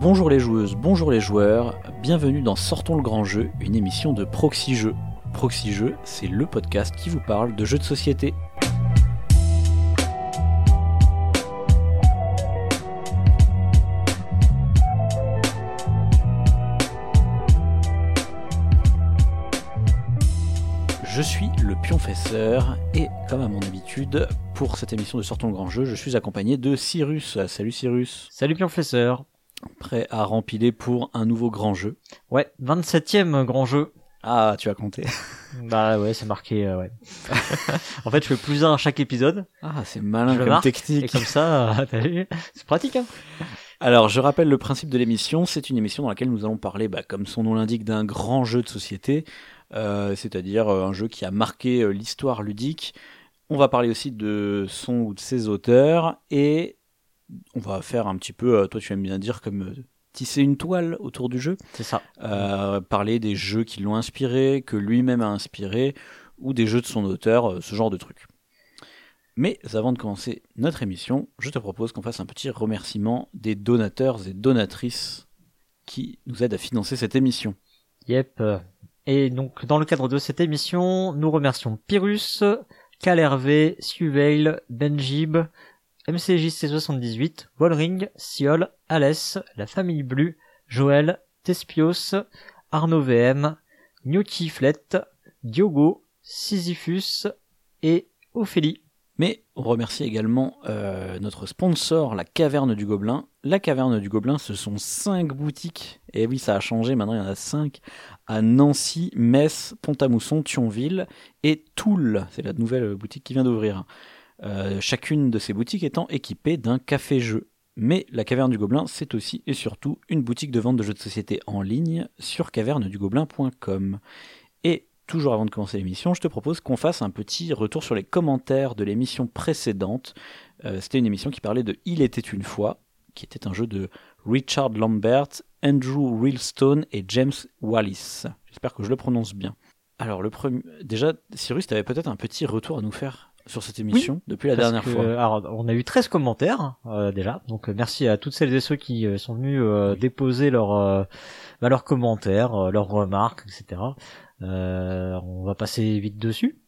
Bonjour les joueuses, bonjour les joueurs, bienvenue dans Sortons le grand jeu, une émission de Proxy Jeux. Proxy Jeux, c'est le podcast qui vous parle de jeux de société. Je suis le pionfesseur et comme à mon habitude, pour cette émission de Sortons le grand jeu, je suis accompagné de Cyrus. Salut Cyrus. Salut Pionfesseur. Prêt à rempiler pour un nouveau grand jeu. Ouais, 27ème grand jeu. Ah, tu as compté. Bah ouais, c'est marqué, euh, ouais. en fait, je fais plus un à chaque épisode. Ah, c'est malin comme marque, technique. Et comme ça, euh, t'as vu c'est pratique, hein. Alors, je rappelle le principe de l'émission. C'est une émission dans laquelle nous allons parler, bah, comme son nom l'indique, d'un grand jeu de société, euh, c'est-à-dire euh, un jeu qui a marqué l'histoire ludique. On va parler aussi de son ou de ses auteurs et on va faire un petit peu, euh, toi tu aimes bien dire, comme euh, tisser une toile autour du jeu. C'est ça. Euh, parler des jeux qui l'ont inspiré, que lui-même a inspiré, ou des jeux de son auteur, ce genre de trucs. Mais avant de commencer notre émission, je te propose qu'on fasse un petit remerciement des donateurs et donatrices qui nous aident à financer cette émission. Yep. Et donc, dans le cadre de cette émission, nous remercions Pyrrhus, Calervé, Suveil, Benjib, MCJC78, Wolring, Siol, Alès, La Famille Blue, Joël, Tespios, Arnaud VM, Gnocchi Flette, Diogo, Sisyphus et Ophélie. Mais on remercie également euh, notre sponsor, la Caverne du Gobelin. La Caverne du Gobelin, ce sont cinq boutiques. Et oui, ça a changé, maintenant il y en a cinq. À Nancy, Metz, Pont-à-Mousson, Thionville et Toul. C'est la nouvelle boutique qui vient d'ouvrir. Euh, chacune de ces boutiques étant équipée d'un café-jeu. Mais la Caverne du Gobelin, c'est aussi et surtout une boutique de vente de jeux de société en ligne sur cavernedugobelin.com. Et toujours avant de commencer l'émission, je te propose qu'on fasse un petit retour sur les commentaires de l'émission précédente. Euh, C'était une émission qui parlait de Il était une fois, qui était un jeu de Richard Lambert, Andrew Reelstone et James Wallis. J'espère que je le prononce bien. Alors, le premier... déjà, Cyrus, tu avais peut-être un petit retour à nous faire sur cette émission depuis la dernière que, fois. alors, on a eu 13 commentaires euh, déjà, donc euh, merci à toutes celles et ceux qui euh, sont venus euh, déposer leurs euh, bah, leurs commentaires, euh, leurs remarques, etc. Euh, on va passer vite dessus.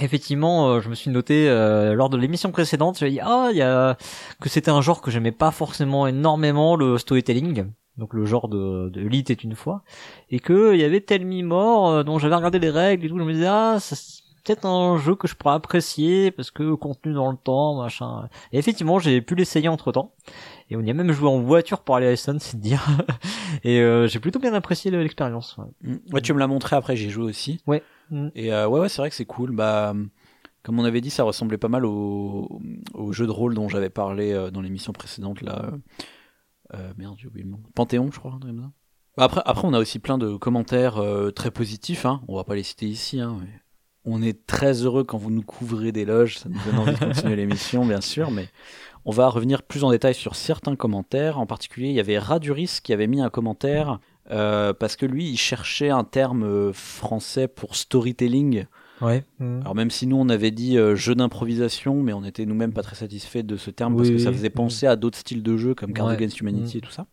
Effectivement, euh, je me suis noté euh, lors de l'émission précédente, j'ai dit ah il y a que c'était un genre que j'aimais pas forcément énormément le storytelling, donc le genre de, de Lit est une fois, et que il y avait Tell mort euh, dont j'avais regardé les règles et tout, je me disais ah ça, peut-être un jeu que je pourrais apprécier parce que contenu dans le temps machin. Et effectivement j'ai pu l'essayer entre temps et on y a même joué en voiture pour aller à Essen, c'est dire. et euh, j'ai plutôt bien apprécié le- l'expérience. ouais. Mm. Ouais, tu me l'as montré après, j'ai joué aussi. Mm. Et euh, ouais, ouais, c'est vrai que c'est cool. Bah, comme on avait dit, ça ressemblait pas mal au, au jeu de rôle dont j'avais parlé euh, dans l'émission précédente là. euh, merde, j'ai oublié le nom. Panthéon, je crois. Bah, après, après, on a aussi plein de commentaires euh, très positifs. Hein. On va pas les citer ici. Hein, mais on est très heureux quand vous nous couvrez d'éloges. Ça nous donne envie de continuer l'émission, bien sûr. Mais on va revenir plus en détail sur certains commentaires. En particulier, il y avait Raduris qui avait mis un commentaire euh, parce que lui, il cherchait un terme euh, français pour storytelling. Ouais. Mm. Alors même si nous on avait dit euh, jeu d'improvisation, mais on était nous-mêmes pas très satisfaits de ce terme parce que ça faisait penser à d'autres styles de jeux comme Cards Ouais. Against Humanity Mm. et tout ça.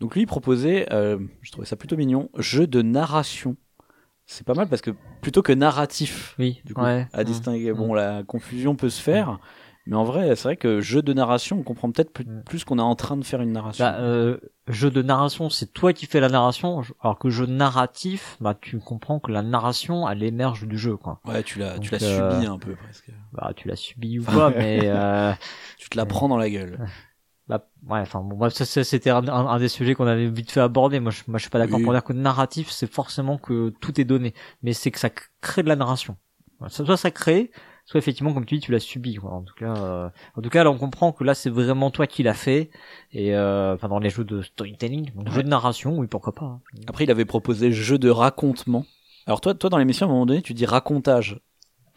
Donc lui il proposait, euh, je trouvais ça plutôt mignon, jeu de narration. C'est pas mal parce que plutôt que narratif, Oui. du coup, ouais. à Mm. distinguer. Bon, la confusion peut se faire, mais en vrai, c'est vrai que jeu de narration, on comprend peut-être plus, Mm. plus qu'on est en train de faire une narration. Bah, euh, jeu de narration, c'est toi qui fais la narration, alors que jeu narratif, bah tu comprends que la narration, elle émerge du jeu, quoi. ouais, tu l'as, tu l'as euh, subi un peu presque. Bah tu l'as subi ou pas, mais euh, Tu te la prends dans la gueule. bah ouais, enfin bon, bref, ça, ça, c'était un, un- un des sujets qu'on avait vite fait aborder. Moi, je, moi, je suis pas d'accord Oui. pour dire que narratif, c'est forcément que tout est donné, mais c'est que ça crée de la narration. Soit ça crée, soit effectivement, comme tu dis, tu l'as subi. Quoi. En tout cas, euh, en tout cas, là, on comprend que là, c'est vraiment toi qui l'as fait, et euh, enfin dans les jeux de storytelling, donc jeux de narration, oui, pourquoi pas. hein. Après, il avait proposé jeu de racontement. Alors toi, toi dans l'émission, à un moment donné, tu dis racontage.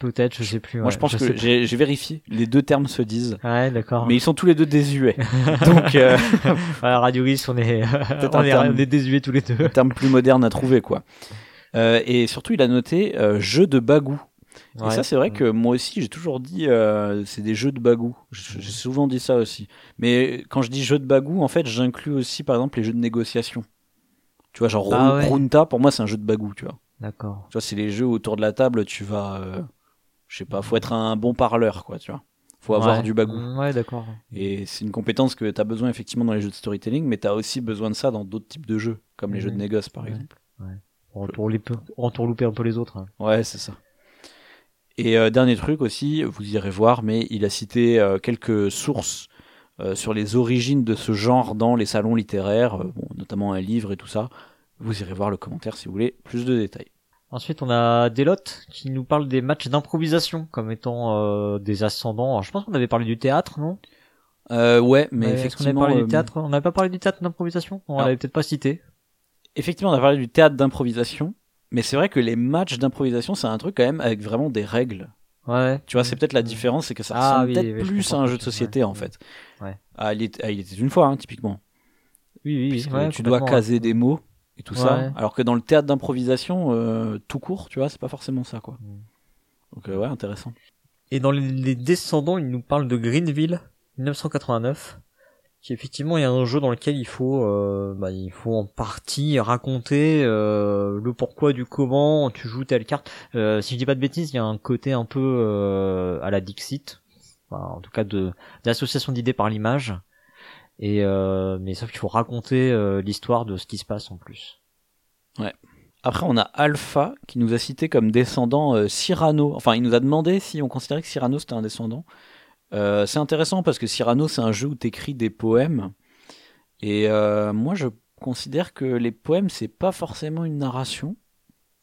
Peut-être, je sais plus. Moi, ouais, je pense que j'ai vérifié. Les deux termes se disent. Ouais, d'accord. Mais ils sont tous les deux désuets. Donc, euh, Radio Gris, on est, on est, terme. on est désuets tous les deux. un terme plus moderne à trouver, quoi. Euh, et surtout, il a noté euh, jeu de bagou. Et ça, c'est vrai que moi aussi, j'ai toujours dit, euh, c'est des jeux de bagou. J'ai souvent dit ça aussi. Mais quand je dis jeux de bagou, en fait, j'inclus aussi, par exemple, les jeux de négociation. Tu vois, genre Ah ouais. Runta, pour moi, c'est un jeu de bagou, tu vois. D'accord. Tu vois, c'est les jeux autour de la table, tu vas, euh, je sais pas, faut être un bon parleur, quoi, tu vois. Faut avoir Ouais. du bagou. Mm, Ouais, d'accord. Et c'est une compétence que tu as besoin effectivement dans les jeux de storytelling, mais tu as aussi besoin de ça dans d'autres types de jeux, comme les jeux de Mhm. négoce par Ouais. exemple. On entourlouper, entourlouper un peu les autres. hein. Ouais, c'est ça. Et euh, dernier truc aussi, vous irez voir, mais il a cité euh, quelques sources euh, sur les origines de ce genre dans les salons littéraires, bon, notamment un livre et tout ça. Vous irez voir le commentaire si vous voulez plus de détails. Ensuite, on a Delotte qui nous parle des matchs d'improvisation comme étant euh, des ascendants. Alors, je pense qu'on avait parlé du théâtre, non? Euh, ouais, mais Ouais, est-ce qu'on avait effectivement, parlé euh, du théâtre? On n'avait pas parlé du théâtre d'improvisation? On l'avait peut-être pas cité. effectivement, on a parlé du théâtre d'improvisation, mais c'est vrai que les matchs d'improvisation, c'est un truc quand même avec vraiment des règles. Ouais. Tu vois, c'est peut-être la différence, c'est que ça Ah ressemble oui, peut-être oui, plus à un jeu de société Ouais. en fait. Ouais. Ah, il, est- ah, il était une fois, hein, typiquement. Oui, oui. Puisque ouais, tu dois caser des mots et tout ça. Alors que dans le théâtre d'improvisation, euh, tout court, tu vois, c'est pas forcément ça, quoi. Mm. Donc, euh, ouais, intéressant. Et dans les, les descendants, il nous parle de Greenville 1989, qui effectivement est un jeu dans lequel il faut, euh, bah, il faut en partie raconter euh, le pourquoi du comment tu joues telle carte. Euh, si je dis pas de bêtises, il y a un côté un peu euh, à la Dixit, Enfin, en tout cas de d'association d'idées par l'image. Et euh, mais sauf qu'il faut raconter euh, l'histoire de ce qui se passe en plus. Après, on a Alpha qui nous a cité comme descendant euh, Cyrano. Enfin, il nous a demandé si on considérait que Cyrano c'était un descendant. Euh, c'est intéressant parce que Cyrano, c'est un jeu où t'écris des poèmes. Et euh, moi, je considère que les poèmes, c'est pas forcément une narration.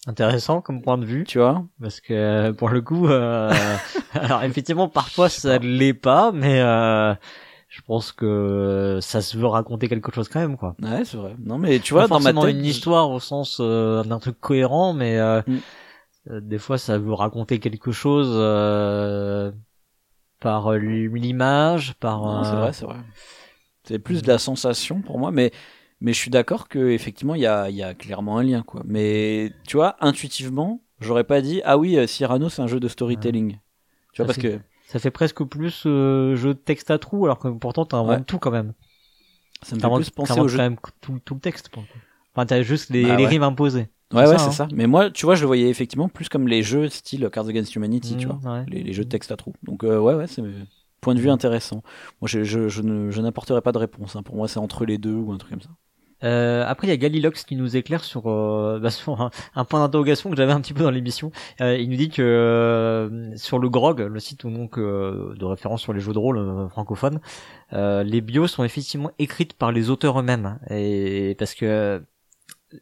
Intéressant comme point de vue. Tu vois? Parce que pour le coup, euh, alors effectivement parfois ça ne l'est pas, mais euh, je pense que ça se veut raconter quelque chose quand même quoi. Ouais, c'est vrai. Non, mais tu vois, Pas dans ma forcément tête. une histoire au sens euh, d'un truc cohérent, mais euh, Mm. euh, des fois ça veut raconter quelque chose euh, par euh, l'image, par. C'est euh, vrai, c'est vrai. C'est plus de la sensation pour moi, mais, mais je suis d'accord que effectivement il y a, il y a clairement un lien, quoi. Mais tu vois, intuitivement, j'aurais pas dit ah oui, euh, Cyrano c'est un jeu de storytelling. Tu vois, Ça parce que Ça fait presque plus euh, jeu de texte à trous, alors que pourtant t'inventes Ouais. tout quand même. ça me fait plus penser au jeu. quand même tout, tout le texte. pour le coup. Enfin t'as juste les, Bah les ouais. rimes imposées. Ouais, ouais, c'est hein. ça. Mais moi, tu vois, je le voyais effectivement plus comme les jeux style Cards Against Humanity, tu Mm, vois. ouais. Les, les jeux de texte à trous. Donc, euh, ouais, ouais, c'est point de vue intéressant. Moi, je, je, je n'apporterai pas de réponse. hein. Pour moi, c'est entre les deux ou un truc comme ça. Euh, après, il y a Galilox qui nous éclaire sur, euh, bah, sur un, point d'interrogation que j'avais un petit peu dans l'émission. Euh, il nous dit que euh, sur le GROG, le site ou donc euh, de référence sur les jeux de rôle euh, francophones, les bios sont effectivement écrites par les auteurs eux-mêmes. Et parce que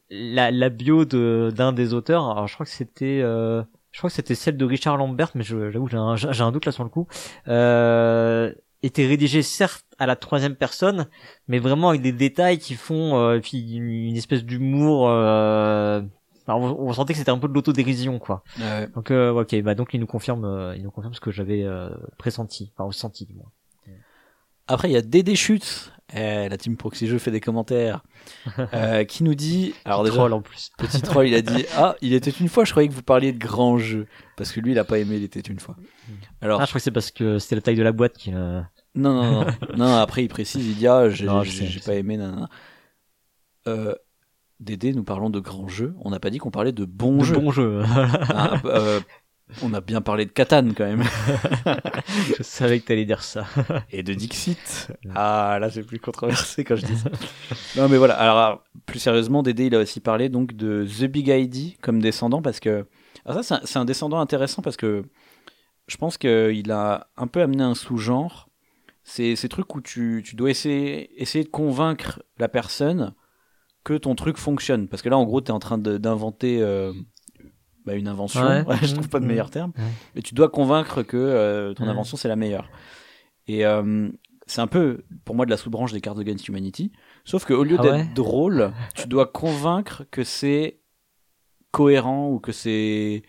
la, la bio de d'un des auteurs, alors je crois que c'était je crois que c'était celle de Richard Lambert, mais je- j'avoue j'ai un, j'ai un doute là sur le coup. Euh, était rédigée certes à la troisième personne, mais vraiment avec des détails qui font euh, puis une, espèce d'humour. Euh, enfin, on, on sentait que c'était un peu de l'autodérision quoi. Ouais. Donc euh, ok, bah donc il nous confirme, euh, il nous confirme ce que j'avais euh, pressenti, enfin ressenti du moins. Après, il y a Dédé Chutes. Eh, la team Proxy Jeux fait des commentaires. euh, qui nous dit. Alors, déjà, Troll en plus. petit troll, il a dit Ah, il était une fois, je croyais que vous parliez de grands jeux. Parce que lui, il a pas aimé Il était une fois. Alors, Ah, je crois que c'est parce que c'était la taille de la boîte qui. euh, non, non, non, non. Après, il précise Il dit Ah, j'ai Non, je j'ai- sais, j'ai je pas aimé. nanana. Euh, Dédé, nous parlons de grands jeux. On n'a pas dit qu'on parlait de bons de jeux. bons jeux. Ah, euh, on a bien parlé de Catan quand même. je savais que t'allais dire ça. et de Dixit. Ah, là, c'est plus controversé quand je dis ça. non, mais voilà. Alors, plus sérieusement, Dédé, il a aussi parlé donc de The Big ID comme descendant parce que. Alors, ça, c'est un, c'est un descendant intéressant parce que je pense qu'il a un peu amené un sous-genre. C'est ces trucs où tu, tu dois essayer, essayer de convaincre la personne que ton truc fonctionne. Parce que là, en gros, tu es en train d'inventer. euh, bah, une invention, Ouais. je trouve pas de Mhm. meilleur terme, Ouais. et tu dois convaincre que euh, ton Ouais. invention c'est la meilleure. Et euh, c'est un peu, pour moi, de la sous-branche des Cards Against Humanity. Sauf qu'au lieu Ah d'être drôle, tu dois convaincre que c'est cohérent ou que c'est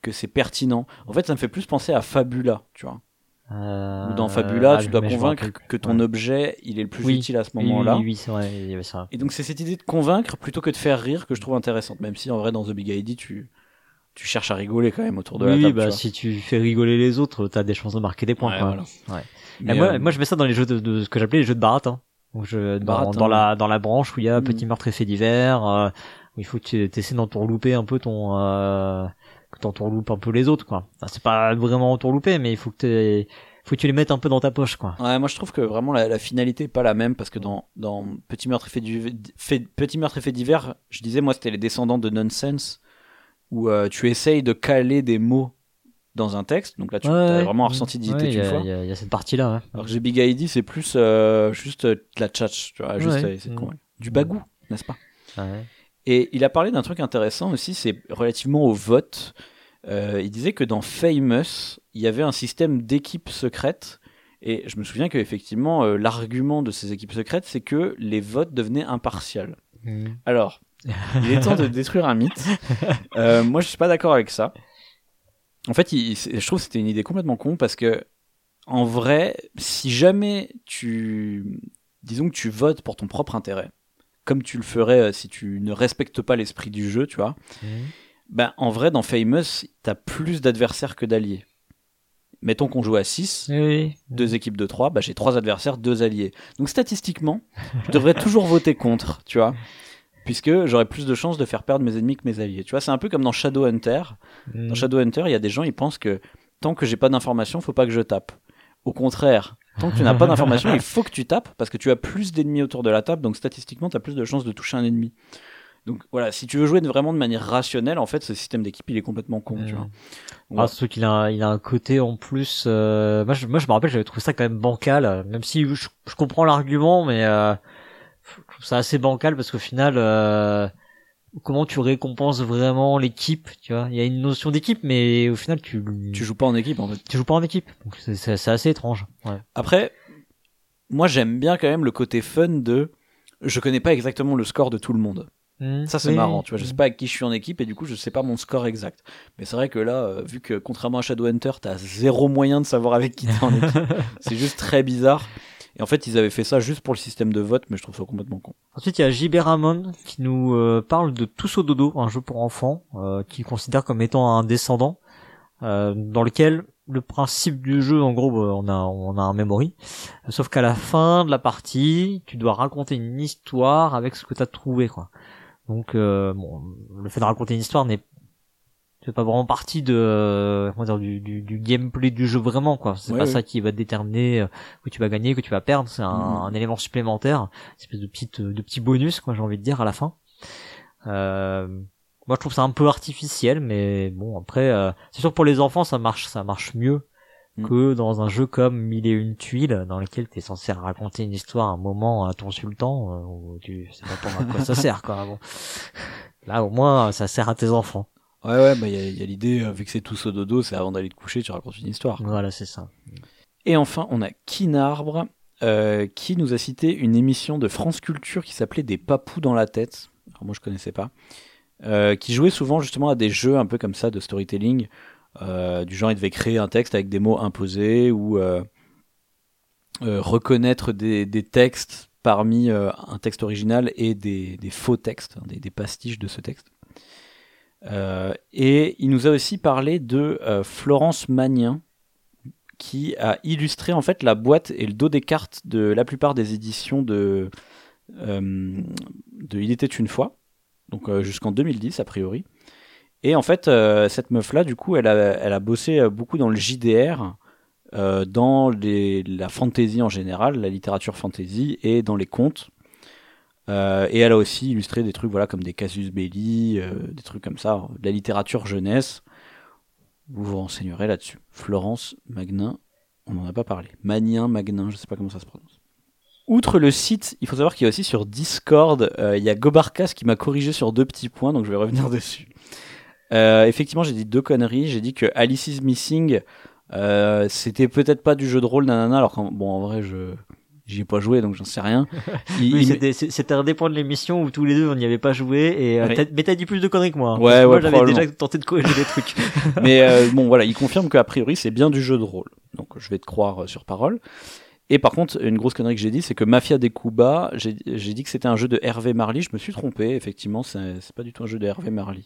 que c'est pertinent. En fait, ça me fait plus penser à Fabula, tu vois. Euh, Ou dans Fabula, ah, tu dois je me convaincre que ton Ouais. objet, il est le plus Oui. utile à ce Oui, moment-là. Oui, oui, c'est vrai. Et donc c'est cette idée de convaincre plutôt que de faire rire que je trouve intéressante. Même si en vrai dans The Big ID, tu tu cherches à rigoler quand même autour de la Oui, table. bah tu vois. si tu fais rigoler les autres, t'as des chances de marquer des points. Ouais, voilà. Ouais. Mais, moi, euh, moi, je mets ça dans les jeux de, de ce que j'appelais les jeux de baratin. Donc je, dans, Baratin. dans la dans la branche où il y a Mhm. petit meurtre et fait divers, euh, où il faut que tu essaies d'entourlouper un peu ton euh, que t'entourloupes un peu les autres quoi. Enfin, c'est pas vraiment entourlouper, mais il faut que t'aies- faut que tu les mettes un peu dans ta poche quoi. Ouais, moi je trouve que vraiment la, la finalité est pas la même parce que dans, dans Petit meurtre et fait, du, fait- Petit meurtre et fait divers, je disais moi c'était les descendants de Nonsense où euh, tu essayes de caler des mots dans un texte. Donc là tu Ouais, as ouais. vraiment un ressenti Ouais, d'idée il y une a- fois. Il y, a- il y a cette partie là. Alors que j'ai Big ID c'est plus euh, juste euh, de la tchatch, tu vois, juste Ouais. convaincre. du bagou, n'est-ce pas? Ouais. Et il a parlé d'un truc intéressant aussi, c'est relativement au vote. Euh, il disait que dans Famous, il y avait un système d'équipes secrètes. Et je me souviens qu'effectivement, euh, l'argument de ces équipes secrètes, c'est que les votes devenaient impartials. Mhm. Alors, il est temps de détruire un mythe. Euh, moi, je suis pas d'accord avec ça. En fait, il- je trouve que c'était une idée complètement con parce que, en vrai, si jamais tu, disons que tu votes pour ton propre intérêt, comme tu le ferais euh, si tu ne respectes pas l'esprit du jeu, tu vois, Mhm. ben en vrai, dans Famous, t'as plus d'adversaires que d'alliés. Mettons qu'on joue à 6, Oui, oui. deux équipes de 3, bah j'ai trois adversaires, deux alliés. Donc statistiquement, je devrais toujours voter contre, tu vois. Puisque j'aurais plus de chances de faire perdre mes ennemis que mes alliés. Tu vois, c'est un peu comme dans Shadowhunter. Mhm. Dans Shadowhunter, il y a des gens, ils pensent que tant que j'ai pas d'informations, faut pas que je tape. Au contraire, tant que tu n'as pas d'informations, il faut que tu tapes parce que tu as plus d'ennemis autour de la table, donc statistiquement, tu as plus de chances de toucher un ennemi. Donc voilà, si tu veux jouer de- vraiment de manière rationnelle, en fait, ce système d'équipe, il est complètement con, tu Mhm. vois. Ah, surtout qu'il a, il a un côté en plus. euh, moi, je, moi, je me rappelle, j'avais trouvé ça quand même bancal, même si je, je comprends l'argument, mais euh, je trouve ça assez bancal parce qu'au final, euh, comment tu récompenses vraiment l'équipe Tu vois, il y a une notion d'équipe, mais au final, tu Tu joues pas en équipe, en fait. tu joues pas en équipe, donc c'est- c'est c'est assez étrange. Ouais. Après, moi j'aime bien quand même le côté fun de je connais pas exactement le score de tout le monde. Ça c'est Oui, marrant, tu vois, je oui. sais pas avec qui je suis en équipe et du coup je sais pas mon score exact. Mais c'est vrai que là, euh, vu que contrairement à Shadowhunter, t'as zéro moyen de savoir avec qui t'es en équipe, c'est juste très bizarre. Et en fait, ils avaient fait ça juste pour le système de vote, mais je trouve ça complètement con. Ensuite, il y a JB Ramon qui nous euh, parle de Tous dodo, un jeu pour enfants, euh, qu'il considère comme étant un descendant, euh, dans lequel le principe du jeu, en gros, euh, on a on a un memory, sauf qu'à la fin de la partie, tu dois raconter une histoire avec ce que tu as trouvé, quoi. Donc, euh, bon, le fait de raconter une histoire n'est fait pas vraiment partie de euh, comment dire du, du, du gameplay du jeu vraiment quoi. C'est Ouais, pas ça qui va déterminer euh, que tu vas gagner que tu vas perdre. C'est un, Mhm. un élément supplémentaire une espèce de petite de petit bonus quoi j'ai envie de dire à la fin. Euh, moi je trouve ça un peu artificiel mais bon après euh, c'est sûr que pour les enfants ça marche ça marche mieux Mhm. que dans un jeu comme Mille et une tuiles dans lequel tu es censé raconter une histoire un moment à ton sultan euh, où tu sais pas pour à quoi ça sert quoi bon. Là au moins ça sert à tes enfants Ouais, ouais, bah il y a, l'idée, euh, vu que c'est tous au dodo, c'est avant d'aller te coucher, tu racontes une histoire. voilà c'est ça Et enfin, on a Kinarbre, euh, qui nous a cité une émission de France Culture qui s'appelait Des papous dans la tête. Alors moi, je connaissais pas. Euh, qui jouait souvent justement à des jeux un peu comme ça de storytelling. Euh, du genre, il devait créer un texte avec des mots imposés ou reconnaître des, des textes parmi un texte original et des, des faux textes, hein, des, des pastiches de ce texte. Euh, et il nous a aussi parlé de euh, Florence Magnin, qui a illustré en fait la boîte et le dos des cartes de la plupart des éditions de, euh, Il était une fois, donc jusqu'en 2010 a priori. Et en fait, cette meuf-là, du coup, elle a, elle a bossé beaucoup dans le JDR, dans la fantasy en général, la littérature fantasy, et dans les contes. Euh, et elle a aussi illustré des trucs voilà, comme des casus belli, euh, des trucs comme ça, de la littérature jeunesse. Vous vous renseignerez là-dessus. Florence Magnin, on n'en a pas parlé. Magnin, Magnin, je sais pas comment ça se prononce. Outre le site, il faut savoir qu'il y a aussi sur Discord, euh, il y a Gobarkas qui m'a corrigé sur deux petits points, donc je vais revenir dessus. Effectivement, j'ai dit deux conneries. J'ai dit que Alice is Missing, c'était peut-être pas du jeu de rôle, nanana, alors qu'en bon, en vrai, je j'y ai pas joué, donc j'en sais rien. Il- Oui, il- c'était un des points de l'émission où tous les deux on n'y avait pas joué et euh, Oui. mais t'as dit plus de conneries que moi. hein. Ouais, que moi ouais, j'avais déjà tenté de corriger des trucs. Mais euh, bon, voilà, il confirme qu'a priori, c'est bien du jeu de rôle. Donc, je vais te croire euh, sur parole. Et par contre, une grosse connerie que j'ai dit, c'est que Mafia des Cuba, j'ai dit que c'était un jeu de Hervé Marly. Je me suis trompé, effectivement, c'est pas du tout un jeu de Hervé Marly.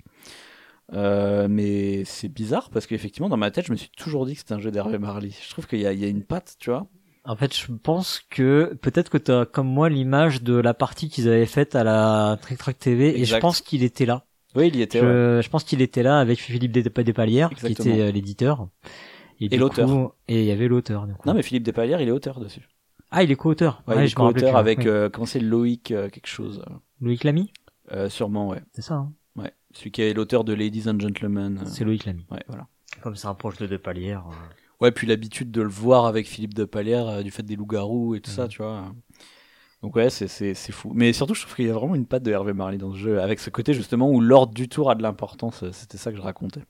Euh, mais c'est bizarre parce qu'effectivement, dans ma tête, je me suis toujours dit que c'était un jeu d'Hervé Marley. Je trouve qu'il y a une patte, tu vois. En fait, je pense que peut-être que t'as comme moi l'image de la partie qu'ils avaient faite à la Trick Track TV et je pense qu'il était là. Oui, il y était. ouais. Je, je pense qu'il était là avec Philippe Des- Despalières qui était euh, l'éditeur. du l'auteur. Et il y avait l'auteur. du coup. Non, mais Philippe Despalières, il est auteur dessus. Ah, il est co-auteur. Ouais, Ouais, il est co-auteur avec, euh, comment c'est, Loïc euh, quelque chose. Loïc Lamy, Euh, sûrement, ouais. c'est ça. Hein Ouais. Celui qui est l'auteur de Ladies and Gentlemen. euh, c'est Loïc Lamy. Ouais, voilà. Comme c'est un proche de Despalières. Ouais, puis l'habitude de le voir avec Philippe de Palière, euh, du fait des loups-garous et tout ça, Mhm. tu vois. Donc ouais, c'est, fou. Mais surtout, je trouve qu'il y a vraiment une patte de Hervé Marley dans ce jeu, avec ce côté justement où l'ordre du tour a de l'importance. C'était ça que je racontais.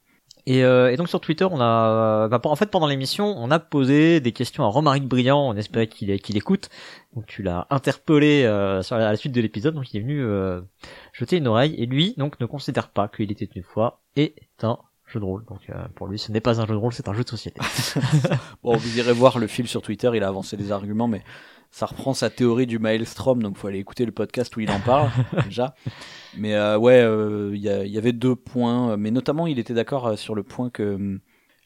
Et, euh, et donc sur Twitter, on a, bah, en fait, pendant l'émission, on a posé des questions à Romaric Briand. On espérait qu'il qu'il écoute. Donc tu l'as interpellé euh, sur la, à la suite de l'épisode. Donc il est venu euh, jeter une oreille. Et lui, donc, ne considère pas qu'il était une fois est un jeu de rôle. Donc euh, pour lui, ce n'est pas un jeu de rôle, c'est un jeu de société. Bon, vous irez voir le fil sur Twitter, il a avancé des arguments, mais ça reprend sa théorie du maelstrom, donc faut aller écouter le podcast où il en parle déjà. Mais euh, ouais, euh, il y, avait deux points, mais notamment il était d'accord sur le point que hum,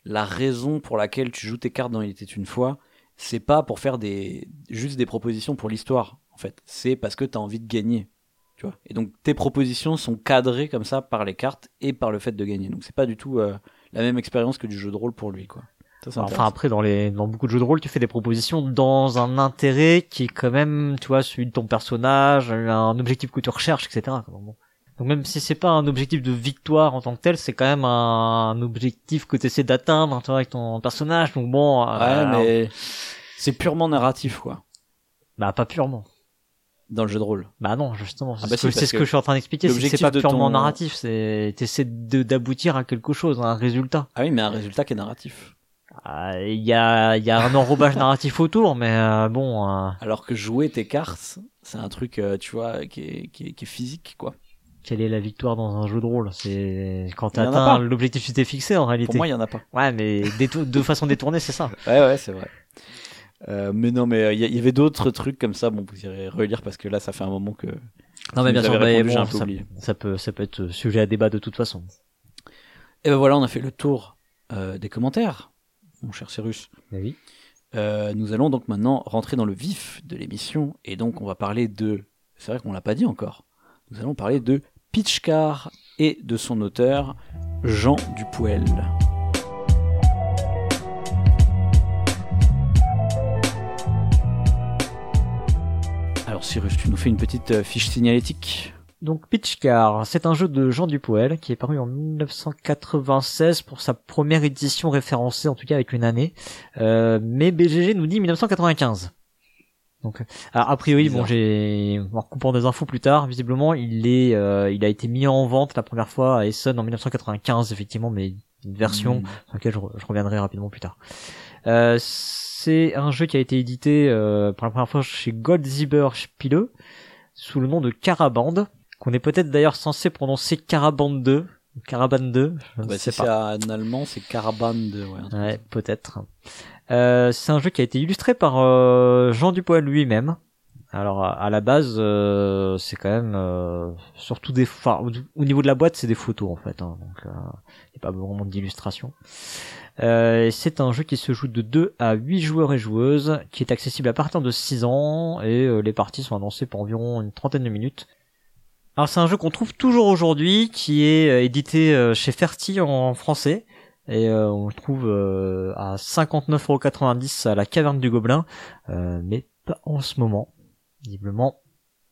la raison pour laquelle tu joues tes cartes dans Il était une fois, c'est pas pour faire des juste des propositions pour l'histoire, en fait. C'est parce que tu as envie de gagner. Tu vois. Et donc tes propositions sont cadrées comme ça par les cartes et par le fait de gagner. Donc c'est pas du tout euh, la même expérience que du jeu de rôle pour lui, quoi. Ça, enfin après, dans les, dans beaucoup de jeux de rôle, tu fais des propositions dans un intérêt qui est quand même, tu vois, celui de ton personnage, un objectif que tu recherches, etc. Donc, même si c'est pas un objectif de victoire en tant que tel, c'est quand même un, objectif que tu essaies d'atteindre, tu vois, avec ton personnage. Donc bon, euh, Ouais, mais c'est purement narratif, quoi, bah pas purement. Dans le jeu de rôle. Bah non, justement, c'est Ah bah ce, que- si, c'est parce ce que, que je suis en train d'expliquer, c'est que c'est l'objectif pas purement ton- narratif, c'est t'essaies d'aboutir à quelque chose, à un résultat. Ah oui, mais un résultat qui est narratif. Ah, Il y a il y a un enrobage narratif autour, mais euh, bon. euh, Alors que jouer tes cartes, c'est un truc, euh, tu vois, qui est, qui est, qui est physique, quoi. quelle est la victoire dans un jeu de rôle? C'est quand t'atteins l'objectif que tu t'es fixé en réalité. Pour moi, il y en a pas. Ouais, mais de façon détournée, c'est ça. Ouais, ouais, c'est vrai. Euh, mais non, mais il y, il y avait d'autres trucs comme ça. Bon, vous irez relire parce que là, ça fait un moment que. Non, mais bien sûr, répondu, bon, ça, peut, ça peut être sujet à débat de toute façon. Et ben voilà, on a fait le tour euh, des commentaires, mon cher Cyrus. oui. Euh, nous allons donc maintenant rentrer dans le vif de l'émission et donc on va parler de. C'est vrai qu'on l'a pas dit encore. Nous allons parler de Pitchcar et de son auteur Jean Dupoel. Cyrus, tu nous fais une petite euh, fiche signalétique. Donc Pitch Car, c'est un jeu de Jean Dupoel qui est paru en 1996 pour sa première édition référencée, en tout cas avec une année. Euh, mais BGG nous dit 1995. Donc, alors, a priori, bon, j'ai, en recoupant des infos plus tard, visiblement, il est, euh, il a été mis en vente la première fois à Essen en 1995, effectivement, mais une version Mm. sur laquelle je reviendrai rapidement plus tard. Euh, c'est un jeu qui a été édité euh, pour la première fois chez Goldzieber Spiele sous le nom de Caraband, qu'on est peut-être d'ailleurs censé prononcer Caraband 2, ou Caraband 2, je ne Bah, sais si pas. c'est en allemand, c'est Caraban de. Ouais, peut-être. Euh, c'est un jeu qui a été illustré par euh, Jean Dupoil lui-même. Alors à, la base, euh, c'est quand même euh, surtout des, enfin, au, au niveau de la boîte, c'est des photos en fait, hein, donc il n'y a pas vraiment d'illustration. Euh, c'est un jeu qui se joue de 2 à 8 joueurs et joueuses, qui est accessible à partir de 6 ans, et euh, les parties sont annoncées pour environ une trentaine de minutes. Alors c'est un jeu qu'on trouve toujours aujourd'hui, qui est euh, édité chez Ferti en français, et on le trouve à 59,90€ à la caverne du Gobelin, mais pas en ce moment. Visiblement,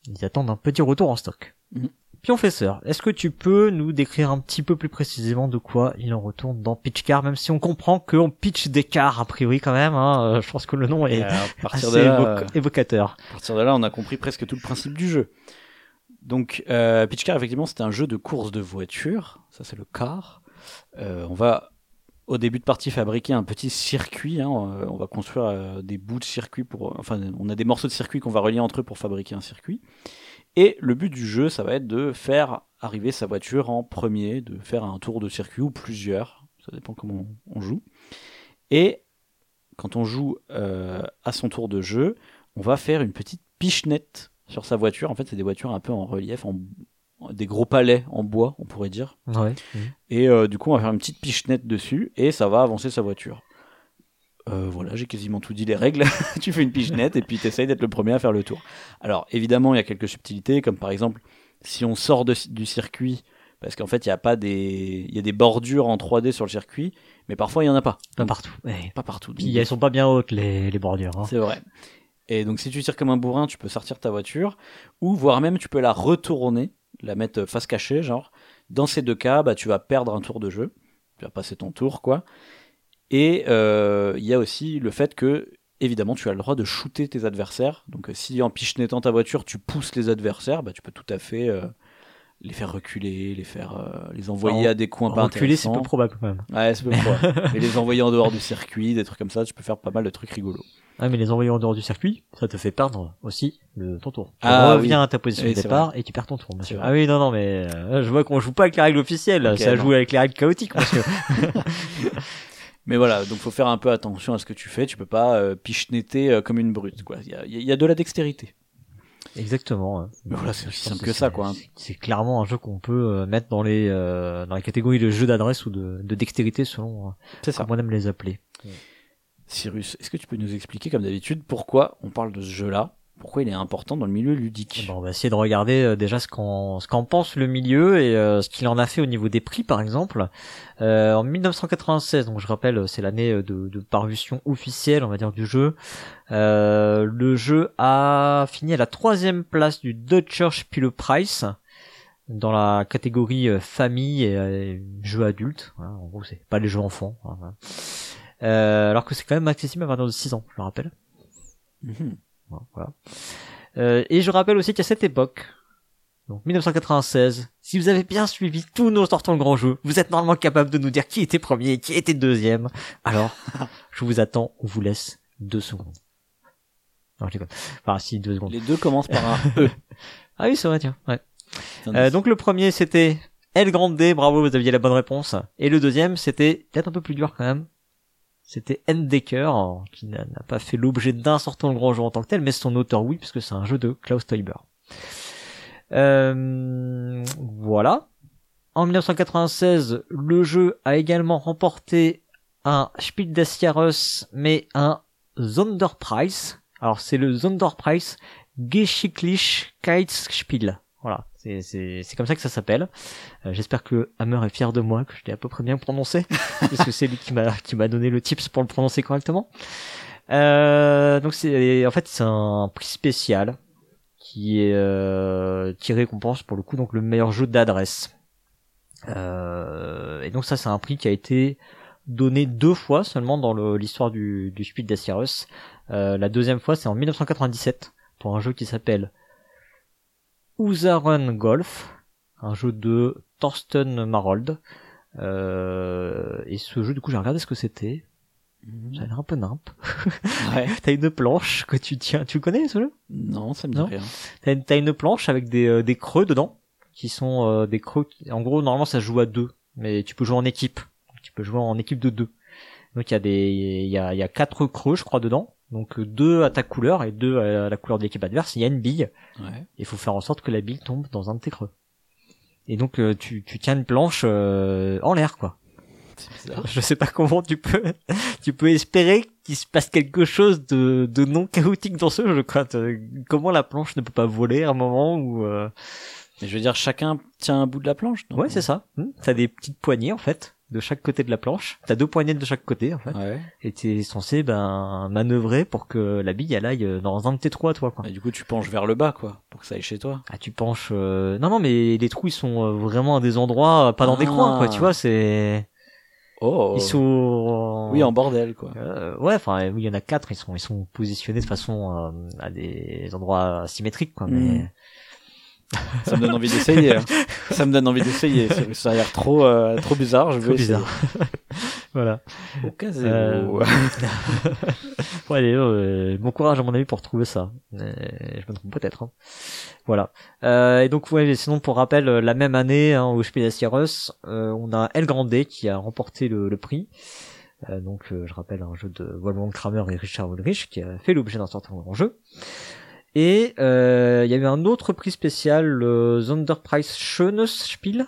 ils attendent un petit retour en stock. Mhm. Pionfesseur, est-ce que tu peux nous décrire un petit peu plus précisément de quoi il en retourne dans Pitch Car, même si on comprend qu'on pitch des cars a priori quand même, hein, euh, je pense que le nom est Et à partir assez de là, euh, évocateur. À partir de là, on a compris presque tout le principe du jeu. Donc, euh, Pitch Car, effectivement, c'est un jeu de course de voiture. Ça, c'est le car. Euh, on va, au début de partie, fabriquer un petit circuit. hein. On va construire euh, des bouts de circuit pour. Enfin, on a des morceaux de circuit qu'on va relier entre eux pour fabriquer un circuit. Et le but du jeu, ça va être de faire arriver sa voiture en premier, de faire un tour de circuit ou plusieurs. Ça dépend comment on joue. Et quand on joue euh, à son tour de jeu, on va faire une petite pichenette sur sa voiture. En fait, c'est des voitures un peu en relief, en, des gros palets en bois, on pourrait dire. Ouais. Et euh, du coup, on va faire une petite pichenette dessus et ça va avancer sa voiture. Euh, voilà, j'ai quasiment tout dit les règles. tu fais une pichenette et puis tu essayes d'être le premier à faire le tour. Alors évidemment, il y a quelques subtilités, comme par exemple, si on sort de- du circuit, parce qu'en fait, il y a pas des, il y a des bordures en 3D sur le circuit, mais parfois il y en a pas. Pas partout. Ouais. Pas partout. Puis Donc, elles sont pas bien hautes les, les bordures. Hein. c'est vrai. Et donc si tu tires comme un bourrin, tu peux sortir ta voiture, ou voire même tu peux la retourner, la mettre face cachée, genre. Dans ces deux cas, bah, tu vas perdre un tour de jeu. Tu vas passer ton tour, quoi. Et euh, il y a aussi le fait que, évidemment, tu as le droit de shooter tes adversaires. Donc euh, si en pichenettant ta voiture, tu pousses les adversaires, bah, tu peux tout à fait euh, les faire reculer, les faire euh, les envoyer à des coins pas Reculer, c'est peu probable quand même. Ouais, c'est peu probable. Et les envoyer en dehors du circuit, des trucs comme ça, tu peux faire pas mal de trucs rigolos. Ah, mais les envoyer en dehors du circuit, ça te fait perdre aussi le, ton tour. Tu Ah, reviens oui. à ta position Oui, de départ et tu perds ton tour, monsieur. Ah oui, non, non, mais euh, je vois qu'on joue pas avec les règles officielles, Ok, ça non. joue avec les règles chaotiques, monsieur. Mais voilà, donc faut faire un peu attention à ce que tu fais. Tu peux pas euh, pichenetter euh, comme une brute. Quoi. Il y a, y a de la dextérité. Exactement. Mais voilà, c'est aussi simple que ça, quoi, hein. c'est- clairement un jeu qu'on peut euh, mettre dans les euh, dans les catégories de jeux d'adresse ou de, de dextérité selon euh, C'est ça. on aime les appeler. Cyrus, est-ce que tu peux nous expliquer, comme d'habitude, pourquoi on parle de ce jeu-là Pourquoi il est important dans le milieu ludique Bon, on va essayer de regarder euh, déjà ce qu'en ce qu'en pense le milieu et euh, ce qu'il en a fait au niveau des prix par exemple. Euh, en 1996, donc je rappelle, c'est l'année euh, de, de parution officielle, on va dire, du jeu. Euh, le jeu a fini à la troisième place du Deutscher Spielepreis dans la catégorie euh, famille et euh, jeux adultes. Voilà, en gros, c'est pas les jeux enfants. hein, voilà. Euh, alors que c'est quand même accessible à partir de 6 ans, je le rappelle. Mhm. Voilà. Euh, et je rappelle aussi qu'à cette époque, donc 1996, si vous avez bien suivi tous nos sortants de grands jeux, vous êtes normalement capable de nous dire qui était premier et qui était deuxième. Alors, je vous attends, on vous laisse deux secondes. Non, je déconne. Enfin, si, deux secondes. Les deux commencent par un E. Ah oui, c'est vrai, tiens. Ouais. Euh, donc le premier, c'était El Grande, bravo, vous aviez la bonne réponse. Et le deuxième, c'était peut-être un peu plus dur quand même. C'était Endecker, qui n'a pas fait l'objet d'un sortant de grand jeu en tant que tel, mais son auteur oui, puisque c'est un jeu de Klaus Teuber. Euh, voilà. En 1996, le jeu a également remporté un Spiel des Jahres, mais un Sonderpreis. Alors c'est le Sonderpreis Geschicklichkeitsspiel. Voilà, c'est c'est c'est comme ça que ça s'appelle. Euh, J'espère que Hammer est fier de moi, que je l'ai à peu près bien prononcé, parce que c'est lui qui m'a qui m'a donné le tips pour le prononcer correctement. Euh, donc c'est en fait c'est un prix spécial qui est euh, qui récompense pour le coup donc le meilleur jeu d'adresse. Euh, et donc ça c'est un prix qui a été donné deux fois seulement dans l'histoire du, du des Jahres. Euh, la deuxième fois c'est en 1997 pour un jeu qui s'appelle Usaren Golf, un jeu de Thorsten Marold. Euh, et ce jeu du coup j'ai regardé ce que c'était. Ça a l'air un peu nimp. Ouais. T'as une planche que tu tiens. Tu connais ce jeu? Non, ça me dit Non. rien. T'as une, planche avec des, euh, des creux dedans, qui sont euh, des creux. Qui... En gros, normalement, ça joue à deux, mais tu peux jouer en équipe. Tu peux jouer en équipe de deux. Donc il y a des, il y a, il y a quatre creux, je crois, dedans. Donc euh, deux à ta couleur et deux à la couleur de l'équipe adverse. Il y a une bille. Ouais. Il faut faire en sorte que la bille tombe dans un de tes creux. Et donc euh, tu, tu tiens une planche euh, en l'air, quoi. Je sais pas comment tu peux, tu peux espérer qu'il se passe quelque chose de, de non chaotique dans ce jeu, quoi. Comment la planche ne peut pas voler à un moment où, euh... Mais je veux dire, chacun tient un bout de la planche. non ouais, c'est ça. Hmm. T'as des petites poignées, en fait, de chaque côté de la planche. T'as deux poignées de chaque côté, en fait. Ouais. Et t'es censé, ben, manœuvrer pour que la bille, elle aille dans un de tes trous à toi, quoi. Et du coup, tu penches vers le bas, quoi, pour que ça aille chez toi. Ah, tu penches, euh... non, non, mais les trous, ils sont euh, vraiment à des endroits, euh, pas dans des Ah. coins, quoi. Tu vois, c'est, Oh. ils sont, Oui, en bordel, quoi. Euh, ouais, enfin, oui, il y en a quatre. Ils sont, ils sont positionnés de façon euh, à des endroits symétriques, quoi. Mais Mm. Ça me donne envie d'essayer. hein. Ça me donne envie d'essayer. Ça- a l'air trop, euh, trop bizarre. Je veux Trop bizarre. voilà. Au cas zéro. Euh, bon, allez, euh, bon courage à mon avis pour trouver ça. Euh, je me trompe peut-être. hein. Voilà. Euh, et donc ouais, sinon pour rappel, euh, la même année hein, au Spiel des euh, on a El Grande qui a remporté le, le prix. Euh, donc euh, je rappelle un jeu de Wolfgang Kramer et Richard Ulrich qui a fait l'objet d'un certain grand jeu. Et euh, il y a eu un autre prix spécial, le Sonderpreis Schönes Spiel,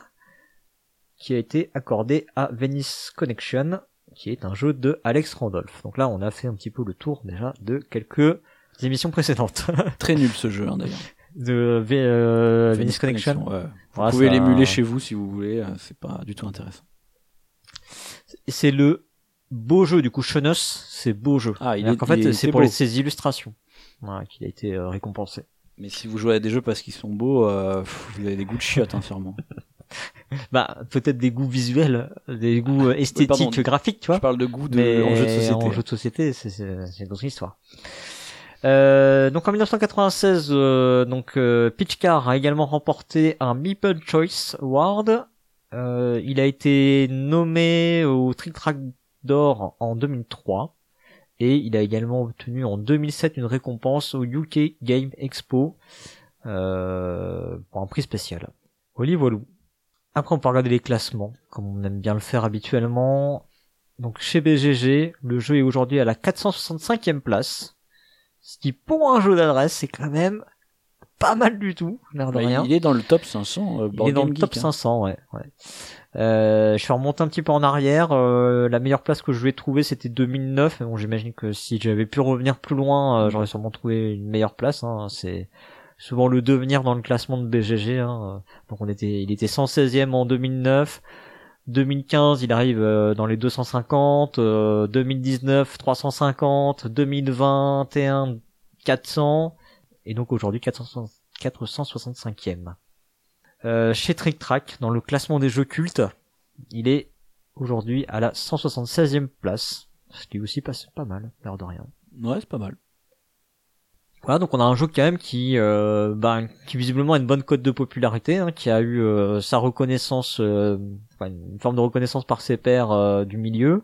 qui a été accordé à Venice Connection, qui est un jeu de Alex Randolph. Donc là, on a fait un petit peu le tour déjà de quelques émissions précédentes. Très nul ce jeu hein, d'ailleurs. de V- euh, Venice, Connection. ouais. Vous Voilà, pouvez ça- l'émuler chez vous si vous voulez, euh, c'est pas du tout intéressant. C'est le beau jeu du coup Schönes, c'est beau jeu. Ah, il est- qu'en fait, c'est pour beau. ses illustrations. Voilà, qu'il a été euh, récompensé. Mais si vous jouez à des jeux parce qu'ils sont beaux, euh, pff, vous avez des goûts de chiottes, hein, sûrement. Bah, peut-être des goûts visuels, des goûts euh, esthétiques, pardon. graphiques, tu Je vois. parle de goût de, mais en jeu de société. en jeu de société, c'est c'est c'est une autre histoire. Euh, donc en 1996, euh, donc euh, Pitch Car a également remporté un Meeple Choice Award. Euh, il a été nommé au Trick Track d'or en 2003 et il a également obtenu en 2007 une récompense au UK Game Expo euh, pour un prix spécial. Oli voilou. Après on peut regarder les classements comme on aime bien le faire habituellement. Donc chez BGG, le jeu est aujourd'hui à la 465e place. Ce qui pour un jeu d'adresse, c'est quand même pas mal du tout, l'air de Bah, rien. il est dans le top 500. euh, Il est dans le top Geek, hein. 500, ouais. ouais. Euh, je suis remonté un petit peu en arrière. euh, la meilleure place que je vais trouver, c'était 2009. Mais bon, j'imagine que si j'avais pu revenir plus loin, euh, j'aurais sûrement trouvé une meilleure place. Hein. C'est souvent le devenir dans le classement de BGG. Hein. Donc on était, il était 116e en 2009. 2015, il arrive euh, dans les 250. euh, 2019, 350. 2021, 400. Et donc aujourd'hui, 460 465e. Euh, chez Trick Track, dans le classement des jeux cultes, il est aujourd'hui à la 176e place, ce qui aussi passe pas mal, l'air de rien. Ouais, c'est pas mal. Voilà, donc on a un jeu quand même qui, euh, bah, qui visiblement a une bonne cote de popularité, hein, qui a eu euh, sa reconnaissance, euh, enfin, une forme de reconnaissance par ses pairs euh, du milieu,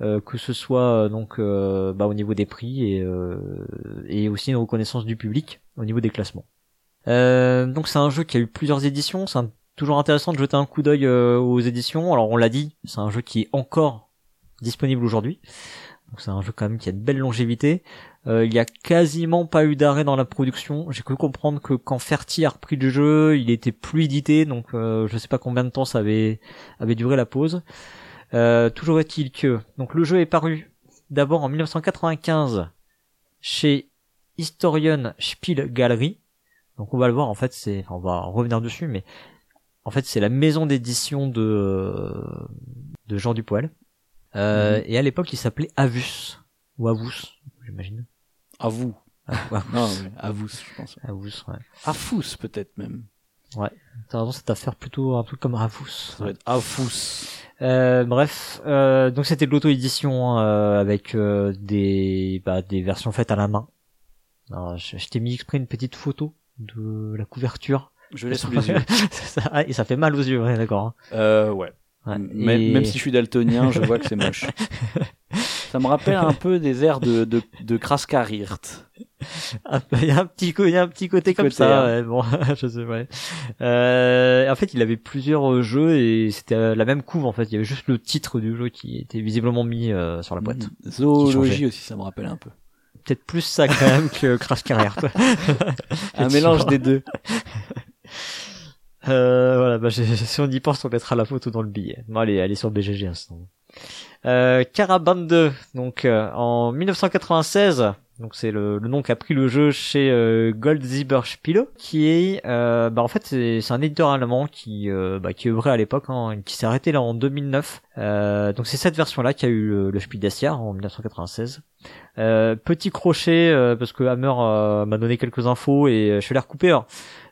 euh, que ce soit donc euh, bah, au niveau des prix et, euh, et aussi une reconnaissance du public au niveau des classements. Euh, donc c'est un jeu qui a eu plusieurs éditions, c'est toujours intéressant de jeter un coup d'œil euh, aux éditions. Alors on l'a dit, c'est un jeu qui est encore disponible aujourd'hui. Donc c'est un jeu quand même qui a une belle longévité. Euh, il y a quasiment pas eu d'arrêt dans la production. J'ai cru comprendre que quand Ferti a repris le jeu, il était plus édité, donc euh, je sais pas combien de temps ça avait avait duré la pause. Euh, toujours est-il que donc le jeu est paru d'abord en 1995 chez Historian Spiel Gallery. Donc on va le voir en fait, c'est enfin, on va revenir dessus, mais en fait c'est la maison d'édition de de Jean Dupoil. Euh, Mhm. Et à l'époque il s'appelait Avus ou Avus, j'imagine. À vous. Ah, Avus. Non, oui, à vous, je pense. Avus, ouais. À Fous, peut-être même. T'as raison, c'est à faire plutôt un peu comme Avus. Ça doit être. Euh, bref, euh, donc c'était de l'auto-édition euh, avec euh, des bah, des versions faites à la main. Alors, je, je t'ai mis exprès une petite photo de la couverture. Je l'ai sous les yeux. ça, ah, et ça fait mal aux yeux, ouais, d'accord. Euh, ouais. Ouais, Même, et- même si je suis daltonien, je vois que c'est moche. Ça me rappelle un peu des airs de, de, de Kraskarirt. Il y a un petit, il y a un petit côté comme côté, ça. hein. ouais, bon, je sais ouais. Euh, en fait, il avait plusieurs euh, jeux et c'était euh, la même couve. En fait, il y avait juste le titre du jeu qui était visiblement mis euh, sur la boîte. Mm. Zoologie aussi, ça me rappelle un peu. Peut-être plus ça quand même que Crash Carrière. Un mélange des deux. Euh, voilà, bah, si on y pense, on mettra la photo dans le billet. Bon, allez, allez sur BGG instant. Euh, Caravan 2, donc euh, en 1996, donc c'est le, le nom qu'a pris le jeu chez euh, Gold Zieber Spiele, qui est, euh, bah en fait c'est un éditeur allemand qui euh, bah, qui œuvrait à l'époque, hein, qui s'est arrêté là en 2009. Euh, donc c'est cette version-là qui a eu le, le Spiel des Jahres en 1996. Euh, petit crochet euh, parce que Hammer euh, m'a donné quelques infos et je vais les recouper.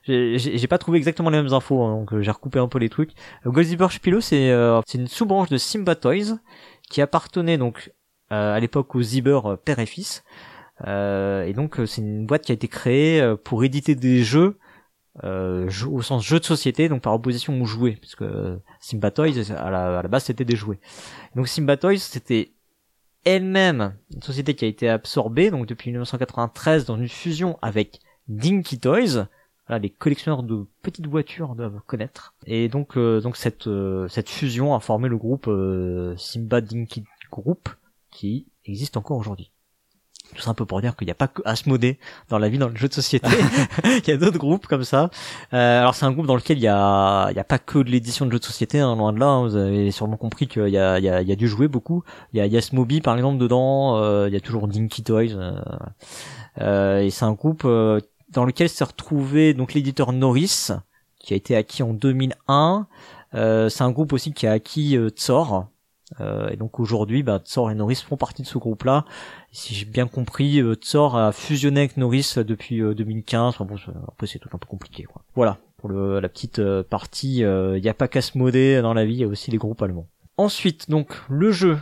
J'ai pas trouvé exactement les mêmes infos, hein, donc j'ai recoupé un peu les trucs. Goldzibber Spilo, c'est c'est une sous-branche de Simba Toys qui appartenait donc euh, à l'époque aux Zibber euh, père et fils. Euh, et donc euh, c'est une boîte qui a été créée euh, pour éditer des jeux euh, au sens jeu de société, donc par opposition aux jouets, puisque euh, Simba Toys à la, à la base c'était des jouets. Donc Simba Toys c'était elle-même une société qui a été absorbée donc depuis 1993 dans une fusion avec Dinky Toys. Voilà, les collectionneurs de petites voitures doivent connaître. Et donc, euh, donc cette euh, cette fusion a formé le groupe Simba Dinky Group qui existe encore aujourd'hui. Tout ça un peu pour dire qu'il n'y a pas que Asmodée dans la vie dans le jeu de société. il y a d'autres groupes comme ça. Euh, alors c'est un groupe dans lequel il y a, il y a pas que de l'édition de jeux de société, hein, loin de là. Hein. vous avez sûrement compris qu'il y a, il y a, il y a dû jouer beaucoup. Il y a Yasmobi par exemple dedans. Euh, il y a toujours Dinky Toys. Euh, euh, et c'est un groupe dans lequel s'est retrouvé donc l'éditeur Norris, qui a été acquis en 2001. c'est un groupe aussi qui a acquis Tsor, euh, et donc aujourd'hui, bah, Tsor et Norris font partie de ce groupe-là. Si j'ai bien compris, euh, Tsor a fusionné avec Norris depuis 2015. Euh, enfin, bon, après c'est tout un peu compliqué. Quoi. Voilà, pour le, la petite partie, il n'y a pas qu'à se moder dans la vie, il y a aussi les groupes allemands. Ensuite, donc, le jeu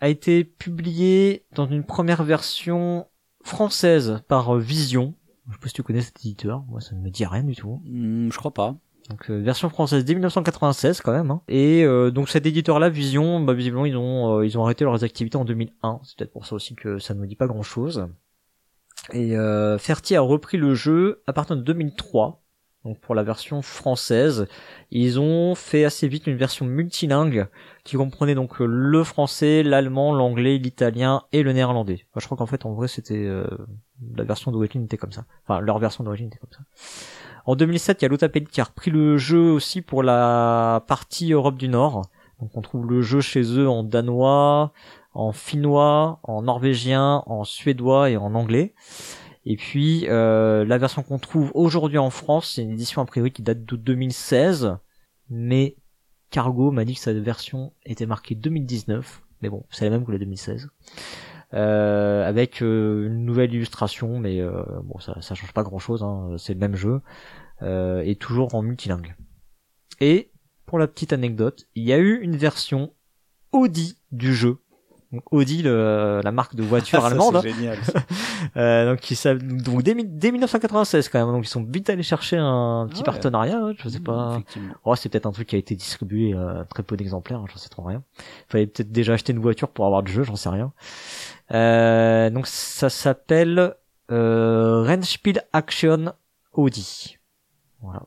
a été publié dans une première version française par Vision. Je sais pas si tu connais cet éditeur, moi ça ne me dit rien du tout. Hmm, je crois pas. Donc euh, version française dès 1996 quand même. Hein. Et euh, donc cet éditeur-là, Vision, bah, visiblement ils ont euh, ils ont arrêté leurs activités en 2001. C'est peut-être pour ça aussi que ça ne me dit pas grand-chose. Et Ferti a repris le jeu à partir de 2003. Donc pour la version française, ils ont fait assez vite une version multilingue qui comprenait donc le français, l'allemand, l'anglais, l'italien et le néerlandais. je crois qu'en fait en vrai c'était la version d'origine était comme ça. Enfin leur version d'origine était comme ça. En 2007, il y a Lotapelli qui a repris le jeu aussi pour la partie Europe du Nord. Donc on trouve le jeu chez eux en danois, en finnois, en norvégien, en suédois et en anglais. Et puis euh, la version qu'on trouve aujourd'hui en France, c'est une édition a priori qui date de 2016, mais Cargo m'a dit que sa version était marquée 2019, mais bon, c'est la même que la 2016. Euh, avec euh, une nouvelle illustration, mais euh, bon, ça, ça change pas grand chose, hein, c'est le même jeu, et toujours en multilingue. Et pour la petite anecdote, il y a eu une version Audi du jeu Audi, le, la marque de voiture ah, allemande. C'est génial. euh, donc, ils, donc dès, dès, 1996 quand même. Donc ils sont vite allés chercher un petit partenariat. Hein, je sais pas. Oh, c'est peut-être un truc qui a été distribué euh, très peu d'exemplaires. Hein, j'en sais trop rien. Il fallait peut-être déjà acheter une voiture pour avoir le jeu. J'en sais rien. Euh, donc ça s'appelle euh, Rennspiel Action Audi. Voilà.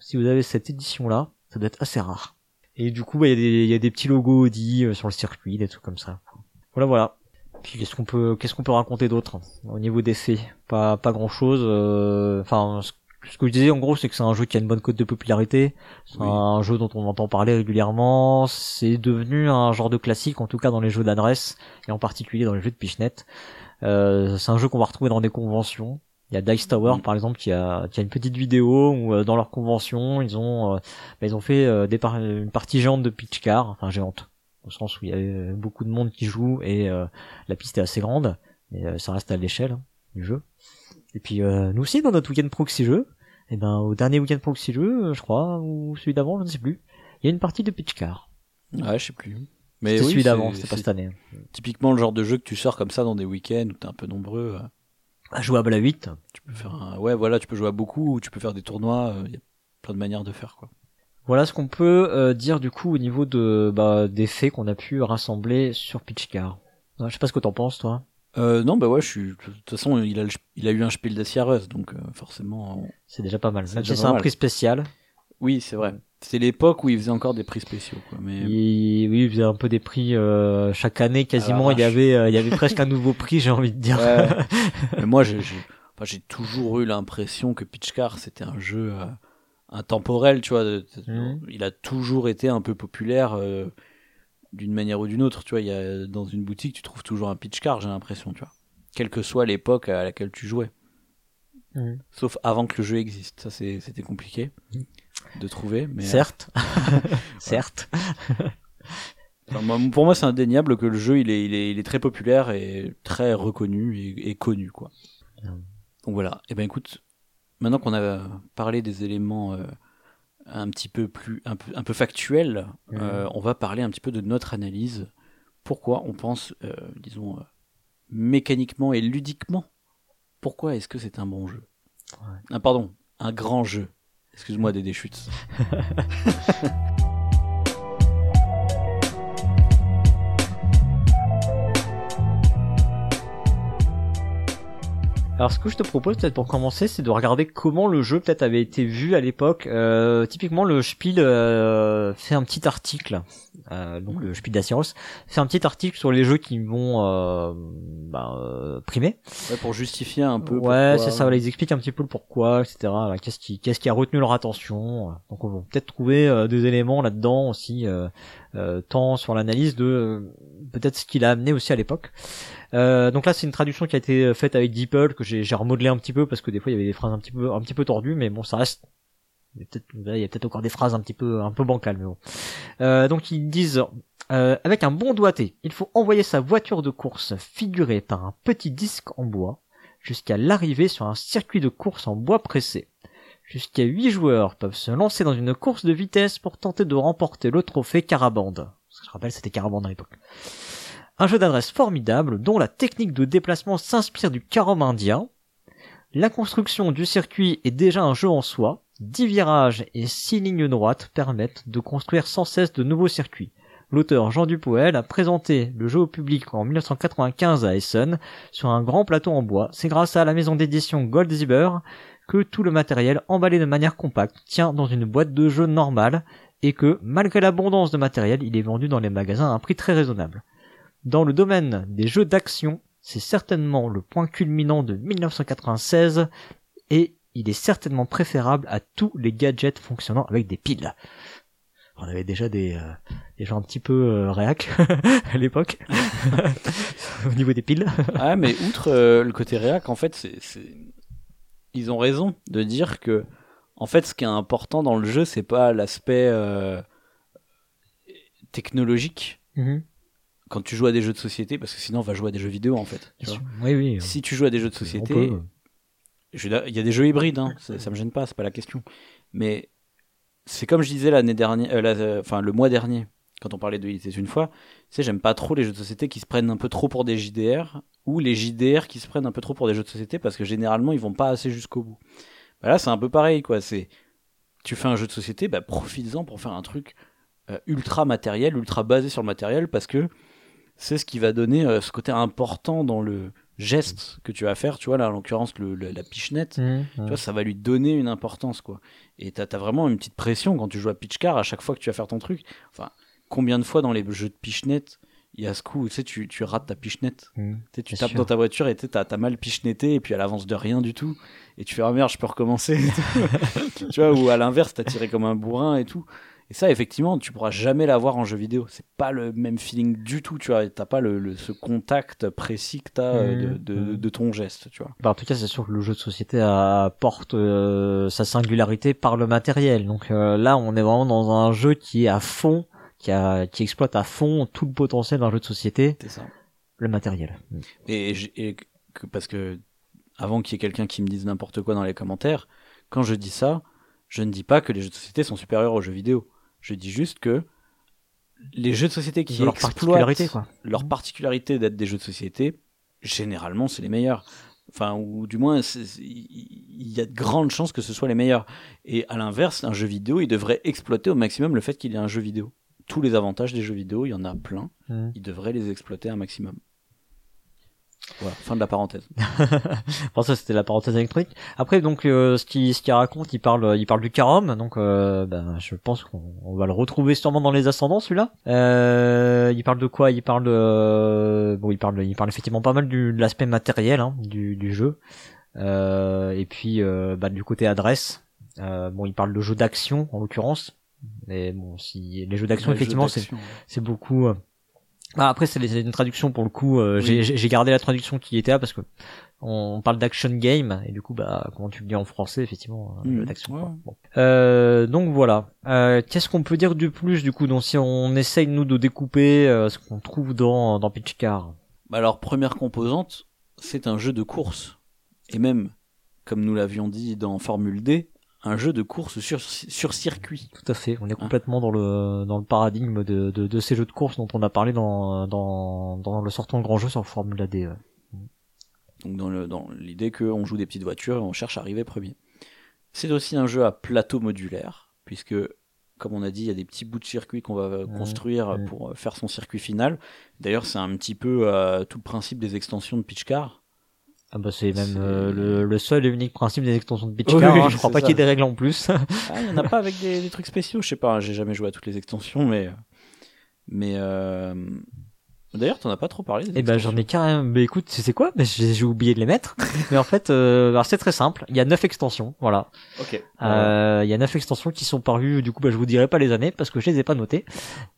si vous avez cette édition là, ça doit être assez rare. Et du coup, bah, il y, y, a des petits logos Audi euh, sur le circuit, des trucs comme ça. Voilà, voilà. Puis qu'est-ce qu'on peut, qu'est-ce qu'on peut raconter d'autre au niveau des faits? Pas, pas grand chose. Euh, enfin, ce, que je disais en gros, c'est que c'est un jeu qui a une bonne cote de popularité. C'est un jeu dont on entend parler régulièrement. C'est devenu un genre de classique, en tout cas dans les jeux d'adresse et en particulier dans les jeux de Pichnet. Euh, c'est un jeu qu'on va retrouver dans des conventions. Il y a Dice Tower par exemple qui a, qui a une petite vidéo où euh, dans leur convention ils ont euh, bah, ils ont fait euh, des une partie géante de pitch car, enfin géante au sens où il y avait beaucoup de monde qui joue et la piste est assez grande mais ça reste à l'échelle hein, du jeu. Et puis nous aussi dans notre week-end proxy jeu, et eh ben au dernier week-end proxy jeu, je crois ou celui d'avant, je ne sais plus, il y a une partie de pitch car. Ouais, je sais plus. Mais oui, celui d'avant, c'est pas cette année. Typiquement le genre de jeu que tu sors comme ça dans des week-ends où t'es un peu nombreux jouable à 8. Tu peux faire un... ouais voilà, tu peux jouer à beaucoup ou tu peux faire des tournois, il euh, y a plein de manières de faire quoi. Voilà ce qu'on peut euh, dire du coup au niveau de bah, des faits qu'on a pu rassembler sur Pitchcar. Je sais pas ce que t'en penses toi. Euh, non bah ouais, je suis de toute façon il a il a eu un Spiel des Sierras donc euh, forcément. C'est déjà pas mal. C'est un prix spécial. Oui c'est vrai. C'est l'époque où il faisait encore des prix spéciaux. Quoi. Mais... oui, il faisait un peu des prix euh, chaque année quasiment. Il y avait, il y avait presque un nouveau prix, j'ai envie de dire. mais moi, j'ai, toujours eu l'impression que Pitch Car c'était un jeu intemporel, tu vois. Mhm. Il a toujours été un peu populaire euh, d'une manière ou d'une autre. Tu vois, y a dans une boutique, tu trouves toujours un Pitch Car, j'ai l'impression, tu vois. Quelle que soit l'époque à laquelle tu jouais. Mhm. Sauf avant que le jeu existe. Ça, c'était compliqué. Mhm de trouver. Mais certes, certes. pour moi, c'est indéniable que le jeu il est, il est, il est très populaire et très reconnu et, connu quoi. Donc voilà. Et eh ben écoute, maintenant qu'on a parlé des éléments euh, un petit peu plus un peu, un peu factuels, euh, on va parler un petit peu de notre analyse. Pourquoi on pense, euh, disons, mécaniquement et ludiquement, pourquoi est-ce que c'est un bon jeu? Ah pardon, un grand jeu. Excuse-moi, des Chutes. Alors ce que je te propose peut-être pour commencer, c'est de regarder comment le jeu peut-être avait été vu à l'époque. Euh, typiquement le Spiel euh, fait un petit article, euh, donc le Spiel d'Assiros fait un petit article sur les jeux qui vont euh, bah, euh, primer. Ouais, pour justifier un peu. Ouais, c'est ça. Voilà, ils expliquent un petit peu le pourquoi, etc. Qu'est-ce qui, qu'est-ce qui a retenu leur attention. Donc on va peut-être trouver euh, des éléments là-dedans aussi, euh, euh, tant sur l'analyse de euh, peut-être ce qu'il a amené aussi à l'époque. Euh, donc là, c'est une traduction qui a été faite avec DeepL que j'ai remodelé un petit peu parce que des fois il y avait des phrases un petit peu un petit peu tordues, mais bon, ça reste. Il y a peut-être peut-être encore des phrases un petit peu un peu bancales, mais bon. Euh, donc ils disent euh, avec un bon doigté, il faut envoyer sa voiture de course figurée par un petit disque en bois jusqu'à l'arrivée sur un circuit de course en bois pressé. Jusqu'à 8 joueurs peuvent se lancer dans une course de vitesse pour tenter de remporter le trophée Carabande. Parce que je rappelle, c'était Carabande à l'époque. Un jeu d'adresse formidable dont la technique de déplacement s'inspire du carom indien. La construction du circuit est déjà un jeu en soi. 10 virages et 6 lignes droites permettent de construire sans cesse de nouveaux circuits. L'auteur Jean Dupoel a présenté le jeu au public en 1995 à Essen sur un grand plateau en bois. C'est grâce à la maison d'édition Goldzieber que tout le matériel emballé de manière compacte tient dans une boîte de jeu normale et que, malgré l'abondance de matériel, il est vendu dans les magasins à un prix très raisonnable. Dans le domaine des jeux d'action, c'est certainement le point culminant de 1996 et il est certainement préférable à tous les gadgets fonctionnant avec des piles. On avait déjà des, euh, des gens un petit peu euh, réac à l'époque au niveau des piles. Ah, mais outre euh, le côté réac, en fait, c'est, c'est- ils ont raison de dire que, en fait, ce qui est important dans le jeu, c'est pas l'aspect euh, technologique quand tu joues à des jeux de société, parce que sinon on va jouer à des jeux vidéo en fait. tu vois. Oui, oui. Si tu joues à des jeux de société, peut. je il y a des jeux hybrides, hein, ça, ça me gêne pas, c'est pas la question. Mais c'est comme je disais l'année dernière, euh, la- euh, enfin le mois dernier, quand on parlait de Il était une fois, tu sais, j'aime pas trop les jeux de société qui se prennent un peu trop pour des JDR ou les JDR qui se prennent un peu trop pour des jeux de société parce que généralement ils vont pas assez jusqu'au bout. Bah là c'est un peu pareil quoi, c'est tu fais un jeu de société, bah profites-en pour faire un truc euh, ultra matériel, ultra basé sur le matériel parce que c'est ce qui va donner euh, ce côté important dans le geste que tu vas faire, tu vois là en l'occurrence le- le- la pichenette. Mmh, Tu mmh. vois, ça va lui donner une importance, quoi. Et t'as as vraiment une petite pression quand tu joues à Pitch Car à chaque fois que tu vas faire ton truc. Enfin, combien de fois dans les jeux de pichenette, il y a ce coup où tu sais, tu, tu rates ta pichenette. Mmh. Tu sais, tu Bien tapes sûr. dans ta voiture et tu t'as t'as mal pichenetté et puis elle avance de rien du tout. Et tu fais, ah merde, je peux recommencer. tu vois, ou à l'inverse, t'as tiré comme un bourrin et tout. Et ça, effectivement, tu pourras jamais l'avoir en jeu vidéo. C'est pas le même feeling du tout, tu vois. T'as pas le, le- ce contact précis que t'as euh, de, de, Mhm. de ton geste, tu vois. Bah, en tout cas, c'est sûr que le jeu de société apporte euh, sa singularité par le matériel. Donc euh, là, on est vraiment dans un jeu qui est à fond, qui, a, qui exploite à fond tout le potentiel d'un jeu de société, C'est ça. le matériel. Et, j- et que, parce que avant qu'il y ait quelqu'un qui me dise n'importe quoi dans les commentaires, quand je dis ça, je ne dis pas que les jeux de société sont supérieurs aux jeux vidéo. Je dis juste que les jeux de société qui leur exploitent particularité, quoi. leur particularité d'être des jeux de société, généralement c'est les meilleurs. Enfin, ou du moins, il y a de grandes chances que ce soit les meilleurs. Et à l'inverse, un jeu vidéo, il devrait exploiter au maximum le fait qu'il y ait un jeu vidéo. Tous les avantages des jeux vidéo, il y en a plein. Mmh. Il devrait les exploiter un maximum. Voilà, fin de la parenthèse. Bon, ça c'était la parenthèse électronique. Après, donc, euh, ce qui ce qu'il raconte, il parle, il parle du carom. Donc, euh, ben, je pense qu'on on va le retrouver sûrement dans les ascendants, celui-là. Euh, il parle de quoi? Il parle de, euh, bon, il parle, il parle effectivement pas mal du, de l'aspect matériel hein, du, du jeu. Euh, et puis, euh, bah, du côté adresse. Euh, bon, il parle de jeux d'action en l'occurrence. Mais bon, si les jeux d'action, Ouais, effectivement, c'est c'est beaucoup. Ah, après, c'est une traduction pour le coup. euh, Oui. j'ai- gardé la traduction qui était là parce que on parle d'action game et du coup, bah, comment tu le dis en français, effectivement, Mhm. jeu d'action. Ouais. Bon. Euh, donc voilà. Euh, Qu'est-ce qu'on peut dire de plus du coup Donc si on essaye nous de découper euh, ce qu'on trouve dans dans Pitch Car. Bah alors, première composante, c'est un jeu de course. Et même, comme nous l'avions dit dans Formule D, un jeu de course sur, sur circuit. Tout à fait. On est complètement dans le dans le paradigme de, de, de ces jeux de course dont on a parlé dans dans dans le sortant grand jeu sur Formula D. ouais. Donc dans le- dans l'idée qu'on joue des petites voitures et on cherche à arriver premier. C'est aussi un jeu à plateau modulaire, puisque, comme on a dit, il y a des petits bouts de circuit qu'on va construire pour faire son circuit final. D'ailleurs, c'est un petit peu euh, tout le principe des extensions de Pitch Car. Ah bah c'est même C'est- euh, le, le seul et unique principe des extensions de Beach Oui, Car, hein, je crois c'est pas qu'il y ait des règles en plus. Ah, il y en a pas avec des, des trucs spéciaux, je sais pas, j'ai jamais joué à toutes les extensions, mais. Mais. Euh... D'ailleurs, t'en as pas trop parlé. Et ben j'en ai carrément. Mais écoute, tu sais quoi? Mais j'ai oublié de les mettre. Mais en fait, euh, alors c'est très simple. Il y a neuf extensions, voilà. Ok. Euh, Il y a neuf extensions qui sont parues. Du coup, bah, je vous dirai pas les années parce que je les ai pas notées.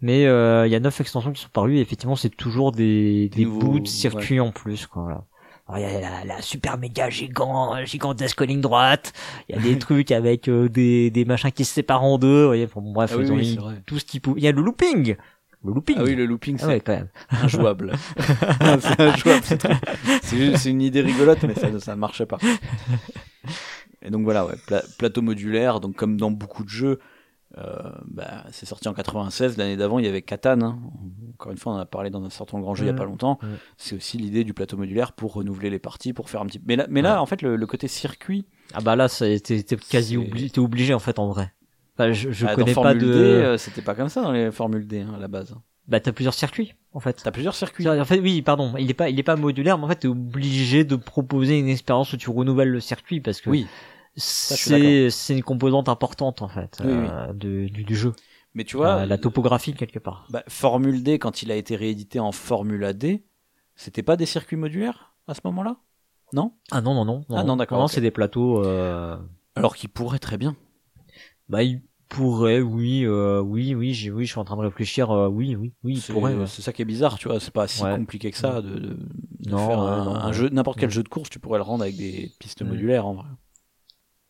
Mais euh, il y a neuf extensions qui sont parues. Et effectivement, c'est toujours des, Des des nouveaux- bouts de circuits en plus, quoi. Voilà. Il y a la, la super méga gigant, gigantesque ligne droite. Il y a des trucs avec euh, des, des machins qui se séparent en deux. Vous voyez, bon, bref, Ah oui, ils ont oui, mis tout ce qui peut. Il y a le looping. Le looping. Ah oui, le looping, Ah c'est ouais, quand même. injouable. c'est injouable. c'est une idée rigolote, mais ça, ça ne marchait pas. Et donc voilà, ouais, pla- plateau modulaire, donc comme dans beaucoup de jeux, bah, c'est sorti en 96. L'année d'avant, il y avait Catan. hein. Encore une fois, on en a parlé dans un certain grand jeu il y a Mm. pas longtemps. Mm. C'est aussi l'idée du plateau modulaire pour renouveler les parties, pour faire un petit. Mais là, mais là en fait, le, le côté circuit, Ah bah là, t'es quasi obligé, t'es obligé en fait en vrai. Enfin, je je bah, connais dans pas Formule de. D, euh, c'était pas comme ça dans les formules D hein, à la base. Bah t'as plusieurs circuits en fait. T'as plusieurs circuits. En fait, oui, pardon, il est pas, il est pas modulaire, mais en fait, t'es obligé de proposer une expérience où tu renouvelles le circuit parce que Oui, c'est, c'est une composante importante en fait Oui, euh, de- du, du jeu. mais tu vois, la, la topographie quelque part. Bah, Formule D, quand il a été réédité en Formula D, c'était pas des circuits modulaires à ce moment-là? Non? Ah non non non. Ah non, d'accord, Non, c'est des plateaux. Euh... Alors qu'il pourrait très bien. Bah il pourrait, oui, euh, oui, oui, j'ai, oui, je suis en train de réfléchir. euh, oui, oui, oui, il C'est pourrait. ouais. c'est ça qui est bizarre, tu vois. C'est pas si Ouais. compliqué que ça de, de- de Non, faire ouais, un, non, un ouais. jeu, n'importe quel jeu de course, tu pourrais le rendre avec des pistes modulaires en vrai.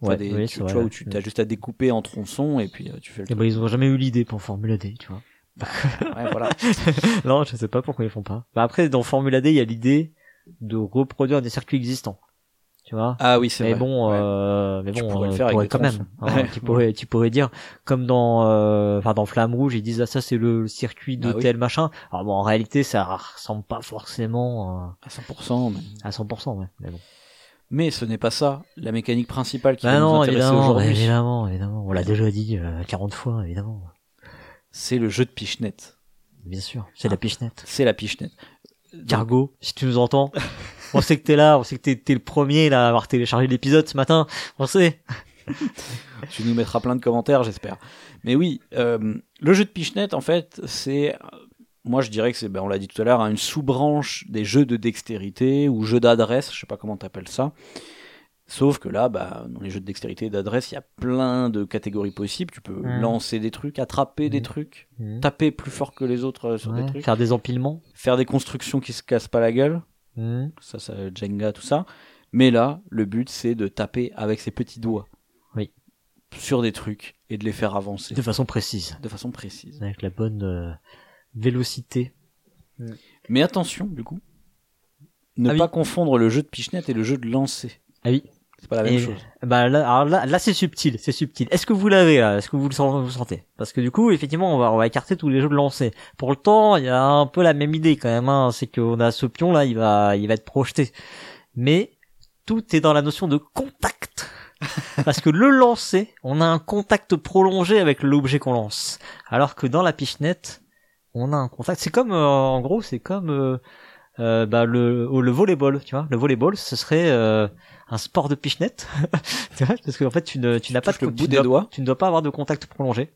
Ouais, des- oui, tu, vois, où tu as juste à découper en tronçons et puis euh, tu fais le Eh ben, ils ont jamais eu l'idée pour Formula D, tu vois. truc. Ouais, voilà. non, je sais pas pourquoi ils font pas. Bah après, dans Formula D, il y a l'idée de reproduire des circuits existants. Tu vois? Ah oui, c'est mais vrai. bon, Ouais. euh, mais Tu bon, pourrais le euh, faire avec pourrais quand même. hein, tu pourrais, tu pourrais dire, comme dans, euh, enfin dans Flamme Rouge, ils disent ah ça c'est le circuit de oui. tel machin. Alors bon, en réalité, ça ressemble pas forcément euh, À 100%. Mais... à 100%, ouais. Mais bon. Mais ce n'est pas ça. La mécanique principale qui Bah va nous non, intéresser évidemment, aujourd'hui, évidemment, évidemment. On l'a déjà dit euh, 40 fois, évidemment. c'est le jeu de pichenette. Bien sûr, c'est la pichenette. C'est la pichenette. Cargo, si tu nous entends, on sait que t'es là, on sait que t'es, t'es le premier là à avoir téléchargé l'épisode ce matin, on sait. Tu nous mettras plein de commentaires, j'espère. Mais oui, euh, le jeu de Pichenette, en fait, c'est. Moi, je dirais que c'est, ben, on l'a dit tout à l'heure, hein, une sous-branche des jeux de dextérité ou jeux d'adresse, je sais pas comment t'appelles ça. Sauf que là, bah, dans les jeux de dextérité et d'adresse, il y a plein de catégories possibles. Tu peux Mm. lancer des trucs, attraper des Mm. trucs, Mhm. taper plus fort que les autres euh, sur Ouais, des trucs, Faire des empilements. faire des constructions qui se cassent pas la gueule. Ça, ça, Jenga, tout ça. Mais là, le but, c'est de taper avec ses petits doigts. Oui. Sur des trucs et de les faire avancer De façon précise. de façon précise. Avec la bonne euh, vélocité. Mais attention, du coup, ne Ah oui. pas confondre le jeu de pichenette et le jeu de lancer. Ah oui. C'est pas la même Et- chose. Bah là, alors là, là c'est subtil, c'est subtil. Est-ce que vous l'avez là? Est-ce que vous le sentez? Parce que du coup, effectivement, on va, on va écarter tous les jeux de lancer. Pour le temps, il y a un peu la même idée quand même. Hein, c'est qu'on a ce pion là, il va, il va être projeté. Mais tout est dans la notion de contact. Parce que le lancer, on a un contact prolongé avec l'objet qu'on lance. Alors que dans la pichenette, on a un contact. C'est comme, euh, en gros, c'est comme euh, euh, bah, le, le volleyball. Tu vois, le volleyball, ce serait euh, un sport de pichenette. tu vois, parce qu'en fait, tu ne, tu n'as pas de le tu bout des dois- doigts. Tu ne dois pas avoir de contact prolongé.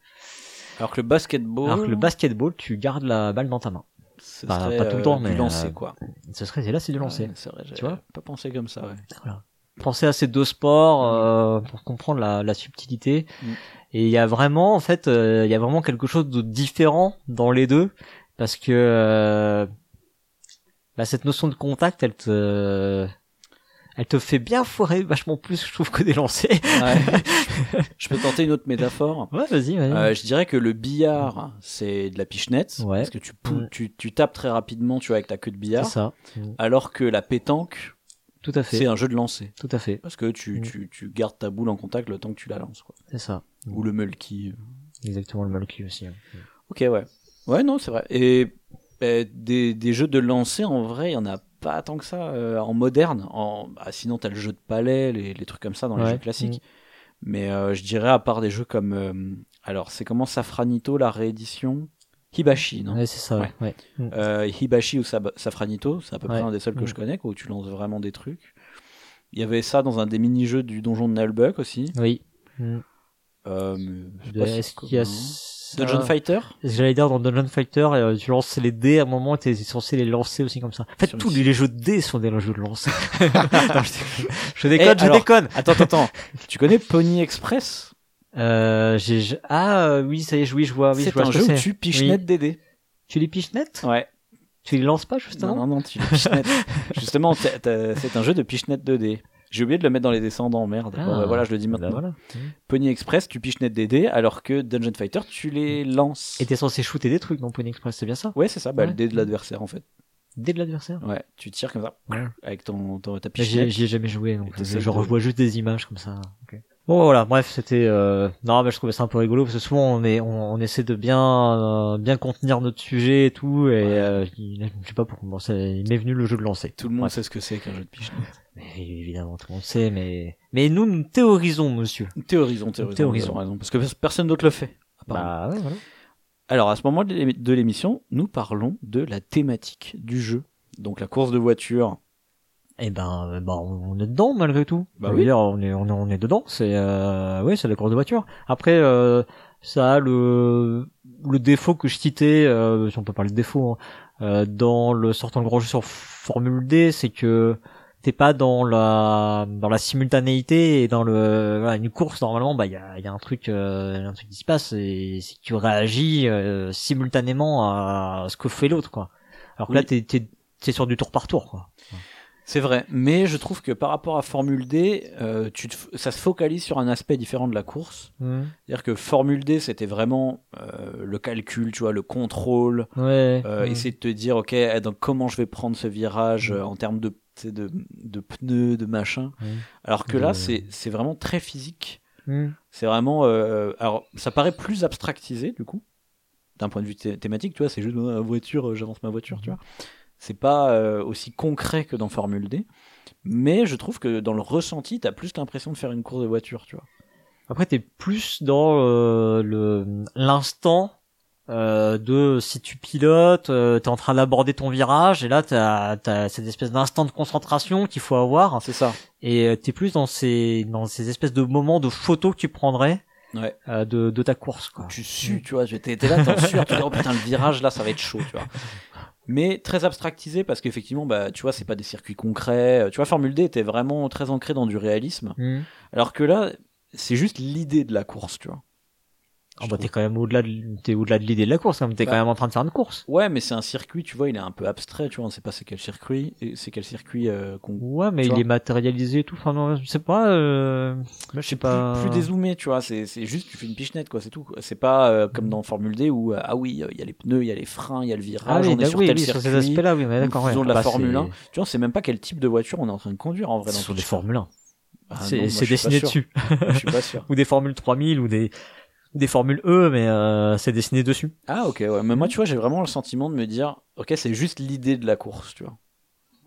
Alors que le basketball, Alors que le basketball, tu gardes la balle dans ta main. ce bah, serait, pas tout le euh, temps, du mais, lancer, euh, quoi. Ce serait, et là, c'est du lancer. Ouais, vrai, Tu vois pas pensé comme ça, ouais. Voilà. Pensez à ces deux sports euh, pour comprendre la, la subtilité. Mm. Et il y a vraiment, en fait, euh, il y a vraiment quelque chose de différent dans les deux, parce que euh, bah, cette notion de contact, elle te, elle te fait bien foirer vachement plus, je trouve, que des lancers. Ouais. je peux tenter une autre métaphore. Ouais, vas-y, vas-y. Euh, je dirais que le billard, c'est de la pichenette. Ouais. Parce que tu, tu, tu tapes très rapidement, tu vois, avec ta queue de c'est billard. ça. Alors que la pétanque, Tout à fait. c'est un jeu de lancer. Tout à fait. Parce que tu, Mm. tu, tu gardes ta boule en contact le temps que tu la lances, quoi. C'est ça. Ou le mulky. Exactement le mulky aussi. hein. Ok, ouais. Ouais, non, c'est vrai. Et des, des jeux de lancer, en vrai, il y en a pas tant que ça euh, en moderne. En... bah, sinon, t'as le jeu de palais, les, les trucs comme ça dans les jeux classiques. Mais euh, je dirais, à part des jeux comme. euh, alors, c'est comment Safranito, la réédition Hibashi, non Ouais, c'est ça. Ouais. Ouais. Mm. Euh, Hibashi ou Sab- Safranito, c'est à peu près un des seuls que Mm. je connais, quoi, où tu lances vraiment des trucs. Il y avait ça dans un des mini-jeux du donjon de Nullbuck aussi. Oui. Mm. Euh, si Est-ce qu'il y a Dungeon Fighter J'allais dire dans Dungeon Fighter, euh, tu lances les dés à un moment, t'es censé les lancer aussi comme ça. En fait, tous les jeux de dés sont des jeux de lancer. Non, je, je déconne, je alors- déconne. Attends, attends, attends. tu connais Pony Express? Euh, j'ai, ah euh, oui, ça y est, je- oui, je vois, oui, je C'est vois un ce que jeu où c'est. tu pichenettes des dés. Tu les pichenettes Ouais. Tu les lances pas justement? Non, non, non, tu les pichenettes. Justement, t'as- t'as- c'est un jeu de pichenette 2D. J'ai oublié de le mettre dans les descendants, merde. Ah. Bon, bah, voilà, je le dis Bah, maintenant. voilà. Pony Express, tu pichenettes des dés, alors que Dungeon Fighter, tu les lances. Et t'es censé shooter des trucs dans Pony Express, c'est bien ça? Ouais, c'est ça, bah, Ouais. le dé de l'adversaire en fait. Dès de l'adversaire? Ouais, tu tires comme ça, Ouais. avec ton, ton ta J'y pichenette. j'y ai jamais joué, donc Et je de- revois juste des images comme ça. Ok. Bon voilà, bref, c'était euh... non, mais je trouvais ça un peu rigolo parce que souvent on est on, on essaie de bien euh, bien contenir notre sujet et tout et euh, il- je sais pas pourquoi bon, il m'est venu le jeu de lancer. Tout le monde Ouais. sait ce que c'est qu'un jeu de pichenette. Mais évidemment tout le monde sait, mais mais nous nous théorisons, monsieur. Théorisons, théorisons. Théorisons. raison, parce que personne d'autre le fait. Bah ouais, voilà. Alors, à ce moment de l'émission, nous parlons de la thématique du jeu. Donc, la course de voiture. Eh ben, bah, on est dedans malgré tout. Bah oui. dire, on est, on est, on est dedans. C'est, euh, oui, c'est la course de voiture. Après, euh, ça a le, le défaut que je citais, euh, si on peut parler de défaut, hein, euh, dans le sortant le grand jeu sur Formule D, c'est que t'es pas dans la, dans la simultanéité et dans le, voilà, une course normalement, bah il y a, y a un truc, euh, un truc qui se passe et c'est que tu réagis euh, simultanément à ce que fait l'autre, quoi. Alors que là, t'es, t'es, t'es sur du tour par tour, quoi. C'est vrai, mais je trouve que par rapport à Formule D, euh, tu te f- ça se focalise sur un aspect différent de la course. C'est-à-dire que Formule D, c'était vraiment euh, le calcul, tu vois, le contrôle, Ouais. euh, essayer de te dire, ok, eh, donc comment je vais prendre ce virage Mm. euh, en termes de, de, de pneus, de machin. Ouais. Alors que là, c'est vraiment très physique. C'est vraiment. alors, ça paraît plus abstractisé, du coup, d'un point de vue thé- thématique, tu vois, c'est juste euh, voiture, euh, j'avance ma voiture, tu vois. C'est pas euh, aussi concret que dans Formule D, mais je trouve que dans le ressenti, t'as plus l'impression de faire une course de voiture, tu vois. Après, t'es plus dans euh, le l'instant euh, de si tu pilotes, euh, t'es en train d'aborder ton virage et là t'as as cette espèce d'instant de concentration qu'il faut avoir C'est ça. et euh, t'es plus dans ces dans ces espèces de moments de photos que tu prendrais Ouais. de de ta course quoi. Tu sues, tu vois, t'es là, t'en sûr, tu dis, oh putain, le virage là, ça va être chaud, tu vois. Mais très abstractisé parce qu'effectivement, bah, tu vois, c'est pas des circuits concrets. Tu vois, Formule D était vraiment très ancré dans du réalisme. Hmm. Alors que là, c'est juste l'idée de la course, tu vois. Ah bah t'es quand même au-delà de t'es au-delà de l'idée de la course, hein. t'es Bah. quand même en train de faire une course. Ouais, mais c'est un circuit, tu vois, il est un peu abstrait, tu vois, on sait pas c'est quel circuit, c'est quel circuit euh, qu'on. Ouais, mais il vois. est matérialisé et tout. Enfin non, je sais pas. Euh... Je sais pas. Plus, plus dézoomé, tu vois, c'est c'est juste tu fais une pichenette, quoi, c'est tout. C'est pas euh, comme dans Formule D où, euh, ah oui, il y a les pneus, il y a les freins, il y a le Ah virage, oui, on est bah sur oui, tel oui, sur circuit. ces aspects-là, oui, mais d'accord. ouais. faisons de la Bah, Formule c'est- 1. Tu vois, on sait même pas quel type de voiture on est en train de conduire en vrai. dans sur des. Formule 1. Ah, c'est c'est dessiné dessus. Je suis pas sûr. ou des Formule 3000 ou des des Formule E, mais euh, c'est dessiné dessus. Ah ok, ouais. Mais moi, tu vois, j'ai vraiment le sentiment de me dire, ok, c'est juste l'idée de la course, tu vois.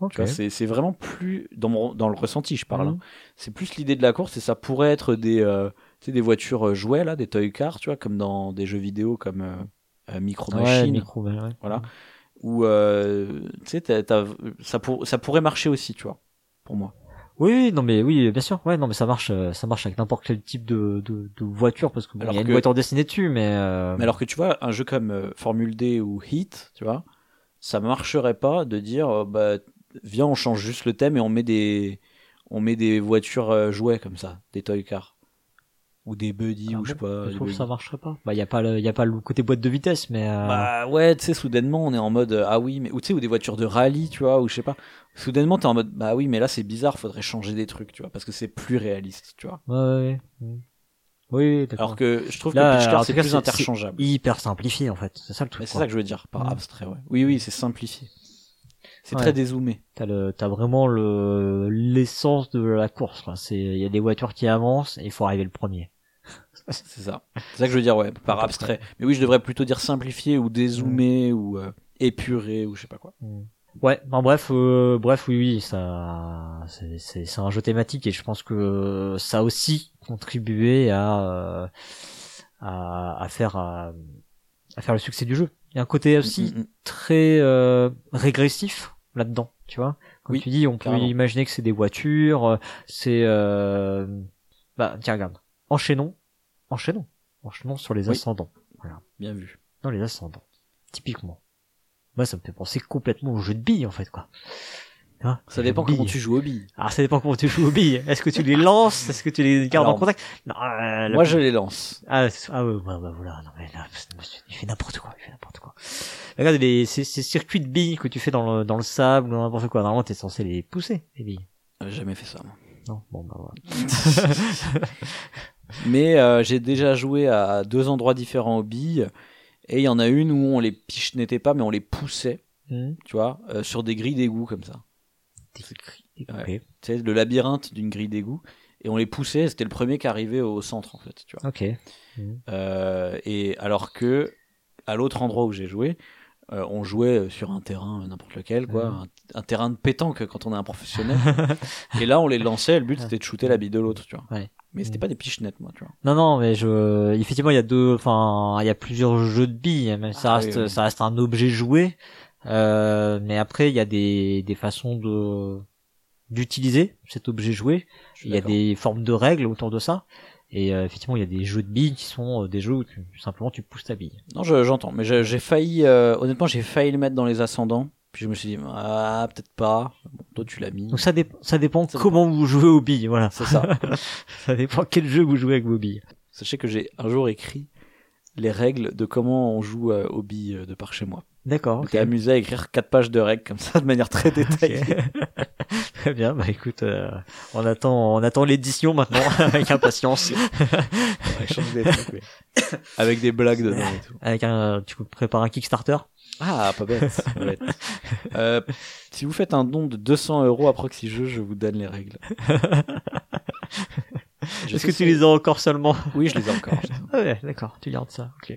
Ok. Tu vois, c'est vraiment plus dans mon dans le ressenti, je parle. Mhm. hein. C'est plus l'idée de la course et ça pourrait être des euh, des voitures euh, jouets là, des toy cars, tu vois, comme dans des jeux vidéo comme euh, Micro Ouais, Machine, micro, ouais, voilà. Euh, tu sais, ça pour, ça pourrait marcher aussi, tu vois, pour moi. Oui, oui, non mais oui, bien sûr. Ouais, non mais ça marche, euh, ça marche avec n'importe quel type de, de, de voiture parce que bon, il y a une voiture dessinée dessus, mais. euh, Mais alors que tu vois, un jeu comme euh, Formule D ou Heat, tu vois, ça marcherait pas de dire, euh, bah, viens, on change juste le thème et on met des, on met des voitures jouets comme ça, des toy cars. Ou des buddy, ah ou je sais pas. je trouve que ça marcherait pas. Bah y a pas le, y a pas le côté boîte de vitesse, mais. euh, Bah ouais, tu sais, soudainement, on est en mode, ah oui, mais, ou tu sais, ou des voitures de rallye, tu vois, ou je sais pas. Soudainement, t'es en mode, bah oui, mais là, c'est bizarre, faudrait changer des trucs, tu vois, parce que c'est plus réaliste, tu vois. Ouais, ouais. ouais. Mm. Oui, d'accord. Alors que je trouve Là, que Pitch c'est plus interchangeable. hyper simplifié en fait. C'est ça le truc. C'est ça que je veux dire, par Mm. abstrait, ouais. Oui, oui, c'est simplifié. C'est Ouais. très dézoomé. T'as le, t'as vraiment le, l'essence de la course. quoi. C'est, il y a des voitures qui avancent et il faut arriver le premier. C'est ça. C'est ça que je veux dire, ouais, par abstrait. Mais oui, je devrais plutôt dire simplifié ou dézoomé ou euh, épuré ou je sais pas quoi. Ouais, ben bref, euh, bref, oui, oui, ça, c'est, un jeu thématique et je pense que ça a aussi contribué à, euh, à, à faire, à, à faire le succès du jeu. Il y a un côté aussi Mm, mm, mm. très euh, régressif là-dedans, tu vois. Comme Oui, tu dis, on peut imaginer que c'est des voitures, euh, c'est euh... bah tiens regarde, enchaînons, enchaînons, enchaînons sur les Oui. ascendants. Bien vu. Dans les ascendants, typiquement. Moi, ça me fait penser complètement au jeu de billes en fait quoi. Vois, Ça dépend comment tu joues aux billes. Alors ça dépend comment tu joues aux billes. Est-ce que tu les lances? Est-ce que tu les gardes Alors, en contact? Non. euh, Moi, je les lance. Ah, ah ouais, ouais, ouais, voilà, non mais là, il fait n'importe quoi, il fait n'importe quoi. Regarde les, ces, ces circuits de billes que tu fais dans le, dans le sable ou n'importe quoi, normalement t'es censé les pousser, les billes. J'ai jamais fait ça. moi. Non, bon bah voilà. Mais euh, j'ai déjà joué à deux endroits différents aux billes. Et il y en a une où on les pichenettait pas, mais on les poussait, Hmm. tu vois, euh, sur des grilles d'égout comme ça. Ok. Ouais. Tu sais, le labyrinthe d'une grille d'égout. Et on les poussait, c'était le premier qui arrivait au centre, en fait, tu vois. Ok. Euh, et alors que, à l'autre endroit où j'ai joué, euh, on jouait sur un terrain, n'importe lequel, quoi, Mhm. un, un terrain de pétanque quand on est un professionnel. et là, on les lançait, le but c'était de shooter la bille de l'autre, tu vois. Ouais. Mais c'était Mhm. pas des pichenettes, moi, tu vois. Non, non, mais je, effectivement, il y a deux, enfin, il y a plusieurs jeux de billes, mais ça Ah, reste, oui, oui. ça reste un objet joué. Euh, mais après, il y a des, des façons de, d'utiliser cet objet joué. Je Il y a des formes de règles autour de ça. Et euh, effectivement, il y a des jeux de billes qui sont euh, des jeux où tu, simplement tu pousses ta bille. Non, je- j'entends, mais j'ai j'ai failli, euh, honnêtement, j'ai failli le mettre dans les ascendants. Puis je me suis dit, ah, peut-être pas. Bon, toi, tu l'as mis. Donc ça, dépend ça dépend Ça comment vous jouez aux billes, voilà. C'est ça. ça dépend quel jeu vous jouez avec vos billes. Sachez que j'ai un jour écrit les règles de comment on joue euh, aux billes euh, de par chez moi. D'accord. J'étais amusé à écrire quatre pages de règles comme ça, de manière très détaillée. Très bien, bah écoute, euh, on attend, on attend l'édition maintenant avec impatience. Ouais, des trucs, oui. Avec des blagues dedans et tout. Avec un, tu prépares un Kickstarter? Ah, pas bête. pas bête. Euh, si vous faites un don de 200 euros à Proxy Jeux, je vous donne les règles. Est-ce que tu les as encore seulement? Oui, je les ai encore. Ah ouais, d'accord, tu gardes ça. Ok,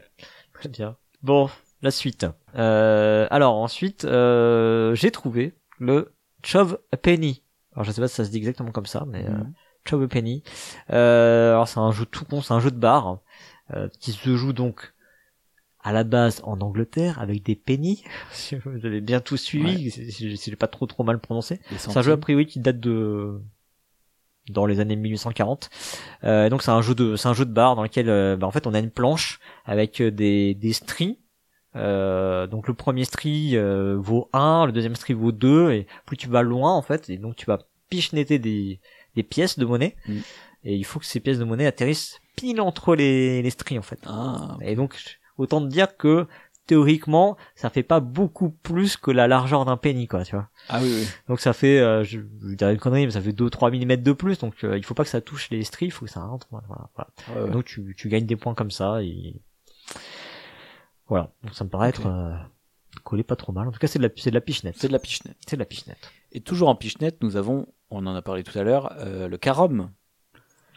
très bien. Bon, la suite. Euh, alors ensuite, euh, j'ai trouvé le Chove Penny. Alors je sais pas si ça se dit exactement comme ça, mais euh, Mhm. Chove a Penny. Euh, alors c'est un jeu tout con, c'est un jeu de bar euh, qui se joue donc à la base en Angleterre avec des pennies. Si vous avez bien tout suivi, si, si- si j'ai pas trop trop mal prononcé. C'est un jeu a priori qui date de dans les années 1840. Euh, donc c'est un jeu de c'est un jeu de bar dans lequel euh, bah, en fait on a une planche avec euh, des des stries. Euh, donc le premier stri euh, vaut 1, le deuxième stri vaut 2 et plus tu vas loin en fait et donc tu vas pichenetter des des pièces de monnaie Mm. et il faut que ces pièces de monnaie atterrissent pile entre les les stries en fait. Ah, Et donc autant te dire que théoriquement ça fait pas beaucoup plus que la largeur d'un penny quoi, tu vois. ah oui, oui. Donc ça fait, euh, je, je dirais une connerie, mais ça fait 2-3 mm de plus, donc euh, il faut pas que ça touche les stries, il faut que ça rentre. Voilà, voilà, ouais. Donc tu, tu gagnes des points comme ça, et voilà. Donc ça me paraît être euh, collé pas trop mal. En tout cas, c'est de la, c'est de la pichenette. C'est de la pichenette. C'est de la pichenette. Et toujours en pichenette, nous avons, on en a parlé tout à l'heure, euh, le carom,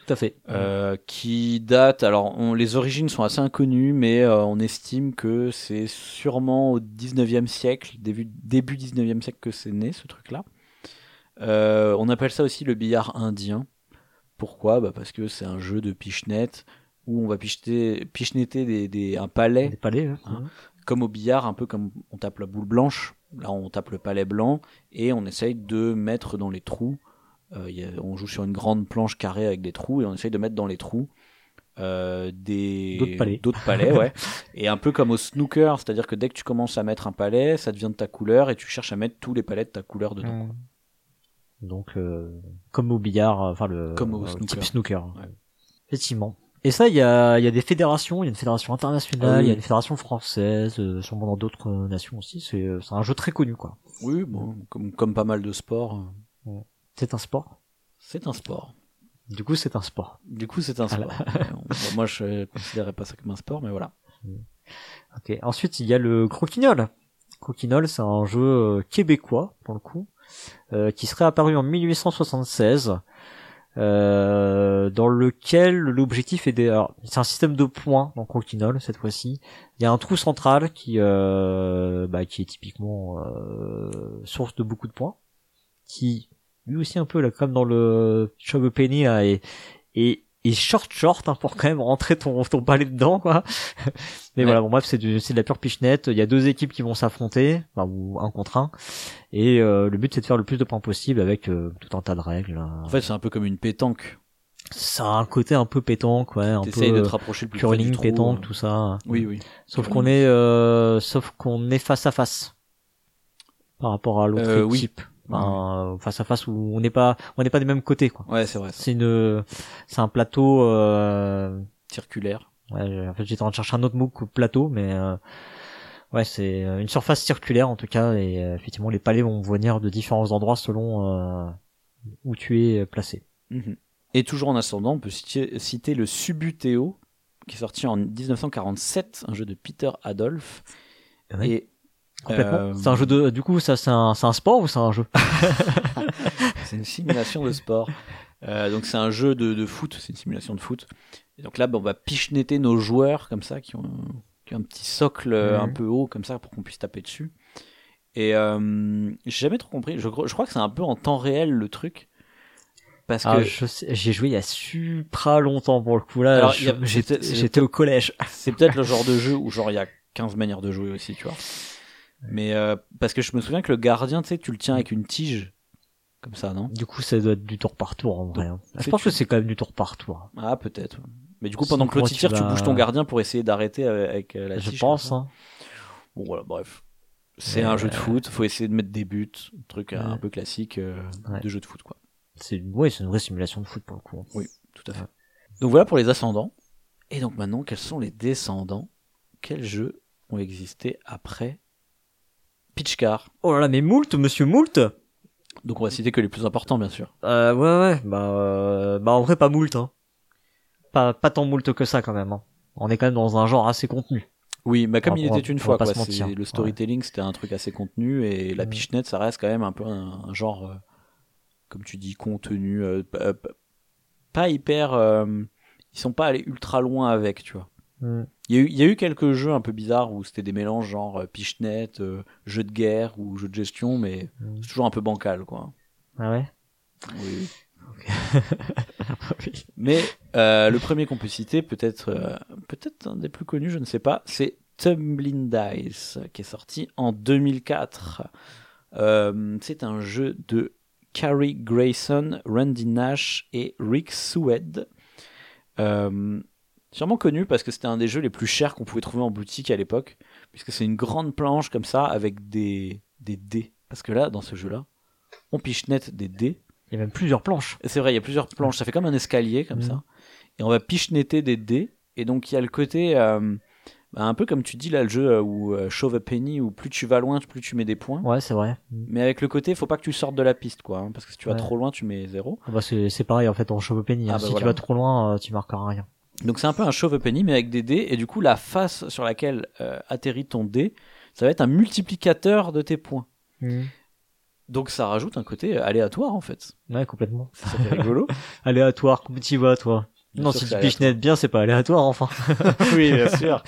Tout à fait. euh, qui date. Alors, on- les origines sont assez inconnues, mais euh, on estime que c'est sûrement au 19e siècle, début, début 19e siècle que c'est né ce truc-là. Euh, on appelle ça aussi le billard indien. Pourquoi? Bah Parce que c'est un jeu de pichenette où on va picheter, pichenetter des, des, un palais Des palais. hein. Hein. comme au billard, un peu comme on tape la boule blanche. Là, on tape le palais blanc et on essaye de mettre dans les trous. Euh, il y a- on joue sur une grande planche carrée avec des trous et on essaye de mettre dans les trous euh, des D'autres palais. d'autres palais, ouais. et un peu comme au snooker, c'est-à-dire que dès que tu commences à mettre un palais, ça devient de ta couleur et tu cherches à mettre tous les palais de ta couleur dedans. Mm. Donc, euh, comme au billard, enfin le Comme au snooker. type snooker. Ouais. Effectivement. Et ça, il y a, il y a des fédérations, il y a une fédération internationale, Ah oui. il y a une fédération française, euh, sûrement dans d'autres nations aussi. C'est, un jeu très connu, quoi. Oui, bon, comme, comme pas mal de sports, euh, C'est un sport. c'est un sport. Du coup, c'est un sport. Du coup, c'est un sport. Moi, je considérais pas ça comme un sport, mais voilà. Ok. Ensuite, il y a le croquinole. Croquinole, c'est un jeu euh, québécois, pour le coup, euh, qui serait apparu en 1876, euh, dans lequel l'objectif est de... alors, C'est un système de points dans Croquinole, cette fois-ci. Il y a un trou central qui, euh, bah, qui est typiquement euh, source de beaucoup de points, qui, lui aussi un peu, là, comme dans le Chove Penny, là, est, est et short short hein, pour quand même rentrer ton ton palais dedans quoi. Mais Ouais. voilà, bon bref, c'est de la pure pichenette. Il y a deux équipes qui vont s'affronter, enfin, ou un contre un, et euh, le but c'est de faire le plus de points possible avec euh, tout un tas de règles. En fait, c'est un peu comme une pétanque. ça a un côté un peu pétanque, ouais, un peu de te rapprocher le plus près du curling, trou. pétanque, euh. tout ça. Oui, oui. Sauf Curling. qu'on est, euh, sauf qu'on est face à face par rapport à l'autre Euh, oui. Euh, face à face où on n'est pas, on n'est pas des mêmes côtés, quoi. Ouais, c'est vrai. c'est une, c'est un plateau. Euh, Circulaire. ouais, en fait, j'étais en train de chercher un autre mot que plateau, mais euh, ouais, c'est une surface circulaire en tout cas, et euh, effectivement, les palais vont venir de différents endroits selon euh, où tu es placé. Mhm. Et toujours en ascendant, on peut citer, citer le Subuteo, qui est sorti en 1947, un jeu de Peter Adolph. Oui. Et Complètement. euh, C'est un jeu de, du coup, ça, c'est un, sport ou c'est un jeu? C'est une simulation de sport. Euh, donc c'est un jeu de, de foot, c'est une simulation de foot. Et donc là, bah, on va pichenetter nos joueurs comme ça, qui ont, qui ont un petit socle euh, Mhm. un peu haut comme ça pour qu'on puisse taper dessus. Et euh, j'ai jamais trop compris. Je, crois- je crois que c'est un peu en temps réel le truc. Parce Ah, que j'ai joué il y a supra longtemps pour le coup là. J'étais au collège. c'est peut-être le genre de jeu où genre il y a 15 manières de jouer aussi, tu vois. Mais euh, parce que je me souviens que le gardien, tu sais, tu le tiens avec une tige. Comme ça, non? Du coup, ça doit être du tour par tour en vrai. hein. Je pense tu- que c'est quand même du tour par tour. Ah, peut-être. Mais du coup, pendant que l'autre tu tire, tu bouges ton gardien pour essayer d'arrêter avec avec, euh, la Je tige. pense. comme ça. Hein. Bon, voilà, bref. C'est un jeu de euh, foot, faut essayer de mettre des buts, un truc euh, Ouais. un peu classique euh, Ouais. de jeu de foot, quoi. C'est ouais, c'est une vraie simulation de foot pour le coup. Oui, tout à fait. Donc voilà pour les ascendants. Et donc maintenant, quels sont les descendants? Quels jeux ont existé après Pitch Car Oh là là, mais Moult, Monsieur Moult. Donc on va citer que les plus importants, bien sûr. Euh, ouais, ouais. Bah, euh, bah en vrai pas Moult. Hein. Pas, pas tant Moult que ça quand même. Hein. On est quand même dans un genre assez contenu. Oui, bah comme On il on était une fois, quoi. Le storytelling, c'était un truc assez contenu, et la Mm. pichenette, ça reste quand même un peu un, un genre, euh, comme tu dis, contenu, euh, euh, pas hyper. euh, ils sont pas allés ultra loin avec, tu vois. Hmm. Il y, a eu, il y a eu quelques jeux un peu bizarres où c'était des mélanges genre euh, pichenette, euh, jeu de guerre ou jeu de gestion, mais Mm. c'est toujours un peu bancal, quoi. Ah ouais? Oui. Mais euh, le premier qu'on peut citer, peut-être euh, peut-être un des plus connus, je ne sais pas, c'est Tumbling Dice, qui est sorti en 2004. Euh, c'est un jeu de Carrie Grayson, Randy Nash et Rick Sewed. Euh, sûrement connu parce que c'était un des jeux les plus chers qu'on pouvait trouver en boutique à l'époque, puisque c'est une grande planche comme ça avec des, des dés. Parce que là, dans ce jeu-là, on pichenette des dés. Il y a même plusieurs planches. C'est vrai, il y a plusieurs planches. Ça fait comme un escalier, comme Mhm. ça. Et on va pichenetter des dés. Et donc, il y a le côté. euh, bah, un peu comme tu dis là, le jeu euh, où euh, Shove a Penny, où plus tu vas loin, plus tu mets des points. Ouais, c'est vrai. Mais avec le côté, faut pas que tu sortes de la piste, quoi. hein, parce que si tu vas Ouais. trop loin, tu mets zéro. Ah Bah, c'est, c'est pareil en fait en cheveux penny. Ah hein. bah si voilà. tu vas trop loin, euh, tu marqueras rien. Donc, c'est un peu un Shove Penny, mais avec des dés. Et du coup, la face sur laquelle euh, atterrit ton dé, ça va être un multiplicateur de tes points. Donc, ça rajoute un côté aléatoire, en fait. Ouais, complètement. Fait rigolo. Aléatoire, comment tu vas toi Bien Non, si tu pichenettes bien, c'est pas aléatoire enfin. oui, bien sûr.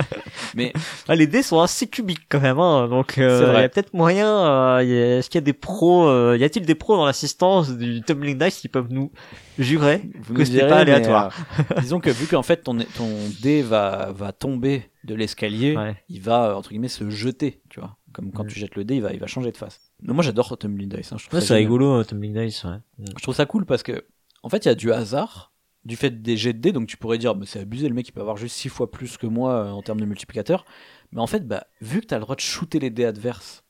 mais Ah, les dés sont assez cubiques quand même, hein. donc euh, il y a peut-être moyen. euh, a- Est-ce qu'il y a des pros euh, Y a-t-il des pros dans l'assistance du Tumbling Dice qui peuvent nous jurer Vous que direz, pas aléatoire euh, disons que vu qu'en fait ton, ton dé va, va tomber de l'escalier, Ouais. il va entre guillemets se jeter, tu vois. Comme quand Mm. tu jettes le dé, il va, il va changer de face. Mais moi j'adore Tumbling Dice. hein, je, trouve Ouais, ça c'est rigolo, euh, Tumbling Dice. Ouais. je trouve ça cool parce que en fait il y a du hasard, du fait des jets de dés, donc tu pourrais dire bah, c'est abusé, le mec il peut avoir juste 6 fois plus que moi euh, en termes de multiplicateur. Mais en fait, bah, vu que tu as le droit de shooter les dés adverses,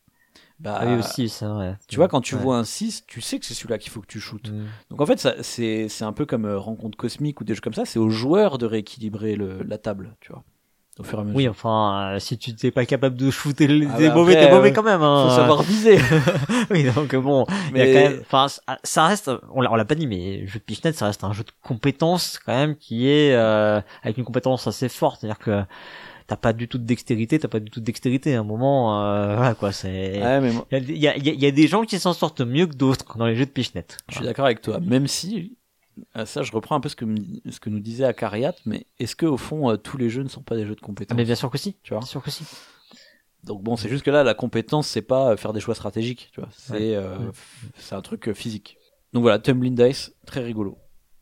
bah, Ah oui aussi, vrai. tu vois, quand tu Ouais. vois un 6, tu sais que c'est celui-là qu'il faut que tu shootes. Mm. Donc en fait, ça, c'est, c'est un peu comme euh, rencontre cosmique ou des jeux comme ça. C'est aux joueurs de rééquilibrer le, la table, tu vois. Au fur et à mesure. Oui, enfin, euh, si tu n'es pas capable de shooter les Ah bah mauvais, t'es mauvais euh, quand même. Hein. faut savoir viser. oui, donc euh, bon, il y a Mais- quand même, enfin, ça- reste, on l'a, on l'a pas dit, mais le jeu de Pichenette, ça reste un jeu de compétences quand même qui est euh, avec une compétence assez forte, c'est-à-dire que t'as pas du tout de dextérité, t'as pas du tout de dextérité. À un moment, euh, voilà quoi, c'est. Ouais, mais moi, Il y a, il y, a, il y a des gens qui s'en sortent mieux que d'autres dans les jeux de Pichenette. je suis d'accord avec toi. Même si, ça, je reprends un peu ce que, me- ce que nous disait Akariat, mais est-ce que au fond, euh, tous les jeux ne sont pas des jeux de Ah, compétences mais bien sûr que si. Tu vois? Bien sûr que si. Donc bon, c'est juste que là, la compétence, c'est pas euh, faire des choix stratégiques, tu vois. C'est, Ouais. euh, Ouais. f- c'est un truc physique. Donc voilà, Tumbling Dice, très rigolo.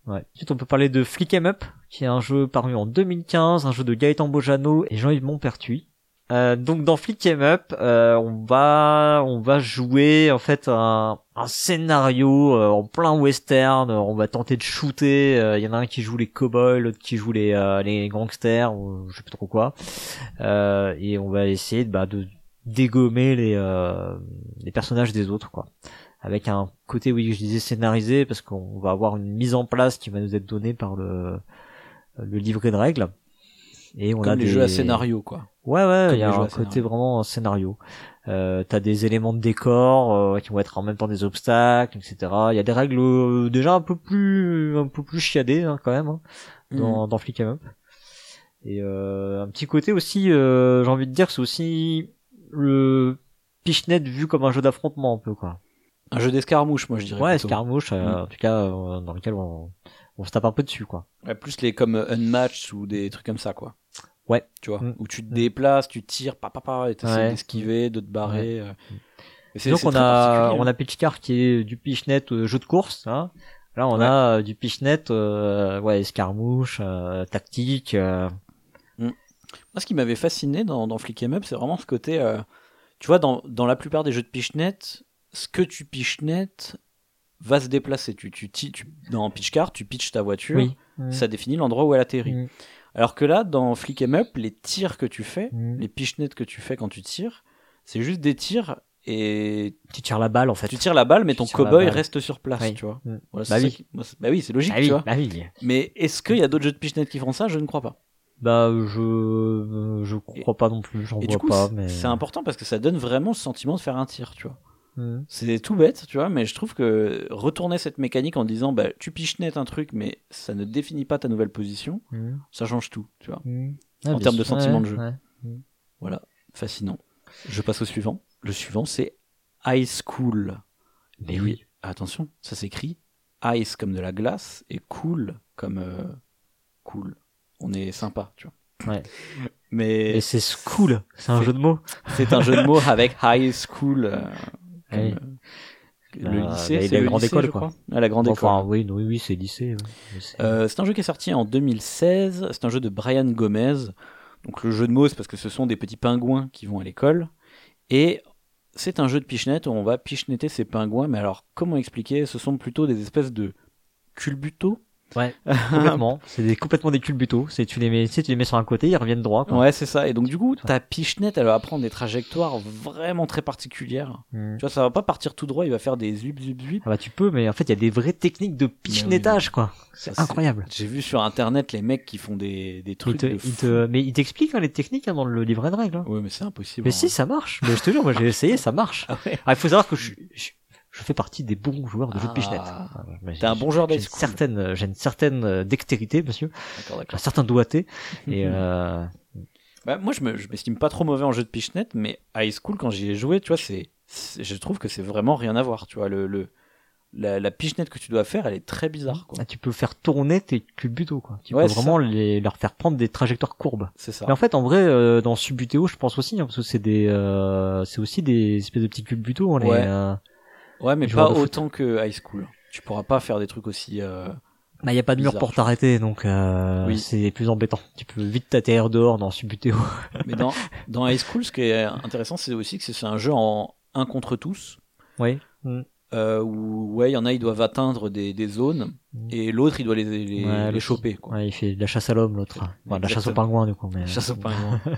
Ouais. Ensuite, on peut parler de Flick 'em Up, qui est un jeu paru en 2015, un jeu de Gaëtan Bojano et Jean-Yves Montpertuis. Euh, donc dans Flick 'em Up, euh, on va on va jouer en fait un, scénario euh, en plein western. On va tenter de shooter. Il y en a un qui joue les cowboys, l'autre qui joue les les gangsters, ou je sais plus trop quoi. et on va essayer bah, de dégommer les les personnages des autres quoi. Avec un côté oui je disais scénarisé parce qu'on va avoir une mise en place qui va nous être donnée par le livret de règles. Et on Comme a des jeux à scénario quoi. Ouais, ouais, il y a un côté vraiment scénario. Euh, t'as des éléments de décor euh, qui vont être en même temps des obstacles, etc. Il y a des règles euh, déjà un peu plus, un peu plus chiadées hein, quand même hein, dans, mm. dans Flick Up. Et euh, un petit côté aussi, euh, j'ai envie de dire, c'est aussi le Pichnet vu comme un jeu d'affrontement un peu quoi. Un jeu d'escarmouche, moi je dirais. Ouais, escarmouche, mm. en tout cas dans lequel on, on se tape un peu dessus quoi. Ouais, plus les comme Unmatch ou des trucs comme ça quoi. Ouais. Tu vois, mm. où tu te déplaces, tu tires, papa, papa, et t'essaies d'esquiver, de te barrer. Euh. donc on a, on a Pitchcar qui est du Pichnet euh, jeu de course, hein. Là on a euh, du Pichnet, euh, ouais, escarmouche, tactique. Mm. Moi ce qui m'avait fasciné dans, dans Flick Up, c'est vraiment ce côté, tu vois, dans, dans la plupart des jeux de Pichnet, ce que tu Pichnet va se déplacer. Tu, tu, tu, dans Pitchcar, tu pitches ta voiture, ça définit l'endroit où elle atterrit. Alors que là, dans Flick Em Up, les tirs que tu fais, mm. les pichenettes que tu fais quand tu tires, c'est juste des tirs et tu tires la balle en fait. Tu tires la balle, mais ton cowboy reste sur place, tu vois. Mm. bah, oui. bah, oui. c'est logique, bah tu vois. Bah oui. Mais est-ce qu'il y a d'autres jeux de pichenettes qui font ça? Je ne crois pas. Bah je je crois pas non plus, j'en vois pas. Mais c'est important parce que ça donne vraiment le sentiment de faire un tir, tu vois. Mm. C'est tout bête, tu vois, mais je trouve que retourner cette mécanique en disant bah, tu piches net un truc, mais ça ne définit pas ta nouvelle position, mm. ça change tout, tu vois, mm. en termes de sentiment de jeu. Voilà, fascinant. Je passe au suivant. Le suivant, c'est High School. Mais oui, attention, ça s'écrit ice comme de la glace et cool comme euh, cool. On est sympa, tu vois. Ouais. Mais c'est school, c'est un jeu de mots. C'est un jeu de mots avec high school. Euh, euh, le bah, lycée, bah, c'est la grande école, quoi. Ah, la grande enfin, école. Oui, oui, oui, c'est lycée. Euh, c'est un jeu qui est sorti en 2016. C'est un jeu de Brian Gomez. Donc le jeu de mots, c'est parce que ce sont des petits pingouins qui vont à l'école. Et c'est un jeu de pichenette où on va pichenetter ces pingouins. Mais alors, comment expliquer? Ce sont plutôt des espèces de culbutos Ouais, complètement. c'est des, complètement des culbutos. C'est tu les mets, tu, tu les mets sur un côté, ils reviennent droit. Ouais, c'est ça. Et donc du coup, ta pichenette, elle va prendre des trajectoires vraiment très particulières. Hmm. Tu vois, ça va pas partir tout droit, il va faire des zup zup zup. Ah bah tu peux, mais en fait, il y a des vraies techniques de pichenettage, quoi. C'est incroyable. J'ai vu sur internet les mecs qui font des, des trucs. Te, te, mais ils t'expliquent hein, les techniques hein, dans le livret de règles. Hein. Ouais, mais c'est impossible. Mais si, ça marche. mais je te jure, moi j'ai essayé, ça marche. Ah ouais. ah, il faut savoir que je, je je fais partie des bons joueurs de jeux de pichenette. Ah, T'es un bon joueur J'ai une certaine, j'ai une certaine euh, dextérité, monsieur. D'accord, d'accord. Un certain doigté. et euh... bah, moi, je me, je m'estime pas trop mauvais en jeu de pichenette, mais high school, quand j'y ai joué, tu vois, c'est, je trouve que c'est vraiment rien à voir, tu vois, le, le, la, la pichenette que tu dois faire, elle est très bizarre. Quoi. Ah, tu peux faire tourner tes culbutos, quoi. Tu peux vraiment les, leur faire prendre des trajectoires courbes. C'est ça. Mais en fait, en vrai, euh, dans Subutéo, je pense aussi, hein, parce que c'est des, euh, c'est aussi des espèces de petits culbutos. Hein, ouais. Les, euh, Ouais, mais pas autant que high school. Tu pourras pas faire des trucs aussi. Euh, bah, y a pas de mur pour t'arrêter, donc euh, oui. c'est plus embêtant. Tu peux vite t'atterrir dehors dans Subutéo. mais dans, dans high school, ce qui est intéressant, c'est aussi que c'est un jeu en un contre tous. Oui. Mm. Euh, où ouais, il y en a, ils doivent atteindre des, des zones mm. et l'autre, il doit les, les, les choper. Quoi. Ouais, il fait de la chasse à l'homme, l'autre. Enfin, de la chasse au pingouin, du coup. Mais... Chasse au pingouin.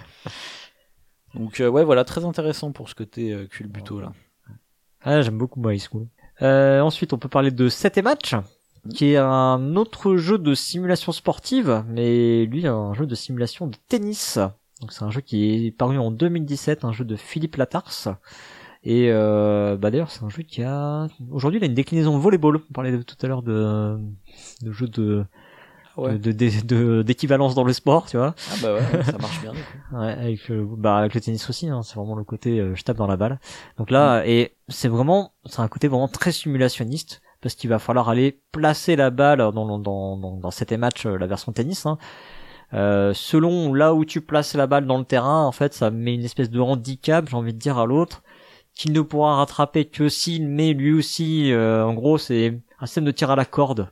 Donc euh, ouais, voilà, très intéressant pour ce côté euh, culbuto là. Ah, j'aime beaucoup High School. Euh, ensuite, on peut parler de 7 et match, qui est un autre jeu de simulation sportive, mais lui, un jeu de simulation de tennis. Donc c'est un jeu qui est paru en 2017, un jeu de Philippe Latars. Et euh, bah d'ailleurs, c'est un jeu qui a aujourd'hui il a une déclinaison volleyball. On parlait tout à l'heure de de jeu de de d'équivalence dans le sport, tu vois. Ah bah ouais, ça marche bien. ouais, avec le, bah avec le tennis aussi, hein, c'est vraiment le côté euh, je tape dans la balle. Donc là, mm. et c'est vraiment, c'est un côté vraiment très simulationniste parce qu'il va falloir aller placer la balle dans dans dans, dans cet match euh, la version tennis. Hein. Euh, selon là où tu places la balle dans le terrain, en fait, ça met une espèce de handicap, j'ai envie de dire à l'autre, qu'il ne pourra rattraper que s'il met lui aussi. Euh, en gros, c'est un système de tir à la corde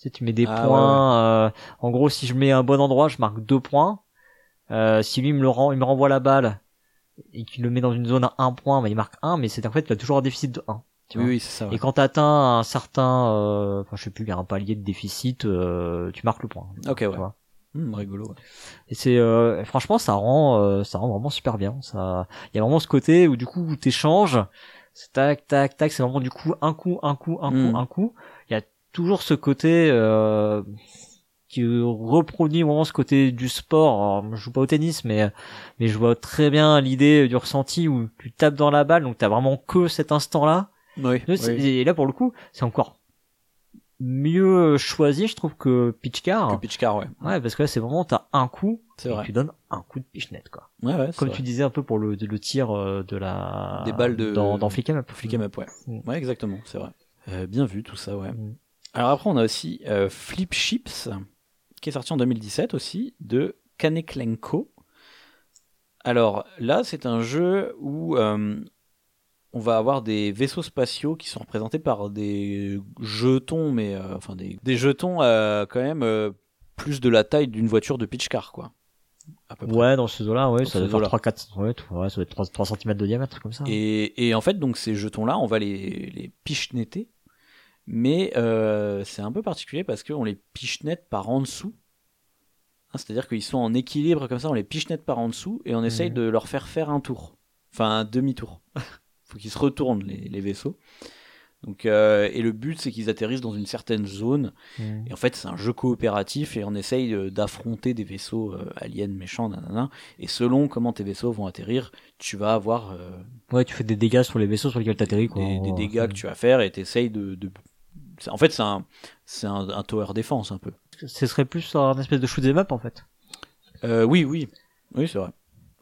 Tu sais, tu mets des Ah, points. euh, en gros, si je mets un bon endroit, je marque deux points. Euh, si lui me le rend, il me renvoie la balle et qu'il le met dans une zone à un point, bah, il marque un, mais c'est en fait il a toujours un déficit de 1. Tu Oui, vois. oui, c'est ça. ouais. Et quand t'atteins un certain, euh, enfin je sais plus, il y a un palier de déficit, euh, tu marques le point. Ok, Tu ouais. vois. Hmm, rigolo. ouais. Et c'est euh, franchement ça rend euh, ça rend vraiment super bien. Ça, il y a vraiment ce côté où du coup t'échanges, c'est tac tac tac, c'est vraiment du coup un coup un coup un coup un coup. Toujours ce côté euh, qui reproduit vraiment ce côté du sport. Alors, je joue pas au tennis, mais mais je vois très bien l'idée du ressenti où tu tapes dans la balle, donc t'as vraiment que cet instant-là. Oui, Et oui. Et là pour le coup, c'est encore mieux choisi, je trouve que Pitchcar. Que pitch car, ouais. Ouais, parce que là c'est vraiment t'as un coup et vrai. tu donnes un coup de pichenette quoi. Ouais, ouais, Comme vrai. tu disais un peu pour le, le tir euh, de la Des balles de- dans, dans Flick 'em Up. Flick 'em up, ouais. Mm. Ouais, exactement, c'est vrai. Euh, bien vu tout ça, ouais. Mm. Alors après, on a aussi euh, Flip Chips, qui est sorti en 2017 aussi, de Kaneklenko. Alors là, c'est un jeu où euh, on va avoir des vaisseaux spatiaux qui sont représentés par des jetons, mais euh, enfin des, des jetons quand même plus de la taille d'une voiture de pitch car, quoi. À peu près. Ouais, dans ce zoo-là, ouais, ça doit faire 3 4 ouais, ça doit être 3, 3 cm de diamètre comme ça. Et, et en fait, donc ces jetons-là, on va les, les pichenetter, mais euh, c'est un peu particulier parce qu'on les pichenette par en dessous. Hein, C'est-à-dire qu'ils sont en équilibre comme ça, on les pichenette par en dessous et on essaye Mhm. de leur faire faire un tour, enfin un demi-tour. faut qu'ils se retournent les, les vaisseaux. Donc, euh, et le but, c'est qu'ils atterrissent dans une certaine zone. Mm. Et en fait, c'est un jeu coopératif et on essaye d'affronter des vaisseaux euh, aliens méchants, nanana. Et selon comment tes vaisseaux vont atterrir, tu vas avoir euh, Ouais, tu fais des dégâts sur les vaisseaux sur lesquels t'atterris quoi. des, des Ouais. dégâts que tu vas faire et t'essayes de, de... En fait, c'est un, c'est un, un tower défense un peu. Ce serait plus un espèce de shoot 'em up en fait. Euh, oui, oui, oui, c'est vrai.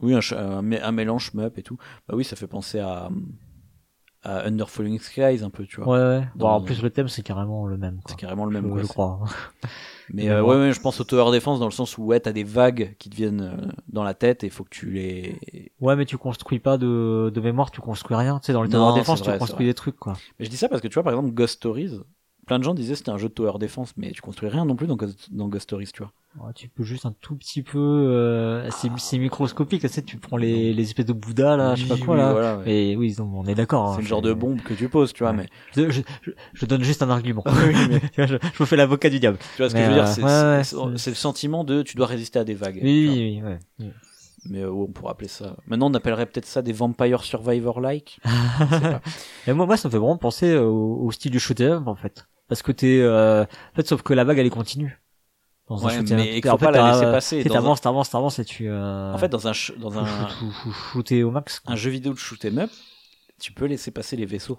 Oui, un, mélange shmup et tout. Bah oui, ça fait penser à, à Under Falling Skies un peu, tu vois. Ouais, ouais. Bon, en plus le thème c'est carrément le même. C'est carrément le même, je, quoi. je crois. Mais euh, ouais, ouais, je pense au tower défense dans le sens où ouais, t'as des vagues qui te viennent euh, dans la tête et il faut que tu les. Ouais, mais tu construis pas de, de mémoire, tu construis rien. Tu sais, dans Non, tower défense, vrai, tu construis des trucs quoi. Mais je dis ça parce que tu vois, par exemple, Ghost Stories, plein de gens disaient c'était un jeu de tower défense, mais tu construis rien non plus dans Ghost, dans Ghost Stories, tu vois. Ouais, tu peux juste un tout petit peu, euh, c'est, c'est microscopique, tu sais, tu prends les, les espèces de Bouddha là, je sais pas quoi oui, là. voilà, ouais. Et oui, non, on est d'accord. hein, C'est le genre de bombe que tu poses, tu vois, Ouais. mais Je, je, je- je donne juste un argument. Oui, mais- je, je me fais l'avocat du diable. tu vois ce que Mais, je veux dire, euh, c'est le sentiment de tu dois résister à des vagues. Oui, oui, oui. Mais euh, on pourrait appeler ça. Maintenant, on appellerait peut-être ça des Vampire Survivor-like. Moi, moi, ça me fait vraiment penser au, au style du shoot 'em up, en fait. Parce que t'es, euh, en fait, sauf que la vague, elle est continue. Dans Ouais, shoot 'em mais il faut pas la laisser euh, passer. un- T'avances, t'avances, t'avances et tu, euh, En fait, dans un, dans un, shooter au max. quoi. un jeu vidéo de shoot 'em up, tu peux laisser passer les vaisseaux.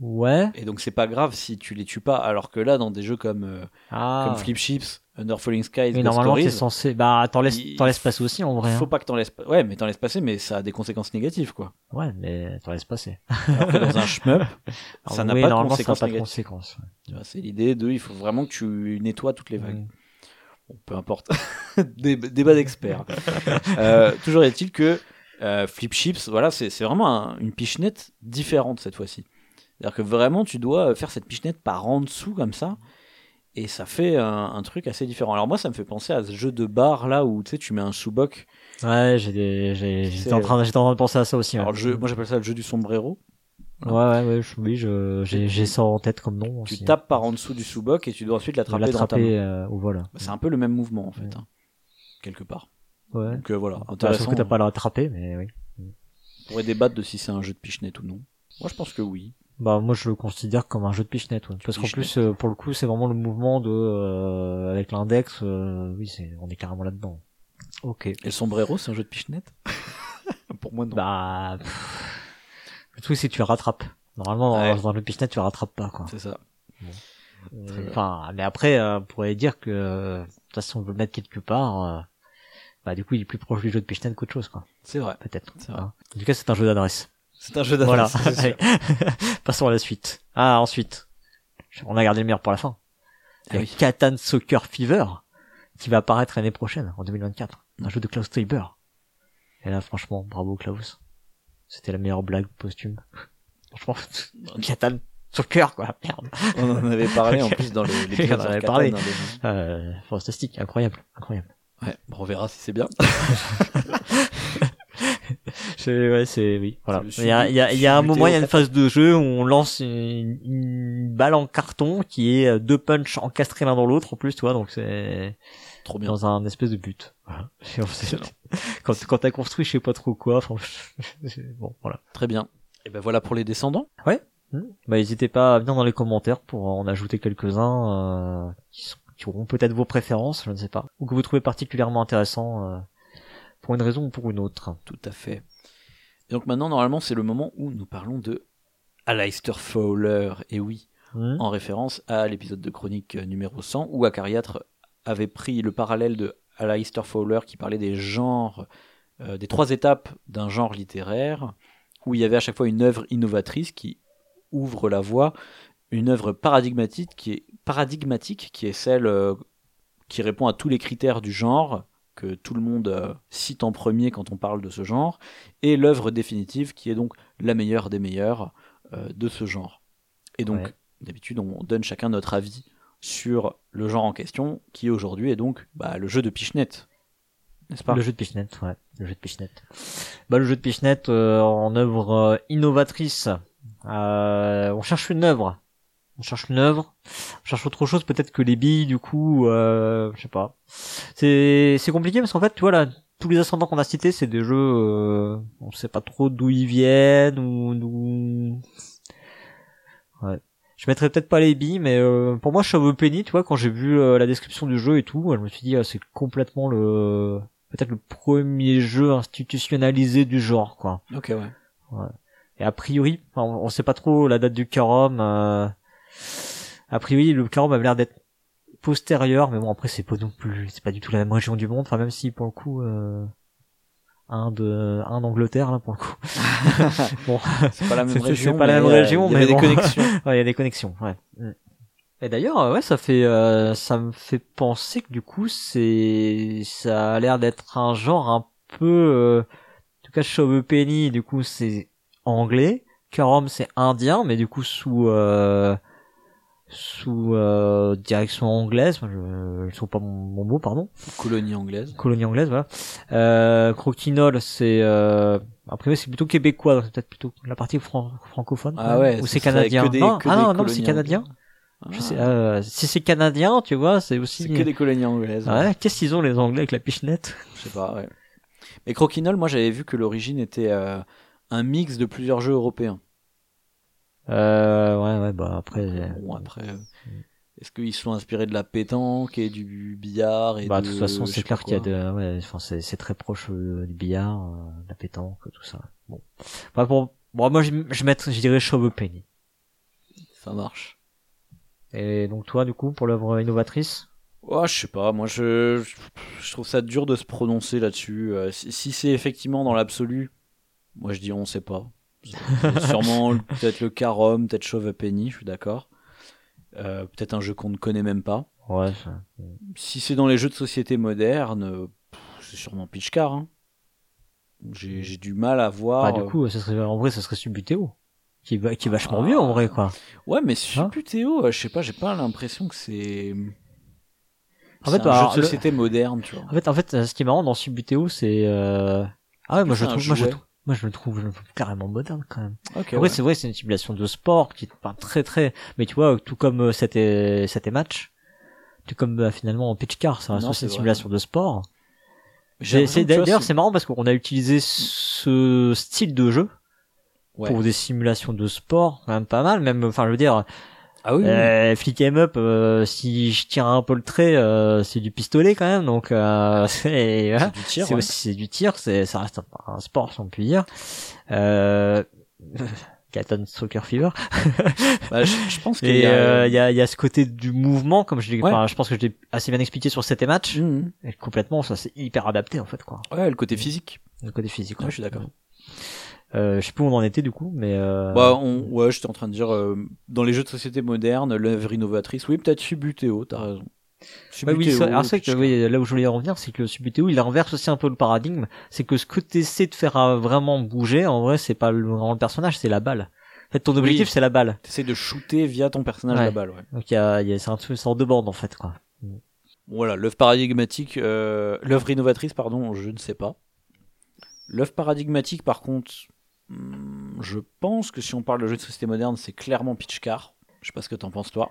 Ouais. Et donc, c'est pas grave si tu les tues pas. Alors que là, dans des jeux comme, euh, Ah. comme Flip Chips, Under Falling Skies, Mais normalement, t'es censé, bah, t'en laisses, il- laisses passer aussi, en vrai. faut hein. pas que t'en laisses. Ouais, mais t'en laisses passer, mais ça a des conséquences négatives, quoi. Ouais, mais t'en laisses passer. Alors que dans un shmup, ça n'a Oui, pas pas de conséquences. ouais. C'est l'idée de, il faut vraiment que tu nettoies toutes les vagues. Mm. Bon, peu importe. Dé- débat d'experts. Euh, toujours est-il que euh, Flip Chips, voilà, c'est c'est vraiment un- une pichenette différente cette fois-ci. C'est-à-dire que vraiment, tu dois faire cette pichenette par en dessous comme ça, et ça fait un, un truc assez différent. Alors moi, ça me fait penser à ce jeu de bar là où tu sais, tu mets un sous-boc. Ouais, j'étais en train, j'étais en train de penser à ça aussi. ouais. Alors le jeu, moi j'appelle ça le jeu du sombrero. Ouais, ouais, ouais, je, oui, j'ai, ça en tête comme nom. Tu aussi. tapes par en dessous du sous-boc et tu dois ensuite l'attraper dans ta main. euh, au vol. Bah, C'est un peu le même mouvement en fait, Ouais. hein, quelque part. Ouais. Donc euh, voilà, Bah, sauf intéressant. que t'as pas l'attraper, mais oui. On pourrait débattre de si c'est un jeu de pichenette ou non. Moi je pense que oui. Bah moi je le considère comme un jeu de pichenette, ouais. parce qu'en plus euh, pour le coup c'est vraiment le mouvement de euh, avec l'index, euh, oui c'est on est carrément là-dedans. Ok. Et le sombrero, c'est un jeu de pichenette? Pour moi non. Bah pff, le truc c'est que tu rattrapes. Normalement Ouais. dans, dans le pichenette tu rattrapes pas quoi. c'est ça. Euh, Enfin mais après euh, on pourrait dire que euh, de toute façon on veut le mettre quelque part. euh, bah du coup il est plus proche du jeu de pichenette qu'autre chose quoi. C'est vrai. Peut-être. C'est vrai. Hein. En tout cas c'est un jeu d'adresse. C'est un jeu d'adresse. Passons à la suite. Ah, ensuite. On a gardé le meilleur pour la fin. Ah oui. Catan Soccer Fever qui va apparaître l'année prochaine, en 2024. Un jeu de Klaus Treiber. Et là, franchement, bravo Klaus. C'était la meilleure blague posthume. franchement, Catan, cœur, quoi. Merde. On en avait parlé en plus dans les l'épisode On en avait Catan, parlé. hein. Euh, fantastique, incroyable, incroyable. Ouais, on verra si c'est bien. C'est, ouais, c'est, oui, voilà. Il y a, il y a, il y a un moment, il y a une phase de jeu où on lance une, une balle en carton qui est euh, deux punchs encastrés l'un dans l'autre en plus, tu vois, donc c'est Trop bien. dans un espèce de but. Voilà. Quand, quand t'as construit, je sais pas trop quoi, enfin, bon, voilà. Très bien. Et ben voilà pour les descendants. Hmm. Bah, n'hésitez pas à venir dans les commentaires pour en ajouter quelques-uns, euh, qui, sont, qui auront peut-être vos préférences, je ne sais pas, ou que vous trouvez particulièrement intéressants, euh, pour une raison ou pour une autre. Tout à fait. Et donc maintenant, normalement, c'est le moment où nous parlons de Aleister Fowler. Et oui, en référence à l'épisode de chronique euh, numéro 100 où Acariâtre avait pris le parallèle de Aleister Fowler qui parlait des genres, euh, des trois étapes d'un genre littéraire, où il y avait à chaque fois une œuvre innovatrice qui ouvre la voie, une œuvre paradigmatique qui est, paradigmatique, qui est celle euh, qui répond à tous les critères du genre, que tout le monde euh, cite en premier quand on parle de ce genre, et l'œuvre définitive qui est donc la meilleure des meilleures euh, de ce genre. Et donc, Ouais. d'habitude, on donne chacun notre avis sur le genre en question, qui aujourd'hui est donc bah, le jeu de Pichenette. N'est-ce pas? Le jeu de Pichenette, ouais, le jeu de Pichenette. Bah, le jeu de Pichenette, euh, en œuvre euh, innovatrice, on cherche une œuvre. On cherche une œuvre. On cherche autre chose, peut-être que les billes, du coup, euh, je sais pas. C'est, c'est compliqué parce qu'en fait, tu vois, là, tous les ascendants qu'on a cités, c'est des jeux, euh, on sait pas trop d'où ils viennent ou d'où... Ouais. Je mettrais peut-être pas les billes, mais euh, pour moi, Cheveux Penny, tu vois, quand j'ai vu euh, la description du jeu et tout, je me suis dit, ah, c'est complètement le, peut-être le premier jeu institutionnalisé du genre, quoi. Ok, ouais. Et a priori, on, on sait pas trop la date du Carom. A priori, le Carom avait l'air d'être postérieur, mais bon après c'est pas non plus, c'est pas du tout la même région du monde. Enfin même si pour le coup, euh... un de, un d'Angleterre là pour le coup. bon, C'est pas la même C'est- c'est région. pas la mais, même euh, région, il y mais bon. des connexions. Ouais, il y a des connexions, ouais. Et d'ailleurs, euh, ouais, ça fait, euh, ça me fait penser que du coup, c'est, ça a l'air d'être un genre un peu, euh, en tout cas, Chauve Penny, du coup, c'est anglais, Karom, c'est indien, mais du coup, sous, euh, sous euh, direction anglaise, je, je trouve pas mon, mon mot, pardon Colonie anglaise. colonie anglaise, voilà. Euh, Croquinol, c'est euh, après c'est plutôt québécois, donc c'est peut-être plutôt la partie fran- francophone. Ah ouais. ou c'est canadien. des- non, ah non, non, c'est canadien. Je Ah, sais, euh, si c'est canadien, tu vois, c'est aussi. C'est que des colonies anglaises. Ouais, qu'est-ce qu'ils ont les Anglais avec la pichenette? Je sais pas, ouais. Mais Croquinol, moi j'avais vu que l'origine était euh, un mix de plusieurs jeux européens. Euh, ouais, ouais, bah après. Bon, après, euh, est-ce qu'ils sont inspirés de la pétanque et du billard et bah de, de toute façon, c'est clair qu'il y a de, ouais, enfin c'est c'est très proche euh, du billard, euh, de la pétanque, tout ça. Bon, bah pour, bon, moi je je mettrais, je dirais Chauve Penny. Ça marche. Et donc toi, du coup, pour l'œuvre innovatrice? Oh, je sais pas, moi je, je trouve ça dur de se prononcer là-dessus. Euh, si si c'est effectivement dans l'absolu, moi je dis on sait pas. Sûrement peut-être le Carom, peut-être Chauve Penny, je suis d'accord. Euh, peut-être un jeu qu'on ne connaît même pas. Ouais. ça- Si c'est dans les jeux de société modernes, c'est sûrement Pitchcar. Hein. J'ai j'ai du mal à voir. Bah, du euh, coup, ça serait, en vrai, ça serait Subutéo. Qui, va- qui est vachement Ah. mieux, en vrai, quoi. Ouais, mais Hein Subutéo, euh, je sais pas, j'ai pas l'impression que c'est. En fait, un alors, jeu de le- société moderne, tu vois. En fait, en fait, ce qui est marrant dans Subutéo, c'est, euh... ah ouais, moi, je trouve, moi, je trouve, moi, je le trouve, carrément moderne, quand même. Ok, Après, ouais. c'est vrai, c'est une simulation de sport qui est pas très, très, mais tu vois, tout comme euh, c'était, c'était match, tout comme, bah, finalement, en pitch car, ça reste Non, une vrai. simulation de sport. D'ailleurs, c'est marrant parce qu'on a utilisé ce style de jeu Ouais. pour des simulations de sport, quand même pas mal, même, enfin, je veux dire, Ah oui. Euh, flick em up, euh, si je tire un peu le trait, euh, c'est du pistolet quand même, donc euh, c'est du tir. c'est ouais. aussi du tir, c'est ça reste un, un sport si on peut dire. Euh, Katon Soccer Fever. Bah, je, je pense qu'il y a. euh, y, a, y a ce côté du mouvement, comme je l'ai, Ouais. enfin, je pense que je l'ai assez bien expliqué sur cet match. Mhm. Et complètement, ça c'est hyper adapté en fait quoi. Ouais, le côté physique. Le côté physique. Ouais, je suis d'accord. Euh, je sais plus où on en était du coup, mais euh... Bah, on, ouais, j'étais en train de dire, euh, dans les jeux de société modernes, l'œuvre innovatrice, oui, peut-être Subutéo, t'as raison. Oui, Subutéo, ça- alors c'est que oui, là où je voulais en revenir, c'est que le Subutéo, il renverse aussi un peu le paradigme. C'est que ce que t'essaies de faire euh, vraiment bouger, en vrai, c'est pas le, vraiment le personnage, c'est la balle. En fait, ton objectif Oui. c'est la balle. T'essayes de shooter via ton personnage Ouais. la balle, ouais. Donc il y a, y a c'est un truc- une sorte de bande en fait quoi. Voilà, l'œuvre paradigmatique, euh, l'œuvre innovatrice, pardon, je ne sais pas. L'œuvre paradigmatique, par contre, je pense que si on parle de jeu de société moderne, c'est clairement Pitch Car. Je sais pas ce que t'en penses toi.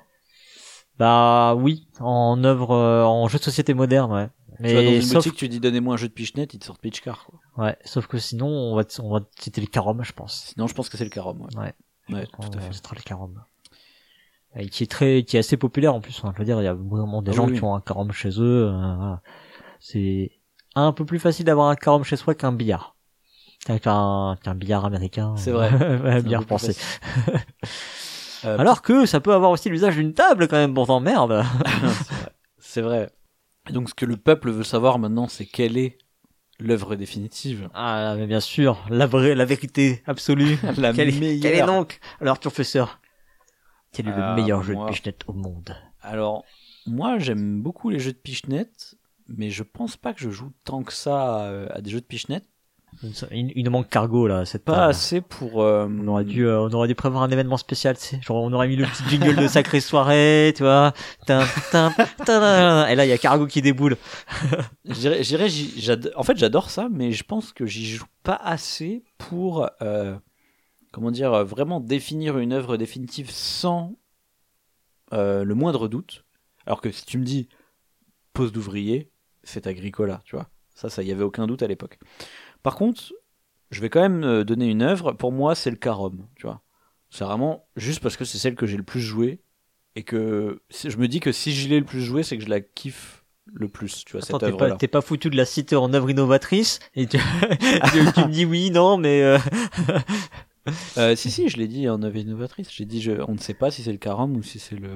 Bah oui, en œuvre, euh, en jeu de société moderne, ouais. tu vas dans Mais une sauf, boutique, tu dis donnez-moi un jeu de Pichnet, ils te sortent Pitch Car. Quoi. ouais, sauf que sinon on va, on va citer le carom, je pense. Sinon, je pense que c'est le Carom. Ouais, Ouais. ouais tout à va fait. citer le carom. Et qui est très, qui est assez populaire en plus. hein. Je veux dire, il y a vraiment des Ah gens oui, qui ont un carom chez eux. euh, voilà. C'est un peu plus facile d'avoir un carom chez soi qu'un billard. Qu'un qu'un billard américain. C'est vrai. Un billard. Euh, Alors que ça peut avoir aussi l'usage d'une table quand même, pourtant merde. c'est vrai. Donc, ce que le peuple veut savoir maintenant, c'est quelle est l'œuvre définitive. Ah, mais bien sûr, la vraie, la vérité absolue. La quelle, meilleure. quelle est donc Alors, professeur, quel est Ah, le meilleur jeu moi. de Pichenette au monde? Alors, moi, j'aime beaucoup les jeux de Pichnet, mais je pense pas que je joue tant que ça à, à des jeux de Pichnet. Il, nous manque cargo là, cette Pas table. assez pour. euh, On aurait dû, euh, on aurait dû prévoir un événement spécial, tu sais. Genre, on aurait mis le petit jingle de sacrée soirée, tu vois. Tin, tin, tin, et là, il y a Cargo qui déboule. J'ado- en fait, j'adore ça, mais je pense que j'y joue pas assez pour, euh, comment dire, vraiment définir une œuvre définitive sans le moindre doute. Alors que si tu me dis pose d'ouvrier, c'est Agricola, tu vois. Ça, ça y avait aucun doute à l'époque. Par contre, je vais quand même euh, donner une œuvre. Pour moi, c'est le Carom, tu vois. C'est vraiment juste parce que c'est celle que j'ai le plus joué et que je me dis que si je l'ai le plus joué, c'est que je la kiffe le plus, tu vois, Attends, cette œuvre-là. pas, t'es pas foutu de la citer en œuvre innovatrice et tu, tu, tu me dis oui, non, mais euh, Euh, si, si, je l'ai dit en œuvre innovatrice. J'ai dit, je, on ne sait pas si c'est le Carom ou si c'est le.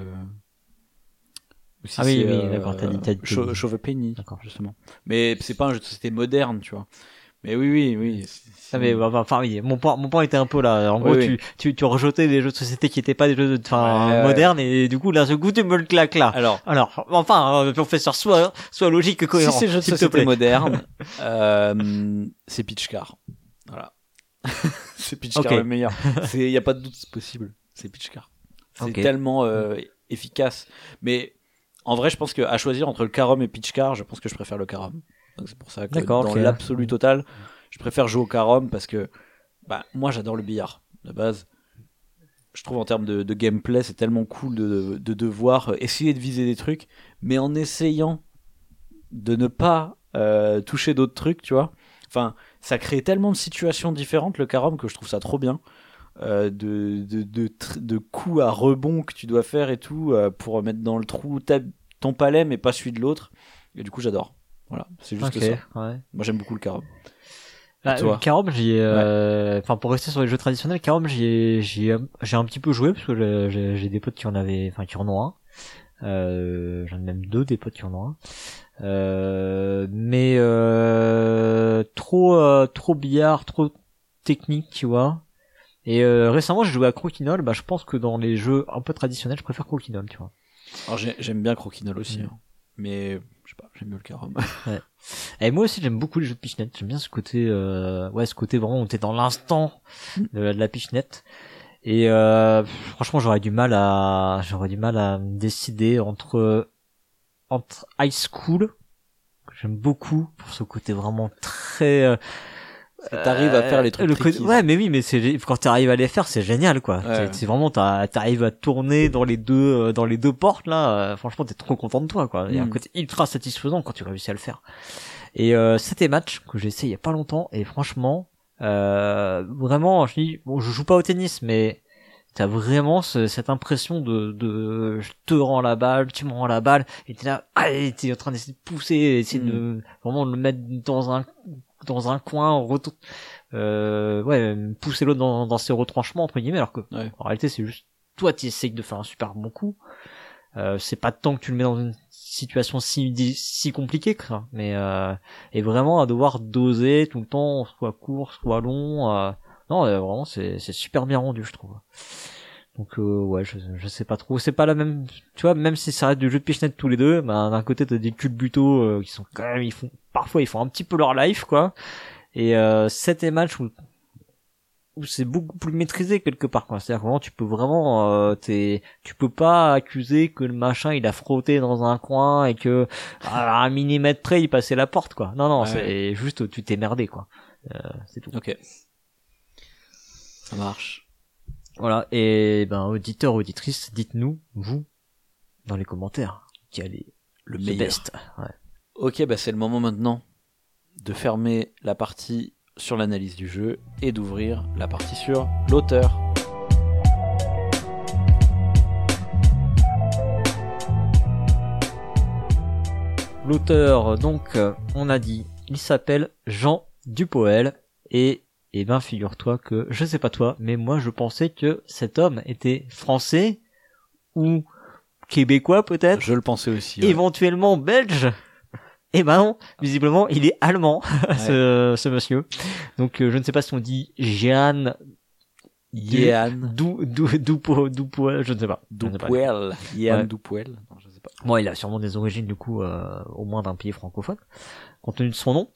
si Ah oui, oui, d'accord, t'as dit- dit- Chau- Chauve-Penny, D'accord. justement. Mais c'est pas un jeu de société moderne, tu vois. Mais oui, oui, oui. Ah, mais bah, enfin oui, mon point, mon point était un peu là. En Oui, gros, oui. tu, tu, tu rejetais des jeux de société qui étaient pas des jeux de, enfin, Ouais, modernes et du coup, là, ce coup, tu me le claques là. Alors, Alors, enfin, euh, professeur, sois, sois logique et si cohérent. c'est jeu de société moderne, euh, c'est Pitch Car. Voilà. c'est Pitch Car Ok. le meilleur. Il n'y a pas de doute, c'est possible. C'est Pitch Car. C'est tellement euh, efficace. Mais en vrai, je pense qu'à choisir entre le Carom et Pitch Car, je pense que je préfère le Carom. C'est pour ça que D'accord, dans l'absolu total, je préfère jouer au Carom parce que bah, moi j'adore le billard de base. Je trouve en termes de, de gameplay, c'est tellement cool de, de devoir euh, essayer de viser des trucs, mais en essayant de ne pas euh, toucher d'autres trucs, tu vois. Enfin, ça crée tellement de situations différentes le carom que je trouve ça trop bien. Euh, de, de, de, tr- de coups à rebond que tu dois faire et tout euh, pour mettre dans le trou ta- ton palais mais pas celui de l'autre. Et du coup, j'adore. Voilà, c'est juste ça. ouais. Moi, j'aime beaucoup le carom. Bah, le Carom, j'y euh, enfin, pour rester sur les jeux traditionnels, Carom, j'y ai, j'y ai, j'ai un petit peu joué parce que j'ai- j'ai j'ai des potes qui en avaient, enfin, qui en ont un. Euh, j'en ai même deux des potes qui en ont un. Euh, mais euh, trop, euh, trop billard, trop technique, tu vois. Et euh, récemment, j'ai joué à Crokinole. Bah, je pense que dans les jeux un peu traditionnels, je préfère Crokinole, tu vois. Alors, j'ai- j'aime bien Croquinole aussi, Mm. hein. mais j'aime mieux le carom. Et moi aussi j'aime beaucoup les jeux de pichenette. J'aime bien ce côté, euh, ouais, ce côté vraiment où t'es dans l'instant de, de la pichenette. Et euh, franchement, j'aurais du mal à, j'aurais du mal à me décider entre entre high school que j'aime beaucoup pour ce côté vraiment très. Euh, T'arrives à faire les trucs le tricky. Ouais, mais oui, mais c'est quand t'arrives à les faire, c'est génial, quoi. Ouais, C'est- vraiment, t'arrives à tourner dans les deux, euh, dans les deux portes là. euh, franchement, t'es trop content de toi, quoi. Il y a un Mm. côté ultra satisfaisant quand tu réussis à le faire. Et euh, c'était match que j'ai essayé il y a pas longtemps et franchement, euh, vraiment, je dis, bon, je joue pas au tennis, mais t'as vraiment ce- cette impression de, de, je te rends la balle, tu me rends la balle, et t'es là, et t'es en train d'essayer de pousser, essayer de vraiment le mettre dans un dans un coin, retour, euh, ouais, pousser l'autre dans, dans ses retranchements entre guillemets, alors que Ouais. en réalité c'est juste toi tu essayes de faire un super bon coup. Euh, c'est pas tant que tu le mets dans une situation si si compliquée que ça, mais euh, et vraiment à devoir doser tout le temps, soit court, soit long. euh, non, euh, vraiment c'est c'est super bien rendu, je trouve. Donc euh, ouais, je, je sais pas trop. C'est pas la même, tu vois, même si ça reste du jeu de pichenette tous les deux, bah, d'un côté t'as des culbutos euh, qui sont quand même, ils font parfois ils font un petit peu leur life quoi. Et euh, 7 et match où où c'est beaucoup plus maîtrisé quelque part quoi. C'est-à-dire vraiment tu peux vraiment euh, t'es tu peux pas accuser que le machin il a frotté dans un coin et que à un millimètre près il passait la porte quoi. Non non, Ouais. c'est juste tu t'es merdé quoi. Euh, c'est tout. Ok. Ça marche. Voilà et ben auditeurs auditrices, dites-nous vous dans les commentaires quel est Le le meilleur. best. Ouais. Ok, bah c'est le moment maintenant de fermer la partie sur l'analyse du jeu et d'ouvrir la partie sur l'auteur. L'auteur, donc, euh, on a dit, il s'appelle Jean Dupoel, et, eh ben, figure-toi que, je sais pas toi, mais moi, je pensais que cet homme était français, ou québécois, peut-être, Je le pensais aussi. ouais. éventuellement belge. Eh ben non, visiblement, il est allemand, ce, ce monsieur. Donc, euh, je ne sais pas si on dit Jeanne Yann Dou, Dou, Dupo, Dupoel, je ne sais pas. Ne. Dupuel. Yann. Non, je sais pas. Bon, il a sûrement des origines du coup euh, au moins d'un pays francophone, compte tenu de son nom.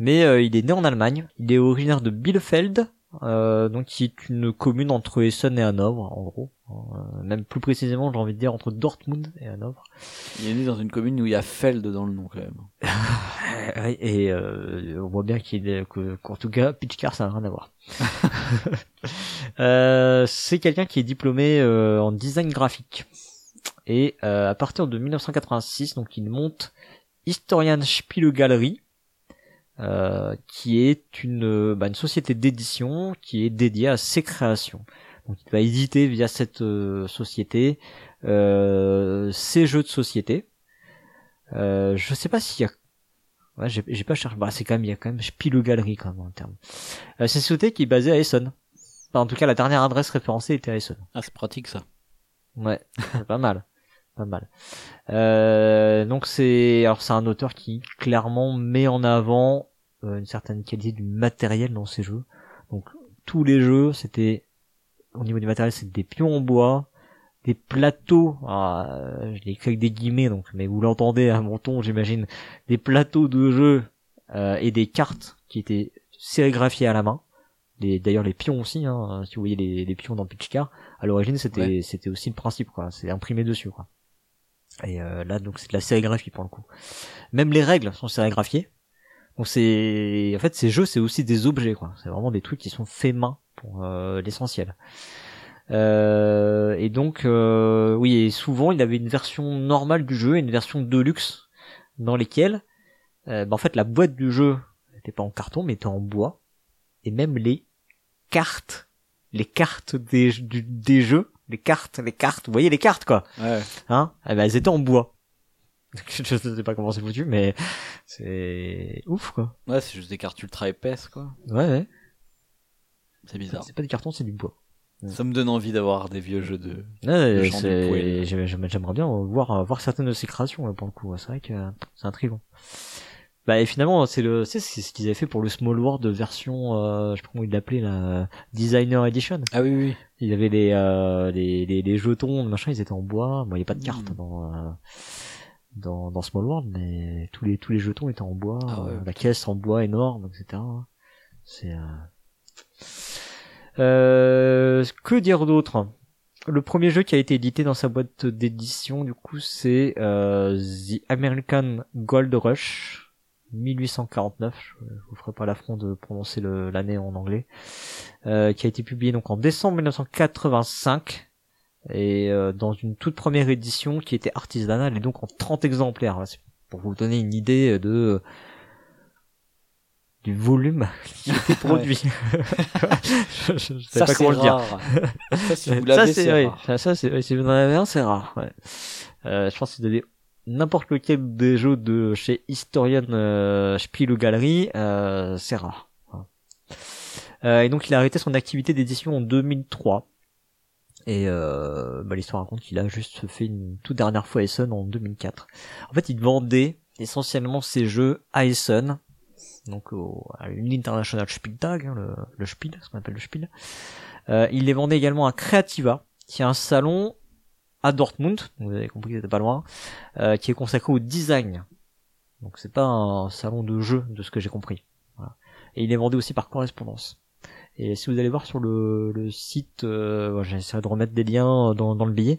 Mais euh, il est né en Allemagne. Il est originaire de Bielefeld, euh, donc qui est une commune entre Essen et Hanovre, en gros. Euh, même plus précisément, j'ai envie de dire entre Dortmund et Hanovre. Il est né dans une commune où il y a Feld dans le nom quand même. Et euh, on voit bien qu'il est que- qu'en tout cas Pitchcar ça n'a rien à voir. Euh, c'est quelqu'un qui est diplômé euh, en design graphique et euh, à partir de 1986 donc il monte Historian Spiele Gallery euh, qui est une euh, bah, une société d'édition qui est dédiée à ses créations. Donc il va éditer via cette euh, société euh, ses jeux de société. Euh, je sais pas s'il y a Ouais, j'ai j'ai pas cherché. Bah, c'est quand même, il y a quand même Spiele Galerie quand même en terme. Euh, c'est une société qui est basée à Essen. Enfin, en tout cas, la dernière adresse référencée était à Essen. Ah, c'est pratique ça. Ouais, pas mal, pas mal. Euh, donc c'est, alors c'est un auteur qui clairement met en avant une certaine qualité du matériel dans ses jeux. Donc tous les jeux, c'était au niveau du matériel, c'est des pions en bois, des plateaux. ah, euh, je l'ai écrit avec des guillemets, donc mais vous l'entendez à mon ton, j'imagine, des plateaux de jeu euh, et des cartes qui étaient sérigraphiées à la main. D'ailleurs les pions aussi, hein, si vous voyez les, les pions dans Pitchcar, à l'origine c'était Ouais. c'était aussi le principe quoi, c'est imprimé dessus quoi. Et euh, là donc c'est de la sérigraphie pour le coup. Même les règles sont sérigraphiées. Donc c'est en fait ces jeux c'est aussi des objets quoi, c'est vraiment des trucs qui sont faits main pour euh, l'essentiel. Euh, et donc euh, oui et souvent il avait une version normale du jeu et une version deluxe dans lesquelles bah, en fait la boîte du jeu n'était pas en carton mais était en bois. Et même les cartes les cartes des, du- des jeux les cartes les cartes vous voyez les cartes quoi. Ouais. hein? Eh ben, elles étaient en bois je sais pas comment c'est foutu mais c'est ouf quoi Ouais, c'est juste des cartes ultra épaisses quoi. ouais ouais C'est bizarre. c'est pas du carton c'est du bois Ça me donne envie d'avoir des vieux jeux de. Ouais, J'aimerais bien voir voir certaines de ses créations là, pour le coup. C'est vrai que c'est intriguant. Bah et finalement c'est le c'est ce qu'ils avaient fait pour le Small World version euh, je sais pas comment ils l'appelaient la Designer Edition. Ah oui, oui. Il y avait les euh, les, les les jetons machin ils étaient en bois. Bon il y a pas de cartes Mm. dans euh, dans dans Small World mais tous les tous les jetons étaient en bois. Ah ouais. euh, la caisse en bois énorme etc. C'est euh... Euh, que dire d'autre? Le premier jeu qui a été édité dans sa boîte d'édition, du coup, c'est euh, The American Gold Rush 1849. Je vous ferai pas l'affront de prononcer l'année en anglais, euh, qui a été publié donc en décembre 1985 et euh, dans une toute première édition qui était artisanale et donc en 30 exemplaires. C'est pour vous donner une idée de du volume qui était produit. je, je, je sais Ça, pas c'est comment le dire. rare. ça, si vous ça l'avez, c'est c'est rare. Ça, ça, c'est si vous en avez un, c'est rare. Ouais. Euh, je pense que si vous avez n'importe lequel des jeux de chez Historian euh, Spiel ou Galerie, euh, c'est rare. Voilà. Euh, et donc il a arrêté son activité d'édition en 2003. Et euh, bah, l'histoire raconte qu'il a juste fait une toute dernière fois Essen en 2004. En fait, il vendait essentiellement ses jeux à Essen, donc au, à l'International Spieltag, hein, le, le Spiel, ce qu'on appelle le Spiel. Euh, il les vendait également à Creativa, qui est un salon à Dortmund, vous avez compris que c'était pas loin, euh, qui est consacré au design. Donc c'est pas un salon de jeu, de ce que j'ai compris. Voilà. Et il les vendait aussi par correspondance. Et si vous allez voir sur le, le site, euh, j'essaierai de remettre des liens dans, dans le billet,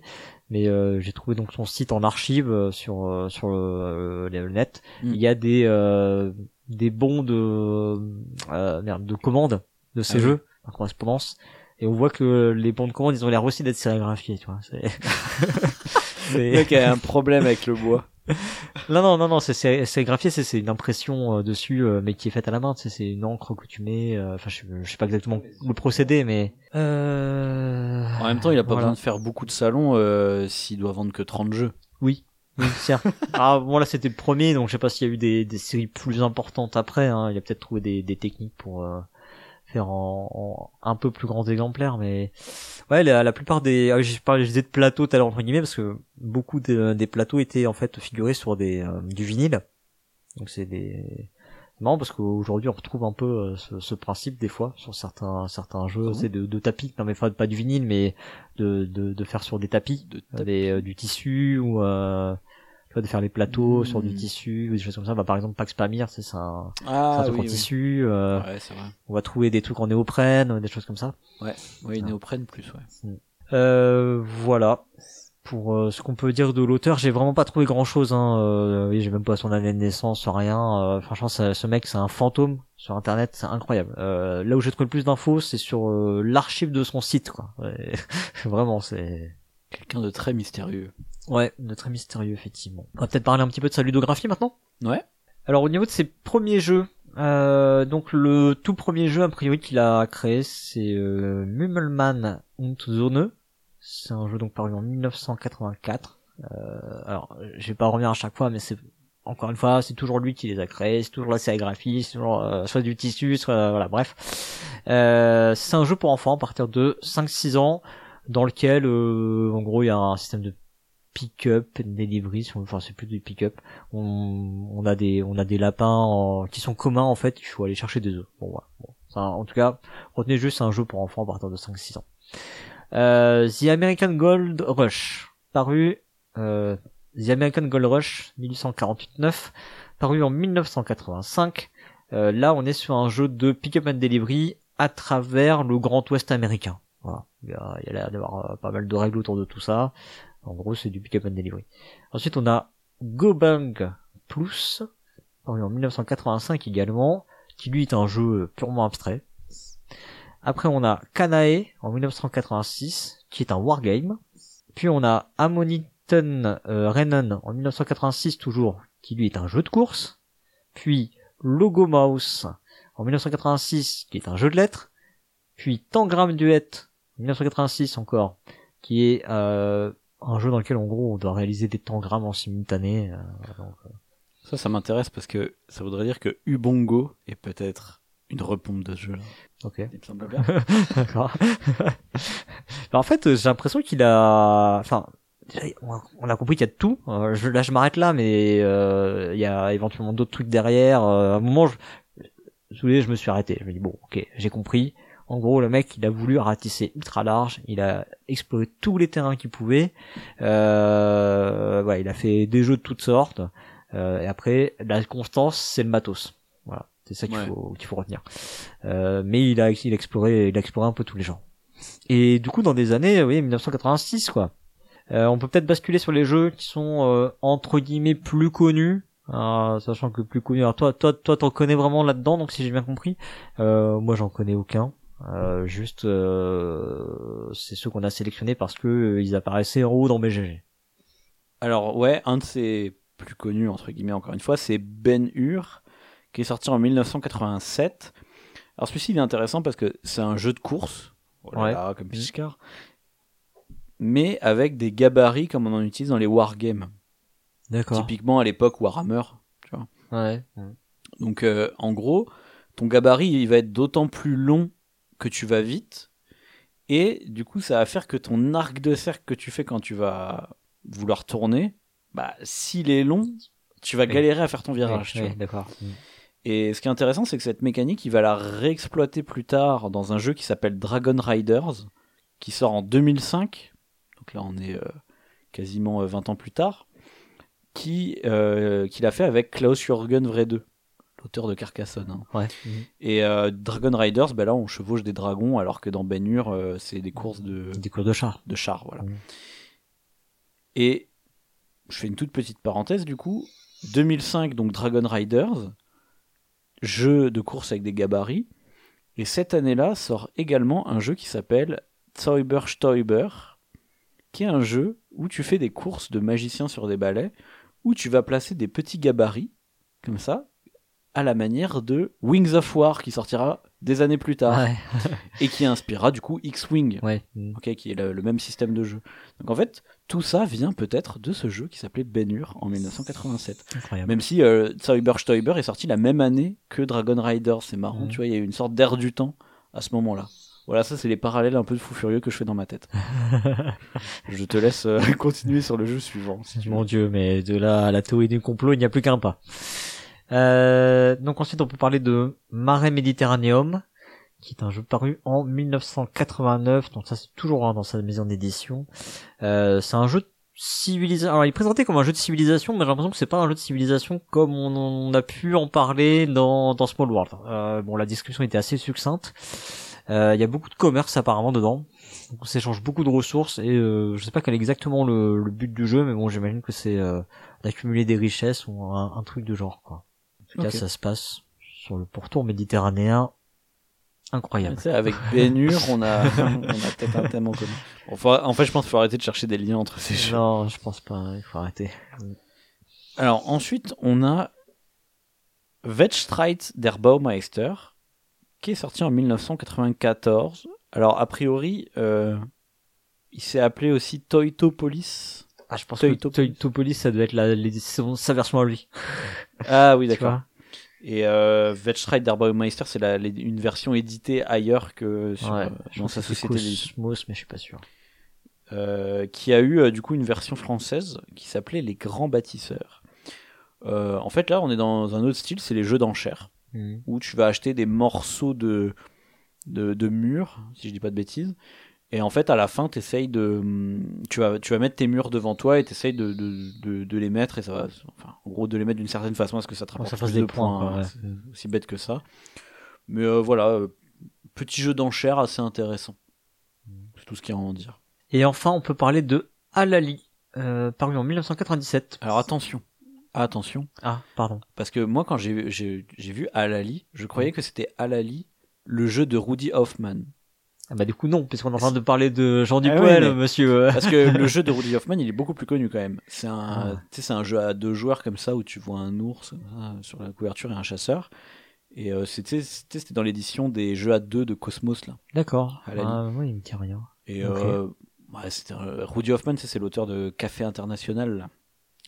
mais euh, j'ai trouvé donc son site en archive euh, sur euh, sur le, le net. Mm. Il y a des euh, des bons de euh, merde, de commandes de ces Ah oui. jeux en correspondance. Et on voit que les bons de commande, ils ont l'air aussi d'être sérigraphiés, tu vois. C'est... Le mec a un problème avec le bois. Non, non, non, non, c'est c'est- sérigraphié, c'est c'est une impression euh, dessus, euh, mais qui est faite à la main. tu sais, C'est une encre que tu mets. euh, Enfin, je, je sais pas exactement le procédé, mais. Euh... En même temps, il a pas voilà. besoin de faire beaucoup de salons euh, s'il doit vendre que 30 jeux. Oui, oui, certes. ah, bon, là, c'était le premier, donc je sais pas s'il y a eu des, des séries plus importantes après. Hein. Il a peut-être trouvé des, des techniques pour euh, faire en, en un peu plus grands exemplaires, mais ouais, la, la plupart des, ah, j'ai parlé, je disais de plateaux tout à l'heure entre guillemets parce que beaucoup de- des plateaux étaient en fait figurés sur des euh, du vinyle. Donc c'est des marrant parce qu'aujourd'hui on retrouve un peu euh, ce, ce principe des fois sur certains certains jeux, Comment c'est de, de tapis, non mais pas, pas du vinyle, mais de, de, de faire sur des tapis De des, euh, du tissu ou euh, tu vois, de faire les plateaux sur du tissu ou des choses comme ça. Bah, par exemple, Pax Pamir, c'est un, c'est un Ah truc oui, en oui. tissu. euh, Ouais, vrai. On va trouver des trucs en néoprène, des choses comme ça. Oui, Ah. néoprène plus, ouais. Euh, voilà. Pour euh, ce qu'on peut dire de l'auteur, j'ai vraiment pas trouvé grand chose. Hein. Euh, oui, j'ai même pas son année de naissance, rien. Euh, franchement, ça- ce mec, c'est un fantôme sur Internet, c'est incroyable. Euh, là où j'ai trouvé le plus d'infos, c'est sur euh, l'archive de son site. Quoi. Ouais, vraiment, c'est Quelqu'un de très mystérieux. Ouais, de très mystérieux, effectivement. On va peut-être parler un petit peu de sa ludographie maintenant? Ouais. Alors, au niveau de ses premiers jeux, euh, donc le tout premier jeu, a priori, qu'il a créé, c'est euh, Mummelmann und Zone. C'est un jeu donc paru en 1984. Euh, alors, je vais pas revenir à chaque fois, mais c'est encore une fois, c'est toujours lui qui les a créés, c'est toujours la sérigraphie, c'est toujours euh, soit du tissu, soit euh, voilà, bref. Euh, c'est un jeu pour enfants à partir de 5-6 ans, dans lequel, euh, en gros, il y a un système de pick-up, delivery, si on- enfin c'est plus du pick-up. On, on a des, on a des lapins en- qui sont communs en fait. Il faut aller chercher des œufs. Bon voilà. Bon, en tout cas, retenez juste c'est un jeu pour enfants à partir de 5-6 ans. Euh, The American Gold Rush, paru euh, The American Gold Rush 1848-9, paru en 1985. Euh, là, on est sur un jeu de pick-up and delivery à travers le Grand Ouest américain. Voilà. Il y a, il y a l'air d'avoir euh, pas mal de règles autour de tout ça. En gros, c'est du pick-up and delivery. Ensuite, on a Gobang Plus, en 1985 également, qui lui est un jeu purement abstrait. Après, on a Kanae en 1986, qui est un wargame. Puis on a Ammoniton euh, Renan en 1986 toujours, qui lui est un jeu de course. Puis Logo Mouse en 1986, qui est un jeu de lettres. Puis Tangram Duet en 1986 encore, qui est euh, un jeu dans lequel en gros on doit réaliser des tangrammes en simultané. euh, donc, Ça, ça m'intéresse parce que ça voudrait dire que Ubongo est peut-être une repompe de ce jeu-là. ok. Il me semble bien. D'accord. En fait, euh, j'ai l'impression qu'il a, enfin, déjà, on a- compris qu'il y a de tout. Euh, je, là, je m'arrête là, mais euh, il y a éventuellement d'autres trucs derrière. Euh, à un moment, je, je, je me suis arrêté. Je me dis bon, ok, j'ai compris. En gros, le mec, il a voulu ratisser ultra large. Il a exploré tous les terrains qu'il pouvait. Euh, voilà, il a fait des jeux de toutes sortes. Euh, et après, la constance, c'est le matos. Voilà, c'est ça qu'il Ouais. faut qu'il faut retenir. Euh, mais il a, il a exploré, il a exploré un peu tous les genres. Et du coup, dans des années, oui, 1986, quoi. Euh, on peut peut-être basculer sur les jeux qui sont euh, entre guillemets plus connus, euh, sachant que plus connus. Alors toi, toi, toi, t'en connais vraiment là-dedans, donc si j'ai bien compris. Euh, moi, j'en connais aucun. Euh, juste, euh, c'est ceux qu'on a sélectionnés parce que euh, ils apparaissaient en haut dans BGG. Alors ouais, un de ses plus connus, entre guillemets, encore une fois, c'est Ben Hur, qui est sorti en 1987. Alors celui-ci, il est intéressant parce que c'est un jeu de course, voilà, comme Piscard, mais avec des gabarits comme on en utilise dans les wargames. D'accord. Typiquement à l'époque Warhammer. Ouais. Donc euh, en gros, ton gabarit, il va être d'autant plus long que tu vas vite. Et du coup, ça va faire que ton arc de cercle que tu fais quand tu vas vouloir tourner, bah, s'il est long, tu vas galérer à faire ton virage. d'accord. Et ce qui est intéressant, c'est que cette mécanique, il va la réexploiter plus tard dans un jeu qui s'appelle Dragon Riders, qui sort en 2005. Donc là, on est euh, quasiment euh, 20 ans plus tard. Qui, euh, qu'il a fait avec Klaus Jürgen Vrede, l'auteur de Carcassonne. hein. Ouais. Et euh, Dragon Riders, ben là, on chevauche des dragons, alors que dans Ben Hur, euh, c'est des courses de, Des cours de char. de chars, voilà. Mhm. Et je fais une toute petite parenthèse du coup. 2005, donc Dragon Riders, jeu de course avec des gabarits. Et cette année-là sort également un jeu qui s'appelle Zauber Stoiber, qui est un jeu où tu fais des courses de magiciens sur des balais, où tu vas placer des petits gabarits, comme ça, à la manière de Wings of War, qui sortira des années plus tard, Ouais. et qui inspirera du coup X-Wing Ouais. Ok, qui est le, le même système de jeu. Donc en fait, tout ça vient peut-être de ce jeu qui s'appelait Ben Hur en 1987. Incroyable. Même si euh, Cyber Stoiber est sorti la même année que Dragon Rider, c'est marrant, tu vois, il y a eu une sorte d'air du temps à ce moment-là. Voilà, ça c'est les parallèles un peu de fou furieux que je fais dans ma tête. je te laisse euh, continuer sur le jeu suivant. Si tu veux. Mon dieu, mais de là à la théorie du complot, il n'y a plus qu'un pas. Euh, donc ensuite, on peut parler de Mare Mediterraneum, qui est un jeu paru en 1989. Donc ça, c'est toujours hein, dans sa maison d'édition. Euh, c'est un jeu de civilisation. Alors, il est présenté comme un jeu de civilisation, mais j'ai l'impression que c'est pas un jeu de civilisation comme on, a pu en parler dans, Small World. Euh, bon, la description était assez succincte. Euh, Il y a beaucoup de commerce apparemment dedans. On s'échange beaucoup de ressources et euh, je sais pas quel est exactement le, but du jeu, mais bon, j'imagine que c'est d'accumuler des richesses ou un, un truc de genre quoi. En tout cas, Ok. ça se passe sur le pourtour méditerranéen. Tu Incroyable. sais, avec Hur, on a, on a peut-être un thème en commun. En fait, je pense qu'il faut arrêter de chercher des liens entre ces jeux. Non, je pense pas. Il faut arrêter. Alors ensuite, on a Wettstreit der Baumeister, qui est sorti en 1994. Alors a priori, euh, il s'est appelé aussi Toytopolis. Ah, je pense Toy- que Toy- Topolis, ça doit être la, les- sa version à lui. Ah oui, d'accord. Et euh, Wettstreit der Baumeister, c'est une version éditée ailleurs que sur, Ouais, euh, dans sa société. Cosmos, mais je suis pas sûr. euh, qui a eu euh, du coup une version française qui s'appelait Les Grands Bâtisseurs. Euh, en fait, là, on est dans un autre style, c'est les jeux d'enchères. Mhm. où tu vas acheter des morceaux de, de, de murs, si je dis pas de bêtises. Et en fait, à la fin, t'essayes de, tu vas, tu vas mettre tes murs devant toi et t'essayes de, de, de, de les mettre et ça va, enfin, en gros, de les mettre d'une certaine façon à ce que ça te rapporte ça fasse plus des de points, points. ouais. C'est aussi bête que ça. Mais euh, voilà, euh, petit jeu d'enchères assez intéressant. C'est tout ce qu'il y a à en dire. Et enfin, on peut parler de Alali, euh, paru en 1997. Alors attention, attention, Ah, pardon. parce que moi, quand j'ai vu Alali, je croyais que c'était Alali, le jeu de Rudy Hoffman. Ah bah du coup non, puisqu'on est en train de parler de Jean Ah oui, Dupoel, mais- monsieur. Parce que le jeu de Rudy Hoffman, il est beaucoup plus connu quand même. C'est un, Ah. c'est un jeu à deux joueurs comme ça où tu vois un ours ça, sur la couverture et un chasseur. Et euh, c'était, c'était, dans l'édition des jeux à deux de Cosmos là. D'accord. Ah, moi, il me dit rien. Et euh, c'était euh, Rudy Hoffman, c'est, c'est l'auteur de Café International, là.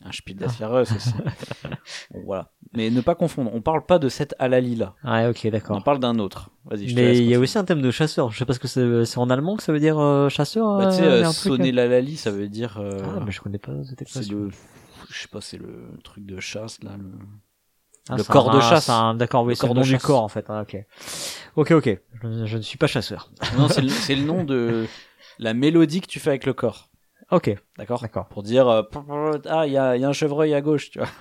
Un Spiel Ah. aussi. Bon, voilà. Mais ne pas confondre. On parle pas de cette Alali là. Ah, ok, On d'accord. parle d'un autre. Vas-y. Je Mais il y a aussi un thème de chasseur. Je sais pas ce que c'est. C'est en allemand que ça veut dire euh, chasseur. Bah, tu sais, euh, euh, sonner euh la Lali, ça veut dire. euh, Ah, mais je connais pas cette C'est expression. le, je sais pas, c'est le truc de chasse là. Le... Ah, le corps un- de chasse. un- D'accord, oui, Le de du corps en fait. Ah, ok. Ok, ok. Je, je ne suis pas chasseur. Non, c'est le, c'est le nom de la mélodie que tu fais avec le corps. Ok, D'accord d'accord. Pour dire, euh, ah, il y a, y a un chevreuil à gauche, tu vois.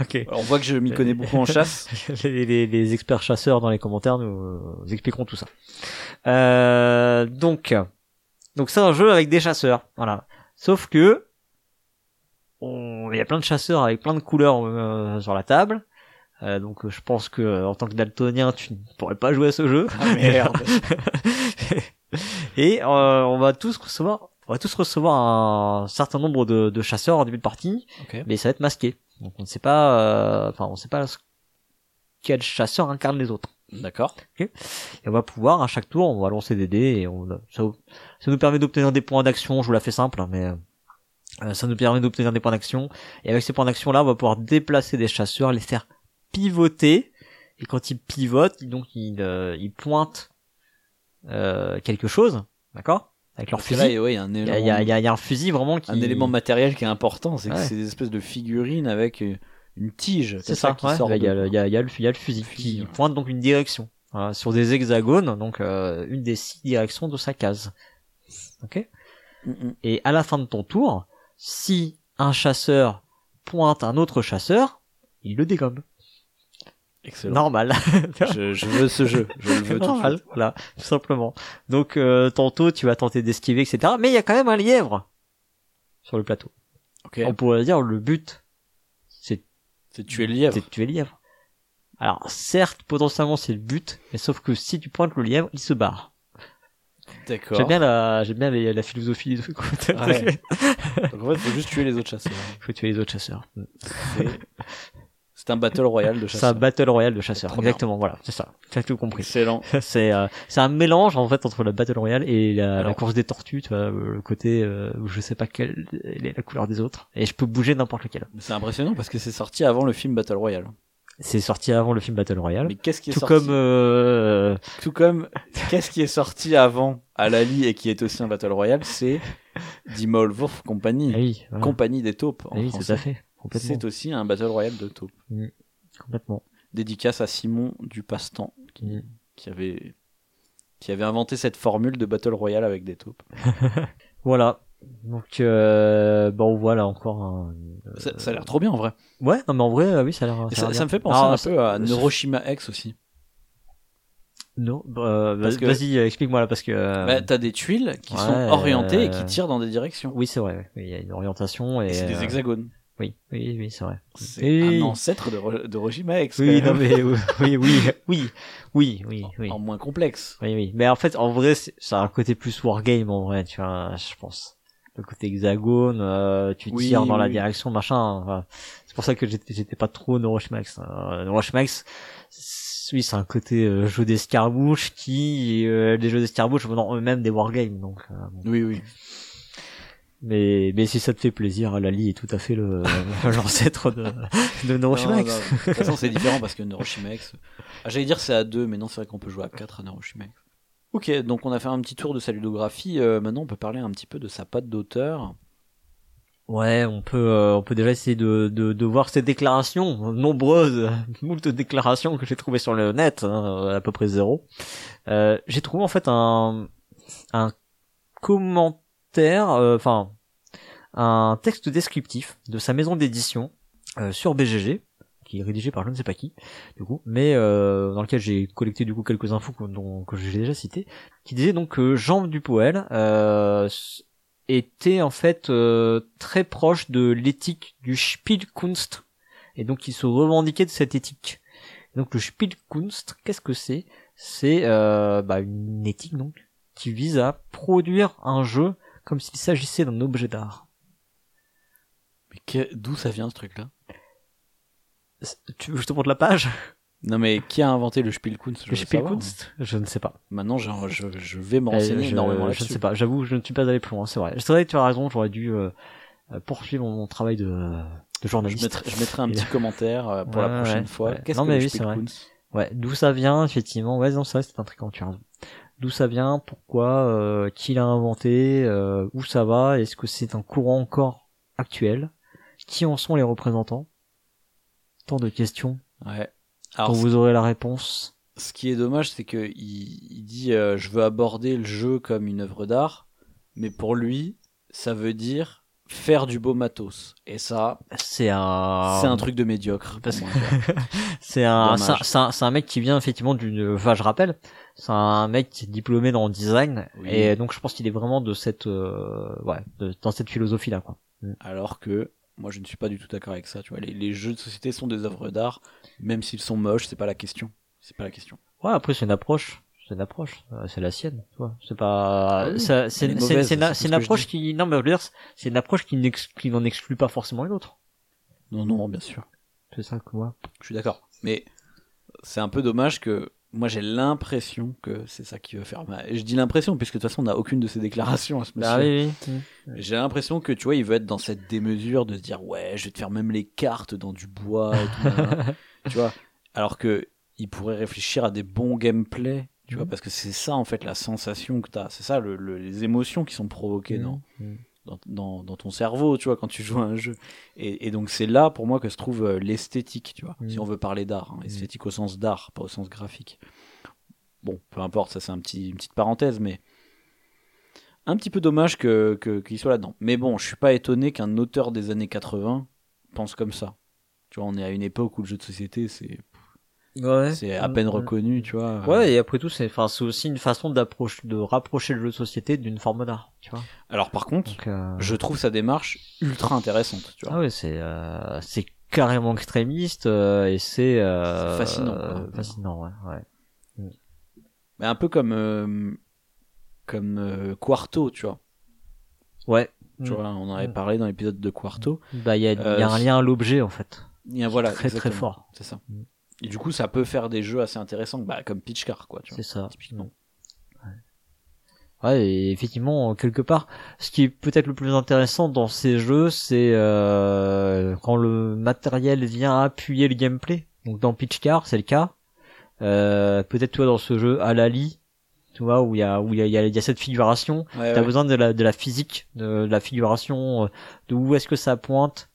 Ok. On voit que je m'y connais beaucoup en chasse. les, les- les experts chasseurs dans les commentaires nous, nous expliqueront tout ça. Euh, donc, donc c'est un jeu avec des chasseurs, voilà. Sauf que on- il y a plein de chasseurs avec plein de couleurs euh, sur la table. Euh, donc je pense que en tant que daltonien, tu ne pourrais pas jouer à ce jeu. Ah, merde. Et euh, on va tous recevoir, on va tous recevoir un certain nombre de, de chasseurs en début de partie Ok. mais ça va être masqué. Donc on ne sait pas, euh, enfin on sait pas ce- quel chasseur incarne les autres. D'accord. Et on va pouvoir à chaque tour, on va lancer des dés et on, ça, ça nous permet d'obtenir des points d'action. Je vous la fais simple, hein, mais euh, ça nous permet d'obtenir des points d'action. Et avec ces points d'action là, on va pouvoir déplacer des chasseurs, les faire pivoter. Et quand ils pivotent, donc ils, euh, ils pointent euh, quelque chose, d'accord, avec leur fusil. ouais, il y a un Il y élément, il y il y il y a un fusil vraiment qui un élément matériel qui est important, c'est que Ouais. c'est des espèces de figurines avec euh, une tige. C'est ça, qui ouais. il y, a le- il y a, il y a le il fusil Fusil, qui ouais. pointe donc une direction. Voilà, sur des hexagones, donc euh, une des six directions de sa case. Ok? Mm, mm. Et à la fin de ton tour, si un chasseur pointe un autre chasseur, il le dégomme. Excellent. Normal. je, je veux ce jeu. Je le veux tout Normal, suite. voilà, tout simplement. Donc euh, tantôt tu vas tenter d'esquiver, etc. Mais il y a quand même un lièvre sur le plateau. Ok. On pourrait dire le but, c'est C'est tuer le lièvre. c'est tuer le lièvre. Alors certes, potentiellement c'est le but, mais sauf que si tu pointes le lièvre, il se barre. D'accord. J'aime bien la, j'aime bien les- la philosophie. De... Ouais. Donc en fait, faut juste tuer les autres chasseurs. Faut tuer les autres chasseurs. C'est- C'est un battle royal de C'est un chasseurs. battle royale de chasseurs. Exactement, voilà, c'est ça. Tu as tout compris. Excellent. c'est euh, c'est un mélange en fait entre la battle royale et la, course des tortues, tu vois, le côté euh, où je sais pas quelle est la couleur des autres et je peux bouger n'importe lequel. C'est impressionnant parce que c'est sorti avant le film Battle Royale. C'est sorti avant le film Battle Royale. Mais qu'est-ce qui est tout sorti comme euh, Tout comme qu'est-ce qui est sorti avant à Lali et qui est aussi un Battle Royale, c'est Dimol Wolf Company, ah oui, voilà. Compagnie des taupes en Ah oui, tout français. à fait, C'est aussi un Battle Royale de taupes. complètement. Dédicace à Simon du Passe-Temps Mm. qui avait qui avait inventé cette formule de Battle Royale avec des taupes. Voilà. Donc euh, bon voilà encore un... Ça, ça a l'air trop bien en vrai. Ouais, non mais en vrai euh, oui, ça a l'air ça, me fait penser Ah, un ça- peu à Neuroshima X aussi. Non, euh, vas- que- vas-y, euh, explique-moi là parce que euh, Bah, t'as des tuiles qui sont orientées et euh, qui tirent dans des directions. oui, c'est vrai, il y a une orientation et, c'est des euh, hexagones. Oui, oui, oui, c'est vrai. C'est Oui. un ancêtre de, de Hiroshima X. Oui, non mais oui, oui, oui, oui, oui, oui. En moins complexe. Oui, oui. Mais en fait, en vrai, c'est- ça a un côté plus wargame, en vrai, tu vois, je pense. Le côté hexagone, euh, tu Oui, tires dans la direction, machin. enfin, c'est pour ça que j'étais, j'étais pas trop. Euh, Neuroshmax, c'est- oui, c'est un côté euh, jeu d'escarmouche qui, euh, les jeux d'escarmouche vendant eux-mêmes des wargames, donc. euh, bon. Oui, oui. Mais, mais si ça te fait plaisir, Lali est tout à fait le, l'ancêtre de, de Non, non, De toute façon, c'est différent parce que Neuroshima X. Ah, J'allais dire c'est à 2, mais non, c'est vrai qu'on peut jouer à 4 à Neuroshima X. Ok, donc on a fait un petit tour de sa ludographie. euh, maintenant, on peut parler un petit peu de sa patte d'auteur. Ouais, on peut, euh, on peut déjà essayer de, de, de voir ces déclarations, nombreuses, moult déclarations que j'ai trouvées sur le net, hein, à peu près zéro. Euh, j'ai trouvé en fait un, un commentaire, euh, enfin, un texte descriptif de sa maison d'édition euh, sur BGG, qui est rédigé par je ne sais pas qui, du coup, mais euh, dans lequel j'ai collecté du coup quelques infos que, dont, que j'ai déjà citées, qui disait donc que Jean Dupoel euh, était en fait euh, très proche de l'éthique du Spielkunst et donc il se revendiquait de cette éthique. Donc le Spielkunst, qu'est-ce que c'est? C'est euh, bah, une éthique donc qui vise à produire un jeu comme s'il s'agissait d'un objet d'art. Mais que- d'où ça vient ce truc-là? Tu veux que je te montre la page? Non, mais qui a inventé le Spielkunst? Je Le savoir. Spielkunst? Je ne sais pas. Maintenant, je, je, je vais me Euh, renseigner je, énormément je ne sais pas. J'avoue, je ne suis pas allé plus loin. C'est vrai. C'est vrai que tu as raison. J'aurais dû euh, euh, poursuivre mon travail de, de Je journaliste. mettrai, je mettrai un petit commentaire euh, pour Ouais, la prochaine ouais, fois. ouais. Qu'est-ce Non, que mais le oui, c'est vrai. Spielkunst? Ouais, d'où ça vient, effectivement. Ouais, non, c'est vrai, c'est intriguant, tu as. D'où ça vient, pourquoi, euh, qui l'a inventé, euh, où ça va, est-ce que c'est un courant encore actuel, qui en sont les représentants? Tant de questions. Ouais. Quand Alors, vous aurez la réponse. ce qui est dommage, c'est que il, il dit euh, je veux aborder le jeu comme une œuvre d'art, mais pour lui, ça veut dire faire du beau matos. Et ça, C'est un... c'est un truc de médiocre. Parce pour que- moi, quoi. C'est un, Dommage. c'est un, c'est un, c'est un mec qui vient effectivement d'une, enfin je rappelle, c'est un mec qui est diplômé dans le design Oui. et donc je pense qu'il est vraiment de cette, euh, ouais, de- dans cette philosophie là quoi. Alors que moi, je ne suis pas du tout d'accord avec ça. Tu vois, les, les jeux de société sont des œuvres d'art, même s'ils sont moches, c'est pas la question. C'est pas la question. Ouais, après c'est une approche, c'est une approche, euh, c'est la sienne, tu vois. C'est pas, Ah oui, c'est une, approche qui, non mais je veux dire, c'est une approche qui qui n'en exclut pas forcément une autre. Non, non, bien sûr. C'est ça que moi. Je suis d'accord. Mais c'est un peu dommage que moi j'ai l'impression que c'est ça qui veut faire je dis l'impression puisque de toute façon on n'a aucune de ces déclarations à ce monsieur. Bah oui, oui. J'ai l'impression que tu vois, il veut être dans cette démesure de se dire ouais, je vais te faire même les cartes dans du bois et tout. tu vois, alors que il pourrait réfléchir à des bons gameplay, tu vois, Mhm. parce que c'est ça en fait la sensation que t'as, c'est ça le, le- les émotions qui sont provoquées dans, Mhm. Dans, dans, dans ton cerveau, tu vois, quand tu joues à un jeu. Et, et donc c'est là pour moi que se trouve euh, l'esthétique, tu vois, si on veut parler d'art, hein, esthétique au sens d'art, pas au sens graphique. Bon, peu importe, ça c'est un petit, une petite parenthèse, mais un petit peu dommage que que- qu'il soit là-dedans. Mais bon, je suis pas étonné qu'un auteur des années 80 pense comme ça. Tu vois, on est à une époque où le jeu de société, c'est Ouais. c'est à peine reconnu, tu vois. Ouais, et après tout, c'est, enfin, c'est aussi une façon d'approcher, de rapprocher le jeu de société d'une forme d'art, tu vois. Alors par contre, Donc, euh, je trouve sa démarche ultra intéressante, tu vois. ah ouais, c'est, euh, c'est carrément extrémiste euh, et c'est, euh, C'est fascinant, quoi. euh, fascinant, ouais, ouais. Mais un peu comme euh, comme euh, Quarto, tu vois. Ouais. Tu Mm. vois, on en avait Mm. parlé dans l'épisode de Quarto. Bah, il y a, il y a un lien à l'objet, en fait. Il y a voilà, très très fort. C'est ça. Mm. Et du coup, ça peut faire des jeux assez intéressants, bah, comme Pitch Car, quoi. C'est ça. Typiquement. Ouais, et effectivement, quelque part, ce qui est peut-être le plus intéressant dans ces jeux, c'est euh, quand le matériel vient appuyer le gameplay. Donc dans Pitch Car, c'est le cas. Euh, peut-être toi dans ce jeu Alali, tu vois, où il y a où il y a, il y a- cette figuration. Ouais, T'as ouais. besoin de la de la physique, de, la figuration, euh, de où est-ce que ça pointe,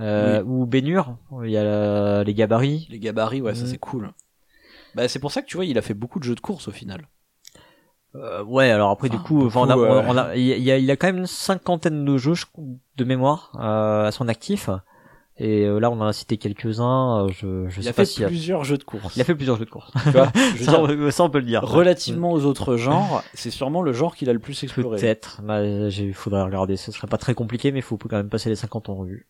euh, ou baignure. Il y a la- les gabarits. Les gabarits, ouais, ça Mm. c'est cool. Bah, c'est pour ça que tu vois, il a fait beaucoup de jeux de course au final. Euh, ouais, alors après du coup, enfin, on a, beaucoup, on a- il y a, il y a quand même une cinquantaine de jeux je- de mémoire euh, à son actif. Et euh, là, on en a cité quelques-uns. euh, Je, je il sais a pas fait a... plusieurs jeux de course. il a fait plusieurs jeux de course. Tu vois, je veux ça, dire, on, ça, on peut le dire. relativement aux autres genres, c'est sûrement le genre qu'il a le plus exploré. Peut-être. Bah, j'ai- faudrait regarder. Ce serait pas très compliqué, mais il faut quand même passer les 50 en revue.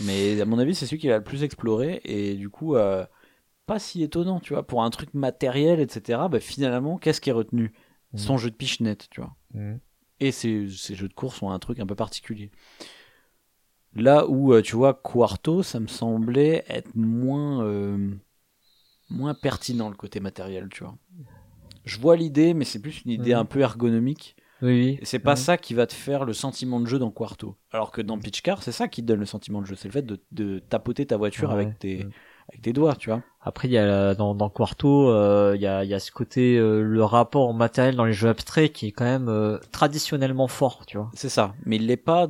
Mais à mon avis, c'est celui qu'il a le plus exploré et du coup, euh, pas si étonnant, tu vois, pour un truc matériel, etc. Bah, finalement, qu'est-ce qui est retenu? Mm. Son jeu de pichenette, tu vois. Mm. Et ces, ces jeux de course ont un truc un peu particulier. Là où, euh, tu vois, Quarto, ça me semblait être moins, euh, moins pertinent le côté matériel, tu vois. Je vois l'idée, mais c'est plus une idée Mhm. un peu ergonomique. Oui, oui. Et c'est pas Mhm. ça qui va te faire le sentiment de jeu dans Quarto. Alors que dans Pitch Car, c'est ça qui te donne le sentiment de jeu. C'est le fait de, de tapoter ta voiture Ouais. avec, tes, avec tes doigts, tu vois. Après, il y a dans, dans Quarto, euh, il y, a, y a ce côté, euh, le rapport au matériel dans les jeux abstraits qui est quand même traditionnellement fort, tu vois. C'est ça. Mais il l'est pas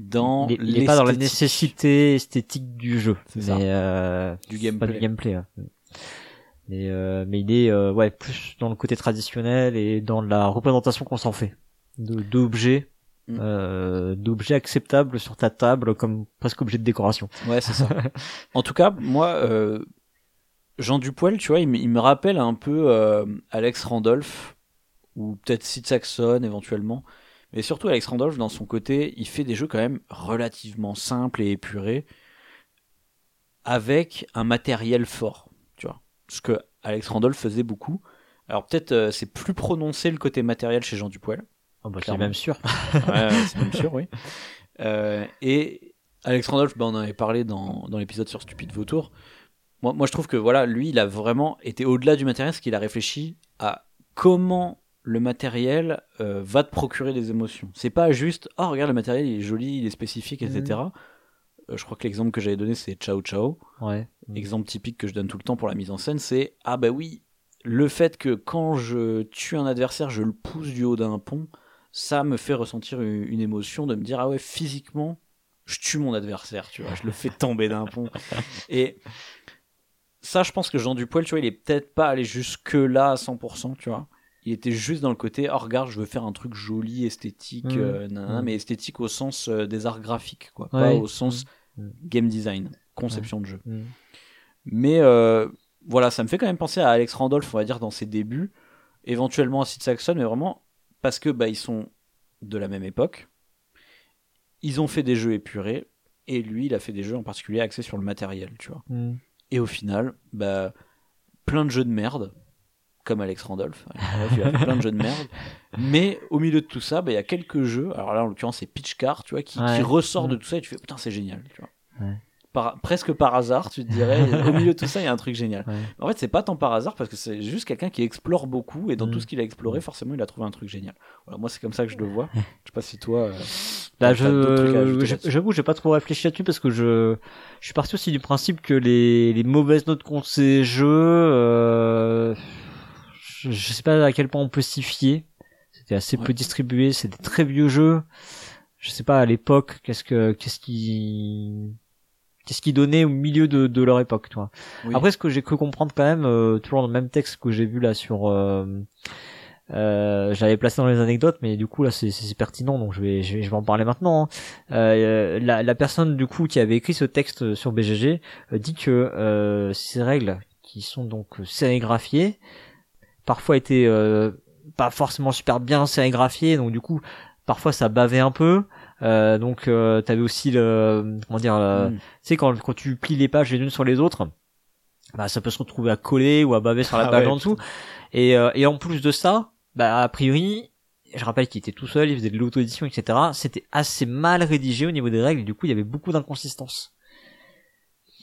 dans il est- il est pas dans la nécessité esthétique du jeu, mais ça. euh, du pas gameplay. du gameplay. ouais. Mais euh, mais il est euh, ouais plus dans le côté traditionnel et dans la représentation qu'on s'en fait de d'objets Mm. euh, d'objets acceptables sur ta table comme presque objet de décoration. Ouais, c'est ça. en tout cas, moi, euh, Jean Dupoil, tu vois, il, me- il me rappelle un peu euh, Alex Randolph, ou peut-être Sid Saxon éventuellement. Mais surtout Alex Randolph, dans son côté, il fait des jeux quand même relativement simples et épurés, avec un matériel fort, tu vois. Ce que Alex Randolph faisait beaucoup. Alors peut-être euh, c'est plus prononcé le côté matériel chez Jean Dupoil. Oh, bah, c'est même sûr. Ouais, c'est même sûr, oui. Euh, et Alex Randolph, bah, on en avait parlé dans, dans l'épisode sur Stupide Vautour. Moi, moi, je trouve que voilà, lui, il a vraiment été au-delà du matériel, parce qu'il a réfléchi à comment le matériel euh, va te procurer des émotions. C'est pas juste, oh, regarde, le matériel, il est joli, il est spécifique, etc. Euh, je crois que l'exemple que j'avais donné, c'est Ciao Ciao. Ouais. Exemple typique que je donne tout le temps pour la mise en scène, c'est ah bah oui, le fait que quand je tue un adversaire, je le pousse du haut d'un pont, ça me fait ressentir une, une émotion de me dire ah ouais physiquement, je tue mon adversaire, tu vois, je le fais tomber d'un pont. Et ça, je pense que Jean Dupoil, tu vois, il est peut-être pas allé jusque là à 100%, tu vois. Il était juste dans le côté, oh regarde, je veux faire un truc joli, esthétique, Mhm. euh, nanana, Mhm. mais esthétique au sens euh, des arts graphiques, quoi, pas au sens Mhm. game design, conception de jeu. Mm. Mais euh, voilà, ça me fait quand même penser à Alex Randolph, on va dire, dans ses débuts, éventuellement à Sid Saxon, mais vraiment parce que bah, ils sont de la même époque. Ils ont fait des jeux épurés, et lui, il a fait des jeux en particulier axés sur le matériel, tu vois. Mm. Et au final, bah, plein de jeux de merde, comme Alex Randolph. Alex Randolph, il a fait plein de jeux de merde. Mais au milieu de tout ça, bah, il y a quelques jeux, alors là, en l'occurrence, c'est Pitch Car, tu vois, qui, Ouais. qui ressort de Mm. tout ça, et tu fais, putain, c'est génial, tu vois. Ouais. Par- presque par hasard, tu te dirais, au milieu de tout ça, il y a un truc génial. Ouais. En fait, c'est pas tant par hasard parce que c'est juste quelqu'un qui explore beaucoup et dans Mm. tout ce qu'il a exploré, forcément, il a trouvé un truc génial. Voilà, moi, c'est comme ça que je le vois. Je sais pas si toi. euh, Bah, t'as d'autres trucs à je, j'avoue, j'ai pas trop réfléchi là-dessus parce que je, je suis parti aussi du principe que les, les mauvaises notes contre ces jeux, euh, je, je sais pas à quel point on peut s'y fier. C'était assez Ouais. peu distribué, des très vieux jeux. Je sais pas à l'époque, qu'est-ce que, qu'est-ce qui, qu'est-ce qui donnait au milieu de, de leur époque, toi. Oui. Après, ce que j'ai cru comprendre quand même, euh, toujours dans le même texte que j'ai vu là sur, euh, Euh, j'avais placé dans les anecdotes, mais du coup là c'est pertinent, donc je vais, je vais, je vais en parler maintenant. Hein. Euh, la, la, personne du coup qui avait écrit ce texte sur BGG euh, dit que euh, ces règles qui sont donc sérigraphiées, parfois étaient euh, pas forcément super bien sérigraphiées, donc du coup parfois ça bavait un peu. Euh, donc euh, t'avais aussi le comment dire, mm. tu sais quand quand tu plies les pages les unes sur les autres, bah ça peut se retrouver à coller ou à baver sur la ah page en dessous. Et, et en plus de ça, bah a priori je rappelle qu'il était tout seul, il faisait de l'auto-édition, etc. C'était assez mal rédigé au niveau des règles, et du coup il y avait beaucoup d'inconsistances.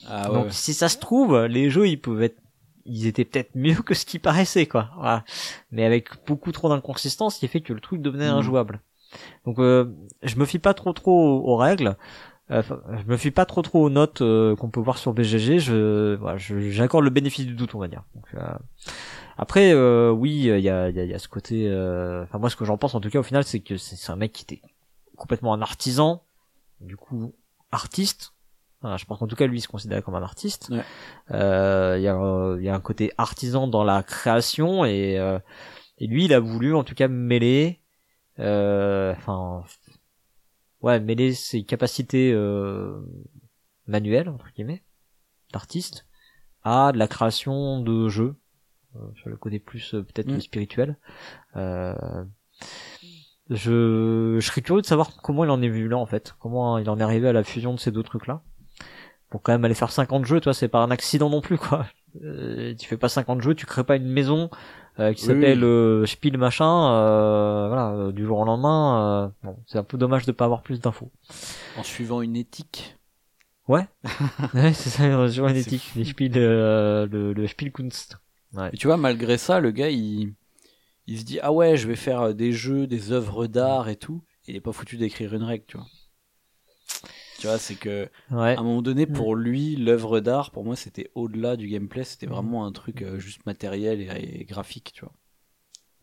Ah, Donc si ça se trouve, les jeux ils peuvent être, ils étaient peut-être mieux que ce qui paraissait quoi. Voilà. Mais avec beaucoup trop d'inconsistances, qui fait que le truc devenait mmh. injouable. Donc euh, je me fie pas trop trop aux, règles. Euh, je me fie pas trop trop aux notes euh, qu'on peut voir sur BGG. Je, voilà, j'accorde le bénéfice du doute, on va dire. Donc, euh, après, euh, oui, il y a, y, y a, ce côté. Euh, enfin, moi, ce que j'en pense en tout cas, au final, c'est que c'est un mec qui était complètement un artisan, du coup, artiste. Je pense qu'en tout cas, lui, il se considérait comme un artiste. Euh, il y, a, y a un côté artisan dans la création et, et lui, il a voulu, en tout cas, mêler, enfin, ouais, mêler ses capacités manuelles entre guillemets, d'artiste, à de la création de jeux euh, sur le côté plus euh, peut-être mm. spirituel. Euh, je, je serais curieux de savoir comment il en est venu là en fait, comment il en est arrivé à la fusion de ces deux trucs là. Pour quand même aller faire 50 jeux, toi, c'est pas un accident non plus quoi. tu fais pas 50 jeux, tu crées pas une maison qui s'appelle Spiel machin, voilà, du jour au lendemain. bon, c'est un peu dommage de pas avoir plus d'infos. En suivant une éthique. Ouais, ouais c'est ça, en suivant une éthique, les Spiel, le, le Spielkunst. Et tu vois, malgré ça, le gars, il, il se dit ah ouais, je vais faire euh, des jeux, des œuvres d'art et tout. il est pas foutu d'écrire une règle, tu vois. Tu vois, c'est que à un moment donné, mm. pour lui, l'œuvre d'art, pour moi, c'était au-delà du gameplay. C'était mm. vraiment un truc euh, juste matériel et, graphique, tu vois.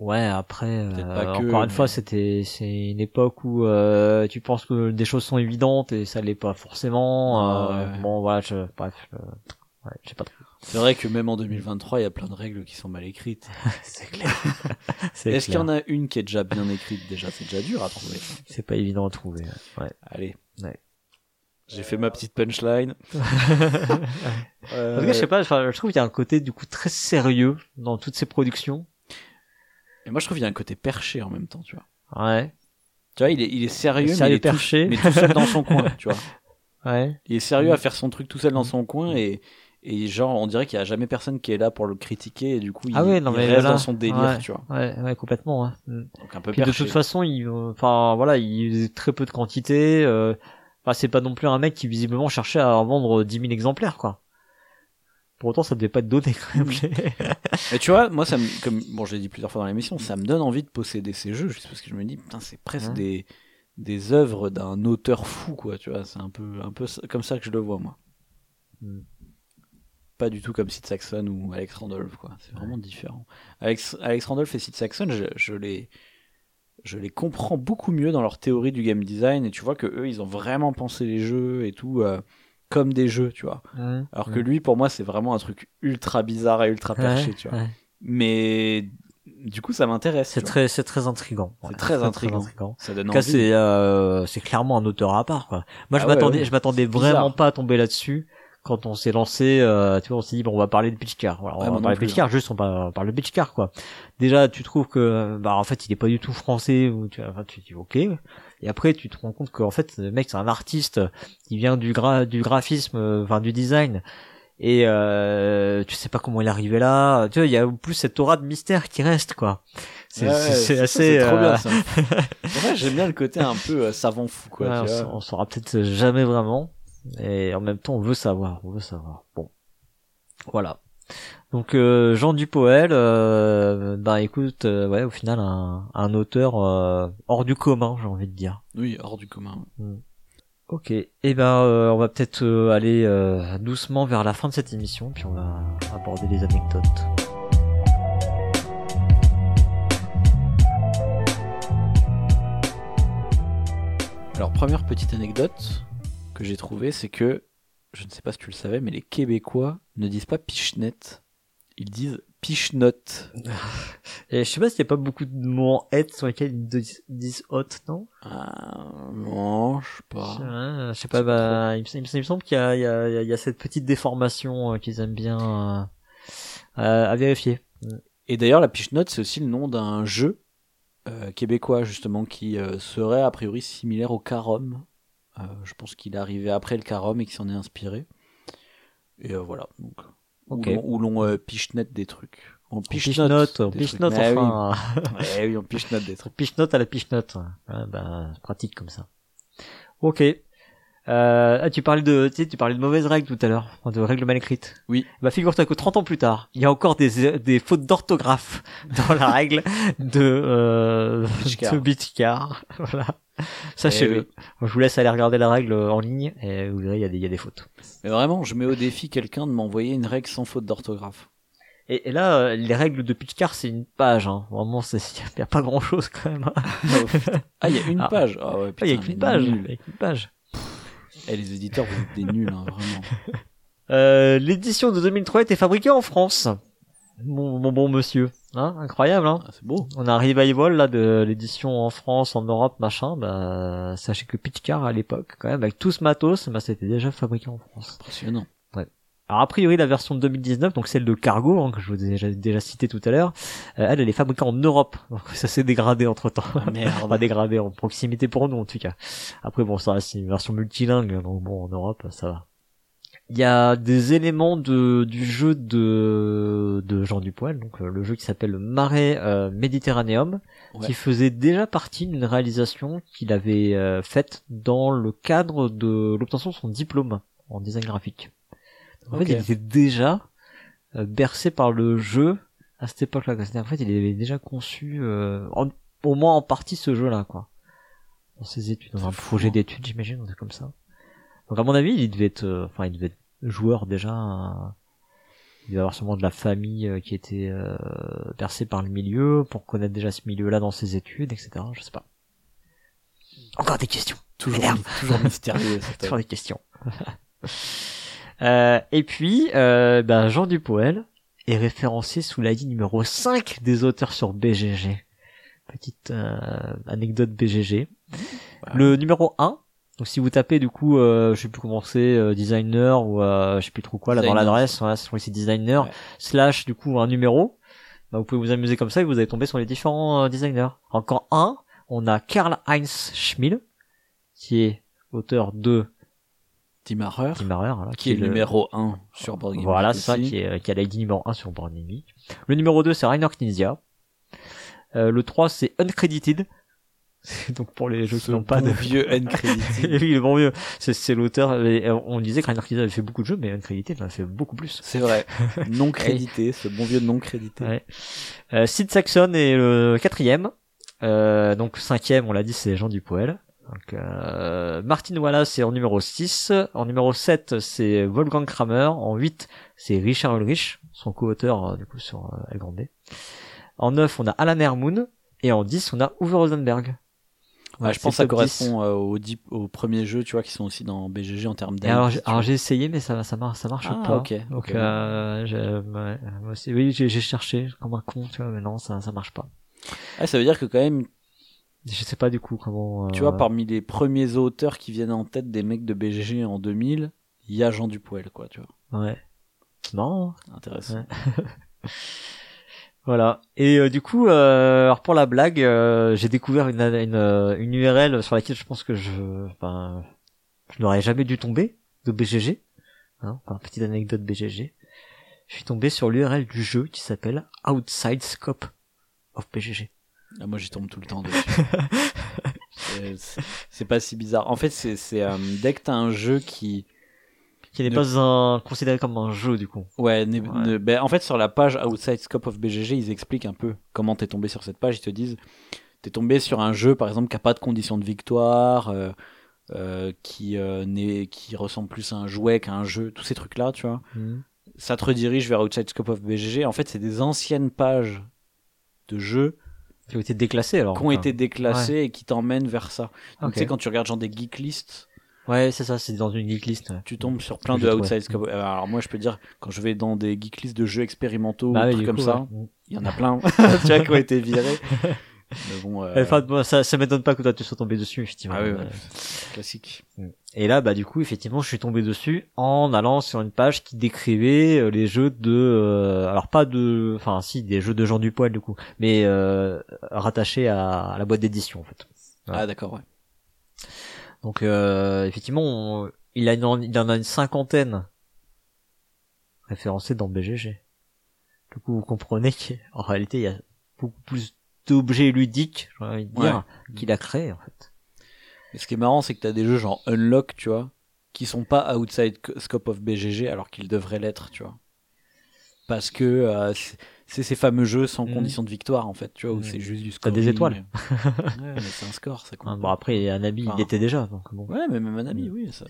Ouais, après, euh, encore une fois, c'était c'est une époque où tu penses que des choses sont évidentes et ça l'est pas forcément. Ah bon, voilà, je, bref, ouais, je sais pas trop. C'est vrai que même en 2023, il y a plein de règles qui sont mal écrites. c'est clair. Est-ce qu'il y en a une qui est déjà bien écrite? Déjà C'est déjà dur à trouver. C'est pas évident à trouver. Ouais. Allez. Ouais. J'ai fait ma petite punchline. euh... En tout cas, je sais pas, je trouve qu'il y a un côté du coup très sérieux dans toutes ces productions. Et moi, je trouve qu'il y a un côté perché en même temps, tu vois. Ouais. Tu vois, il est, il est sérieux, mais, il est perché. Tout, mais tout seul dans son coin, tu vois. Ouais. Il est sérieux à faire son truc tout seul dans son coin et et genre on dirait qu'il y a jamais personne qui est là pour le critiquer et du coup il, ah ouais, non, mais reste dans son délire tu vois ouais, ouais complètement mm. donc un peu Puis de toute façon il enfin voilà il faisait très peu de quantité euh... enfin c'est pas non plus un mec qui visiblement cherchait à en vendre 10 000 exemplaires quoi. Pour autant ça devait pas être donné quand même. Mais tu vois moi ça me comme bon j'ai dit plusieurs fois dans l'émission ça me donne envie de posséder ces jeux juste parce que je me dis putain c'est presque hein des des œuvres d'un auteur fou quoi tu vois. C'est un peu un peu comme ça que je le vois moi. Mm pas du tout comme Sid Saxon ou Alex Randolph quoi. C'est vraiment différent. Alex, Alex Randolph et Sid Saxon je, je, les je les comprends beaucoup mieux dans leur théorie du game design et tu vois que eux ils ont vraiment pensé les jeux et tout euh, comme des jeux tu vois. Alors que lui pour moi c'est vraiment un truc ultra bizarre et ultra perché tu vois. mais du coup ça m'intéresse c'est très c'est très intrigant. C'est très, intrigant. ça donne c'est euh, c'est clairement un auteur à part quoi. Moi je ah m'attendais je m'attendais vraiment pas à tomber là-dessus quand on s'est lancé, euh, tu vois, on s'est dit bon, on va parler de pitch car. Voilà, on va parler de pitch car, juste on, va, parler de pitch car quoi. Déjà, tu trouves que bah en fait, il est pas du tout français ou tu enfin, tu dis OK. Et après, tu te rends compte qu'en fait, le mec c'est un artiste qui vient du gra du graphisme, enfin du design. Et euh, tu sais pas comment il est arrivé là. Tu vois, il y a plus cette aura de mystère qui reste quoi. C'est assez. C'est trop bien ça. ouais, j'aime bien le côté un peu euh, savant fou quoi. on, on saura peut-être jamais vraiment et en même temps on veut savoir, on veut savoir. Bon, voilà. Donc euh, Jean Dupoel, euh, bah écoute, euh, ouais, au final un, un auteur euh, hors du commun, j'ai envie de dire. Oui, hors du commun. Mm. Ok, et eh ben on va peut-être aller doucement vers la fin de cette émission, puis on va aborder les anecdotes. Alors première petite anecdote, que j'ai trouvé, c'est que, je ne sais pas si tu le savais, mais les Québécois ne disent pas Pichnet, ils disent Pichenote. Et je sais pas s'il y a pas beaucoup de mots en hête sur lesquels ils disent- disent hot, non? Ah, non, je sais pas. Je sais pas, bah, il, me, il semble qu'il y a, y, y cette petite déformation euh, qu'ils aiment bien euh, euh, à vérifier. Et d'ailleurs, la Pichenote, c'est aussi le nom d'un jeu euh, québécois, justement, qui serait a priori similaire au Carom. Euh, je pense qu'il est arrivé après le Carom et qu'il s'en est inspiré. Et euh, voilà. Donc, Ok. Où l'on- euh, pichenote des trucs. On pichenote. on pichenote. Mais enfin. oui. Eh oui, on pichenote des trucs. Pichenote à la pichenote. Bah, c'est pratique comme ça. Ok. Euh, ah, tu parlais de, tu sais, tu parlais de mauvaises règles tout à l'heure, de règles mal écrites. Oui. Bah, figure-toi que 30 ans plus tard, il y a encore des, des fautes d'orthographe dans la règle de, euh, Bitchcar. de. Voilà. Sachez-le. Eh oui. Je vous laisse aller regarder la règle en ligne et vous verrez, il y a des, il y a des fautes. Mais vraiment, je mets au défi quelqu'un de m'envoyer une règle sans faute d'orthographe. Et, et là, euh, les règles de Pitchcar, c'est une page, hein. Vraiment, il y a pas grand chose quand même. Ah, il y a une Ah. page. Ah ouais, il y a qu'une page. nul. A qu'une page. Eh, les éditeurs, vous êtes des nuls, hein, vraiment. Euh, l'édition de 2003 était fabriquée en France. Mon, mon bon monsieur. Hein, incroyable, hein. Ah, c'est beau. On a un revival, là, de l'édition en France, en Europe, machin. Bah, sachez que Pitchcar, à l'époque, quand même, avec tout ce matos, bah, c'était déjà fabriqué en France. Impressionnant. Alors, a priori, la version de 2019, donc celle de Cargo, hein, que je vous ai déjà, déjà cité tout à l'heure, euh, elle, elle est fabriquée en Europe. Donc, ça s'est dégradé entre temps. Ah, merde. Pas dégradé en proximité pour nous, en tout cas. Après, bon, ça, c'est une version multilingue, donc bon, en Europe, ça va. Il y a des éléments de, du jeu de, de Jean Dupoil, donc euh, le jeu qui s'appelle le Marais euh, Mediterraneum, Ouais. qui faisait déjà partie d'une réalisation qu'il avait euh, faite dans le cadre de l'obtention de son diplôme en design graphique. En fait, il était déjà euh, bercé par le jeu à cette époque-là. En fait, il avait déjà conçu, euh, en- au moins en partie, ce jeu-là, quoi. Dans ses études, dans un projet hein. d'études, j'imagine, comme ça. Donc, à mon avis, il devait être, euh, enfin, il devait être joueur déjà. euh, il devait avoir sûrement de la famille euh, qui était euh, bercée par le milieu pour connaître déjà ce milieu-là dans ses études, etc. Je sais pas. Encore des questions. Toujours, toujours mystérieux. Toujours des questions. Euh, et puis, euh, ben, Jean Dupoel est référencé sous l'ID numéro 5 des auteurs sur BGG. Petite euh, anecdote BGG. Le numéro 1, donc si vous tapez du coup, euh, je sais plus comment c'est, euh, designer ou euh, je sais plus trop quoi, là dans l'adresse, que c'est designer, Ouais. slash du coup un numéro, bah, vous pouvez vous amuser comme ça et vous allez tomber sur les différents euh, designers. Encore un, on a Karl-Heinz Schmiel, qui est auteur de Tim Harrer, Timmerer, voilà, qui est le numéro 1 sur Board Game Voilà, c'est ça, qui, est, qui a l'ID numéro 1 sur Board Game. Le numéro 2, c'est Rainer Knizia. Euh, le 3, c'est Uncredited. Donc pour les jeux qui n'ont pas de... vieux Uncredited. oui, le bon vieux. C'est, l'auteur. euh, On disait que Rainer Knizia avait fait beaucoup de jeux, mais Uncredited en a fait beaucoup plus. C'est vrai. Non crédité, ce bon vieux non crédité. Ouais. Euh, Sid Saxon est le quatrième. Euh, donc cinquième, on l'a dit, c'est Jean Dupoel. Donc, euh, Martin Wallace est en numéro 6. En numéro 7, c'est Wolfgang Kramer. En 8, c'est Richard Ulrich, son co-auteur euh, du coup sur euh, El Grande. En 9, on a Alan Hermoun. Et en 10, on a Uwe Rosenberg. Ouais, je pense que ça le top 10. correspond euh, aux, dix- aux premiers jeux, tu vois, qui sont aussi dans BGG en termes d'âge. j'ai, alors j'ai essayé, mais ça, ça marche, ça marche Ah, pas. ok, Donc, ok. euh, moi aussi, oui, j'ai, cherché comme un con, tu vois, mais non, ça, ça marche pas. Ah, ça veut dire que quand même, Je sais pas du coup comment. tu euh, vois, parmi les premiers auteurs qui viennent en tête des mecs de BGG en 2000, il y a Jean Dupoel, quoi, tu vois. Ouais. Non. Intéressant. Ouais. Voilà. Et euh, du coup, euh, alors pour la blague, euh, j'ai découvert une, une, euh, une URL sur laquelle je pense que je, enfin, je n'aurais jamais dû tomber de BGG. Hein, enfin, petite anecdote BGG. Je suis tombé sur l'URL du jeu qui s'appelle Outside Scope of BGG. Ah, moi, j'y tombe tout le temps dessus. C'est- pas si bizarre. En fait, c'est c'est, euh, dès que t'as un jeu qui, Qui n'est Ne- pas un considéré comme un jeu du coup. Ouais, Ouais. ne- ben, en fait, sur la page Outside Scope of BGG, ils expliquent un peu comment t'es tombé sur cette page. Ils te disent, t'es tombé sur un jeu, par exemple, qui a pas de condition de victoire, euh, euh, qui, euh, qui ressemble plus à un jouet qu'à un jeu, tous ces trucs-là, tu vois. Ça te redirige vers Outside Scope of BGG. En fait, c'est des anciennes pages de jeux Qui ont été déclassés alors. qui ont été déclassées et qui t'emmènent vers ça. Donc, tu sais, quand tu regardes genre des geek lists, Ouais, c'est ça, c'est dans une geek list. ouais. Tu tombes sur plein de outside scope. Alors moi, je peux dire, quand je vais dans des geek lists de jeux expérimentaux Bah ou trucs du comme coup, ça, ouais. il y en a plein, tu vois, qui ont été virés. Mais bon, euh, Enfin, bon, ça, ça m'étonne pas que toi tu sois tombé dessus, effectivement. ah oui, ouais. Euh, classique. Et là, bah du coup, effectivement, je suis tombé dessus en allant sur une page qui décrivait euh, les jeux de, euh, alors pas de, enfin si, des jeux de Jean Dupoil du coup, mais euh, rattachés à, à la boîte d'édition en fait. Ouais. Ah d'accord, ouais. Donc euh, effectivement, on- il, a une, il en a une cinquantaine référencés dans BGG. Du coup, vous comprenez qu'en réalité, il y a beaucoup plus d'objets ludiques, j'ai envie de dire, qu'il a créé en fait. Et ce qui est marrant, c'est que t'as des jeux genre Unlock, tu vois, qui sont pas outside co- scope of BGG alors qu'ils devraient l'être, tu vois. Parce que euh, c'est- ces fameux jeux sans Mhm. condition de victoire, en fait, tu vois, où Mhm. c'est juste du T'as scoring. des étoiles. ouais, mais c'est un score, ça compte. Hein, bon après, un ami, Enfin, il était déjà, donc bon. Ouais, mais même un ami, oui. Ça...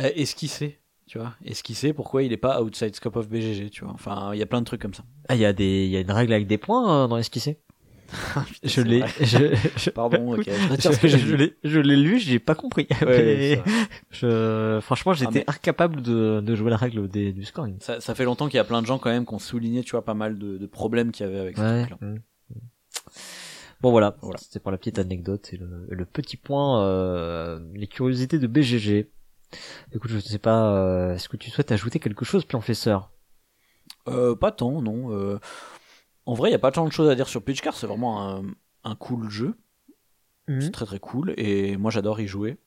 Euh, esquisser, tu vois? Esquisser, pourquoi il est pas outside scope of BGG, tu vois? Enfin, il y a plein de trucs comme ça. Ah, il y a des, il y a une règle avec des points euh, dans l'esquissé. Putain, Je l'ai, je, je- Pardon, ok. Je retire ce que j'ai je l'ai, je l'ai lu, j'ai pas compris. Ouais, je, franchement, j'étais mais- incapable de, de jouer la règle des, du scoring. Ça, ça fait longtemps qu'il y a plein de gens quand même qui ont souligné, tu vois, pas mal de, de problèmes qu'il y avait avec ce Ouais. truc-là. mm. Bon voilà, Voilà. c'était pour la petite anecdote et le, le petit point, euh, les curiosités de BGG. Écoute, je ne sais pas, euh, est-ce que tu souhaites ajouter quelque chose, Pionfesseur Euh, pas tant, non. En vrai, il y a pas tant de choses à dire sur Pitchcar. C'est vraiment un, un cool jeu. C'est très très cool. Et moi, j'adore y jouer.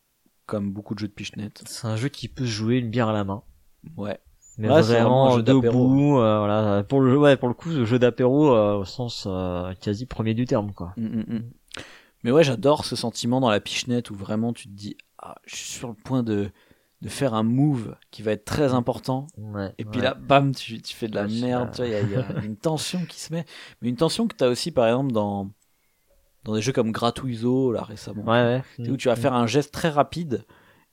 Comme beaucoup de jeux de Pitchnet. C'est un jeu qui peut se jouer une bière à la main. Ouais. Mais Ouais, vraiment un jeu debout, euh, voilà. Pour le ouais, pour le coup, ce jeu d'apéro euh, au sens euh, quasi premier du terme, quoi. Mm, mm, mm. Mais ouais, j'adore ce sentiment dans la Pitchnet où vraiment tu te dis, ah, je suis sur le point de, de faire un move qui va être très important. Ouais. Et puis ouais. là, bam, tu, tu fais de la Ouais, merde, tu vois, il y, a- il y a une tension qui se met. Mais une tension que tu as aussi, par exemple, dans, dans des jeux comme Gratuizo, là, récemment. Ouais, ouais. Tu sais, où tu vas faire un geste très rapide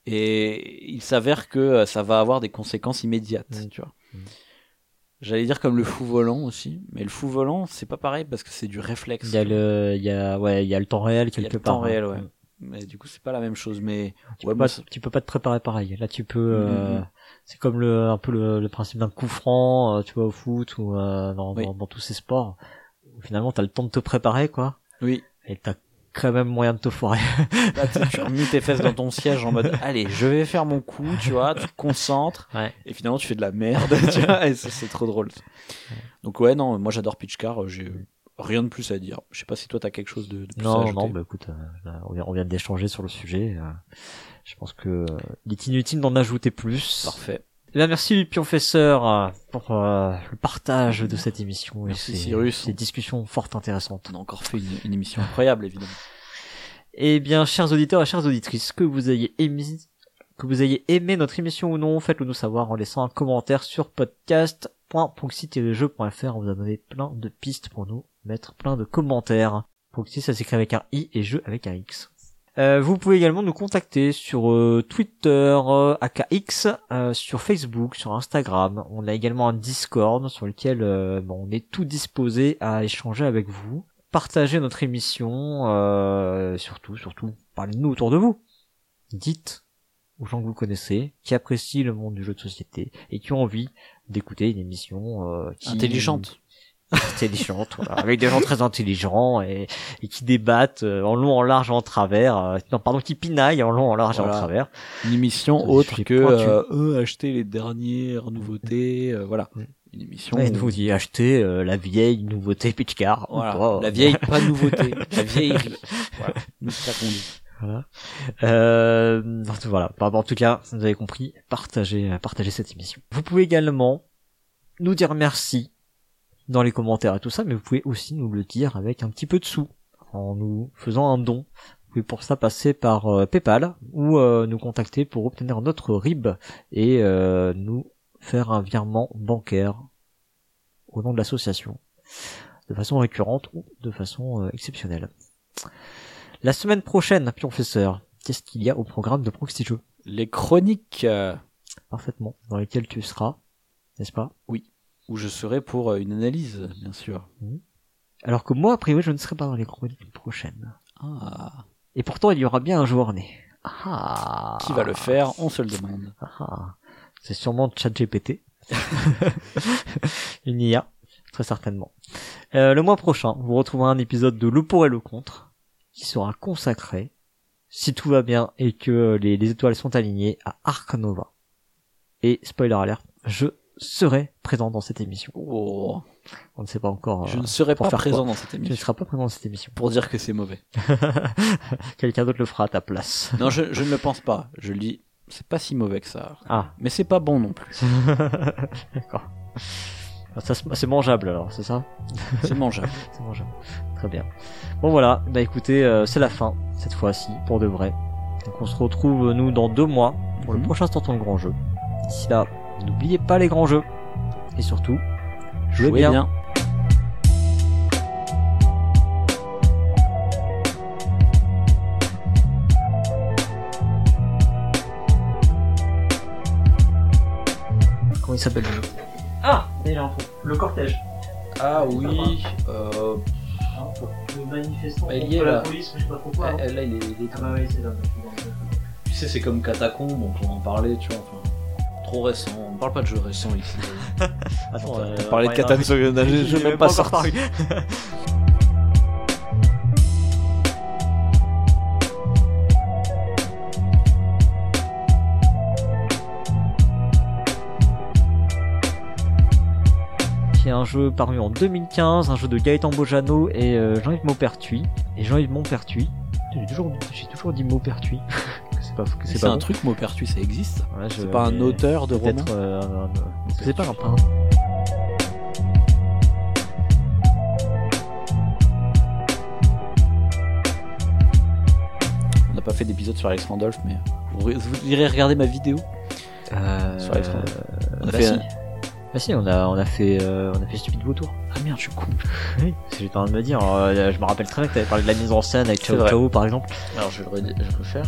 et il s'avère que euh, ça va avoir des conséquences immédiates, Mm. tu vois. Mm. J'allais dire comme le fou volant aussi, mais le fou volant, c'est pas pareil parce que c'est du réflexe. Il y a le, il y a, ouais, il y a le temps réel Il y a quelque le part. temps réel, hein. ouais. Mais du coup, c'est pas la même chose. Mais Tu Ouais, peux pas, ça- tu peux pas te préparer pareil. Là, tu peux, euh, Mhm. c'est comme le, un peu le, le principe d'un coup franc, euh, tu vois, au foot ou euh, dans, Oui. dans, dans tous ces sports. Où finalement, t'as le temps de te préparer, quoi. oui, Et t'as quand même moyen de te foirer. là, tu sais, tu remues tes fesses dans ton siège en mode, allez, je vais faire mon coup, tu vois, tu te concentres. Ouais. Et finalement, tu fais de la merde, tu vois, et c'est trop drôle. Donc ouais, non, moi j'adore Pitch Car, j'ai rien de plus à dire. Je sais pas si toi t'as quelque chose de, de plus à Non, ajouter. non, bah écoute, euh, on vient, vient d'échanger sur le sujet. euh, je pense que euh, il est inutile d'en ajouter plus. Parfait. Eh bien, merci Pionfesseur euh, pour le partage de cette émission Merci, et ces, Cyrus. ces discussions fort intéressantes. On a encore fait une, une émission incroyable, évidemment. Eh bien, chers auditeurs et chères auditrices, que vous ayez aimé, que vous ayez aimé notre émission ou non, faites-le nous savoir en laissant un commentaire sur podcast.proxy-jeu.fr. On vous a donné plein de pistes pour nous mettre plein de commentaires. Proxy, ça s'écrit avec un i et jeu avec un x. Euh, vous pouvez également nous contacter sur euh, Twitter, euh, AKX, euh, sur Facebook, sur Instagram. On a également un Discord sur lequel euh, bon, on est tout disposé à échanger avec vous. Partagez notre émission, euh, surtout, surtout, parlez-nous autour de vous. Dites aux gens que vous connaissez, qui apprécient le monde du jeu de société et qui ont envie d'écouter une émission. Intelligente. Intelligente, voilà, avec des gens très intelligents et, et qui débattent euh, en long, en large, en travers. euh, non, pardon, qui pinaillent en long, en large, en travers. Une émission autre que euh, eux acheter les dernières nouveautés, euh, voilà. Mm. Une émission. Où- nous dit acheter euh, la vieille nouveauté Pitch Car. ou Voilà. La vieille, pas nouveauté. la vieillerie. Voilà. Voilà. Euh, voilà. En tout cas, vous avez compris, partagez, partagez cette émission. Vous pouvez également nous dire merci dans les commentaires et tout ça, mais vous pouvez aussi nous le dire avec un petit peu de sous, en nous faisant un don. Vous pouvez pour ça passer par euh, PayPal ou euh, nous contacter pour obtenir notre RIB et euh, nous faire un virement bancaire au nom de l'association, de façon récurrente ou de façon euh, exceptionnelle. La semaine prochaine, Pionfesseur, qu'est-ce qu'il y a au programme de Proxy Jeux Les chroniques euh, Parfaitement, dans lesquelles tu seras, n'est-ce pas? Où je serai pour euh, une analyse, bien sûr. Alors que moi, a priori, je ne serai pas dans les chroniques prochaines. Ah. Et pourtant, il y aura bien un jour né. Ah. Qui va le faire On se le demande. Ah. C'est sûrement ChatGPT. Une IA, très certainement. Euh, le mois prochain, vous retrouverez un épisode de Le pour et le contre, qui sera consacré, si tout va bien et que les, les étoiles sont alignées, à Arc Nova. Et spoiler alert, je serai présent dans cette émission. Oh, On ne sait pas encore. je euh, ne serai pour pas faire présent quoi dans cette tu ne émission seras pas présent dans cette émission. pour dire que c'est mauvais. Quelqu'un d'autre le fera à ta place. Non, je, je ne le pense pas. Je le dis, c'est pas si mauvais que ça. Ah, Mais c'est pas bon non plus. d'accord. Ah, c'est mangeable alors, c'est ça? C'est mangeable. C'est mangeable. Très bien. Bon voilà, bah écoutez, euh, c'est la fin, cette fois-ci, pour de vrai. Donc on se retrouve, nous, dans deux mois, pour le Mhm. prochain Stanton le Grand Jeu. D'ici là, n'oubliez pas les grands jeux. Et surtout, jouez, Jouez bien. bien. Comment il s'appelle le jeu? Ah Il est l'info. Le cortège. Ah oui. Euh, Le manifestant est, contre la là. police, je sais pas trop là, il est, il est- Ah bah oui, c'est là. Tu sais, c'est comme Catacombe, on peut en parler, tu vois. Enfin, trop récent. On parle pas de jeux récents ici. Attends, on parlait de Catan je vais même pas sorti. qui est un jeu paru en 2015, un jeu de Gaëtan Bojano et euh, Jean-Yves Maupertuis. Et Jean-Yves Maupertuis, j'ai toujours, j'ai toujours dit Maupertuis. que c'est pas, c'est pas un bon. truc, Maupertuis, ça existe. Ouais, C'est pas un auteur de roman. Euh, c'est pas un, un- On n'a pas fait d'épisode sur Alex Randolph, mais vous, vous irez regarder ma vidéo euh, sur Alex Randolph. On a bah fait si. un- Bah si, on a, on a fait, euh, on a fait Stupide Vautour. Ah merde, je suis con. Oui, c'est j'étais en train de me dire. euh, je me rappelle très bien que t'avais parlé de la mise en scène avec vrai. Ciao par exemple. Alors je vais le, je vais le faire.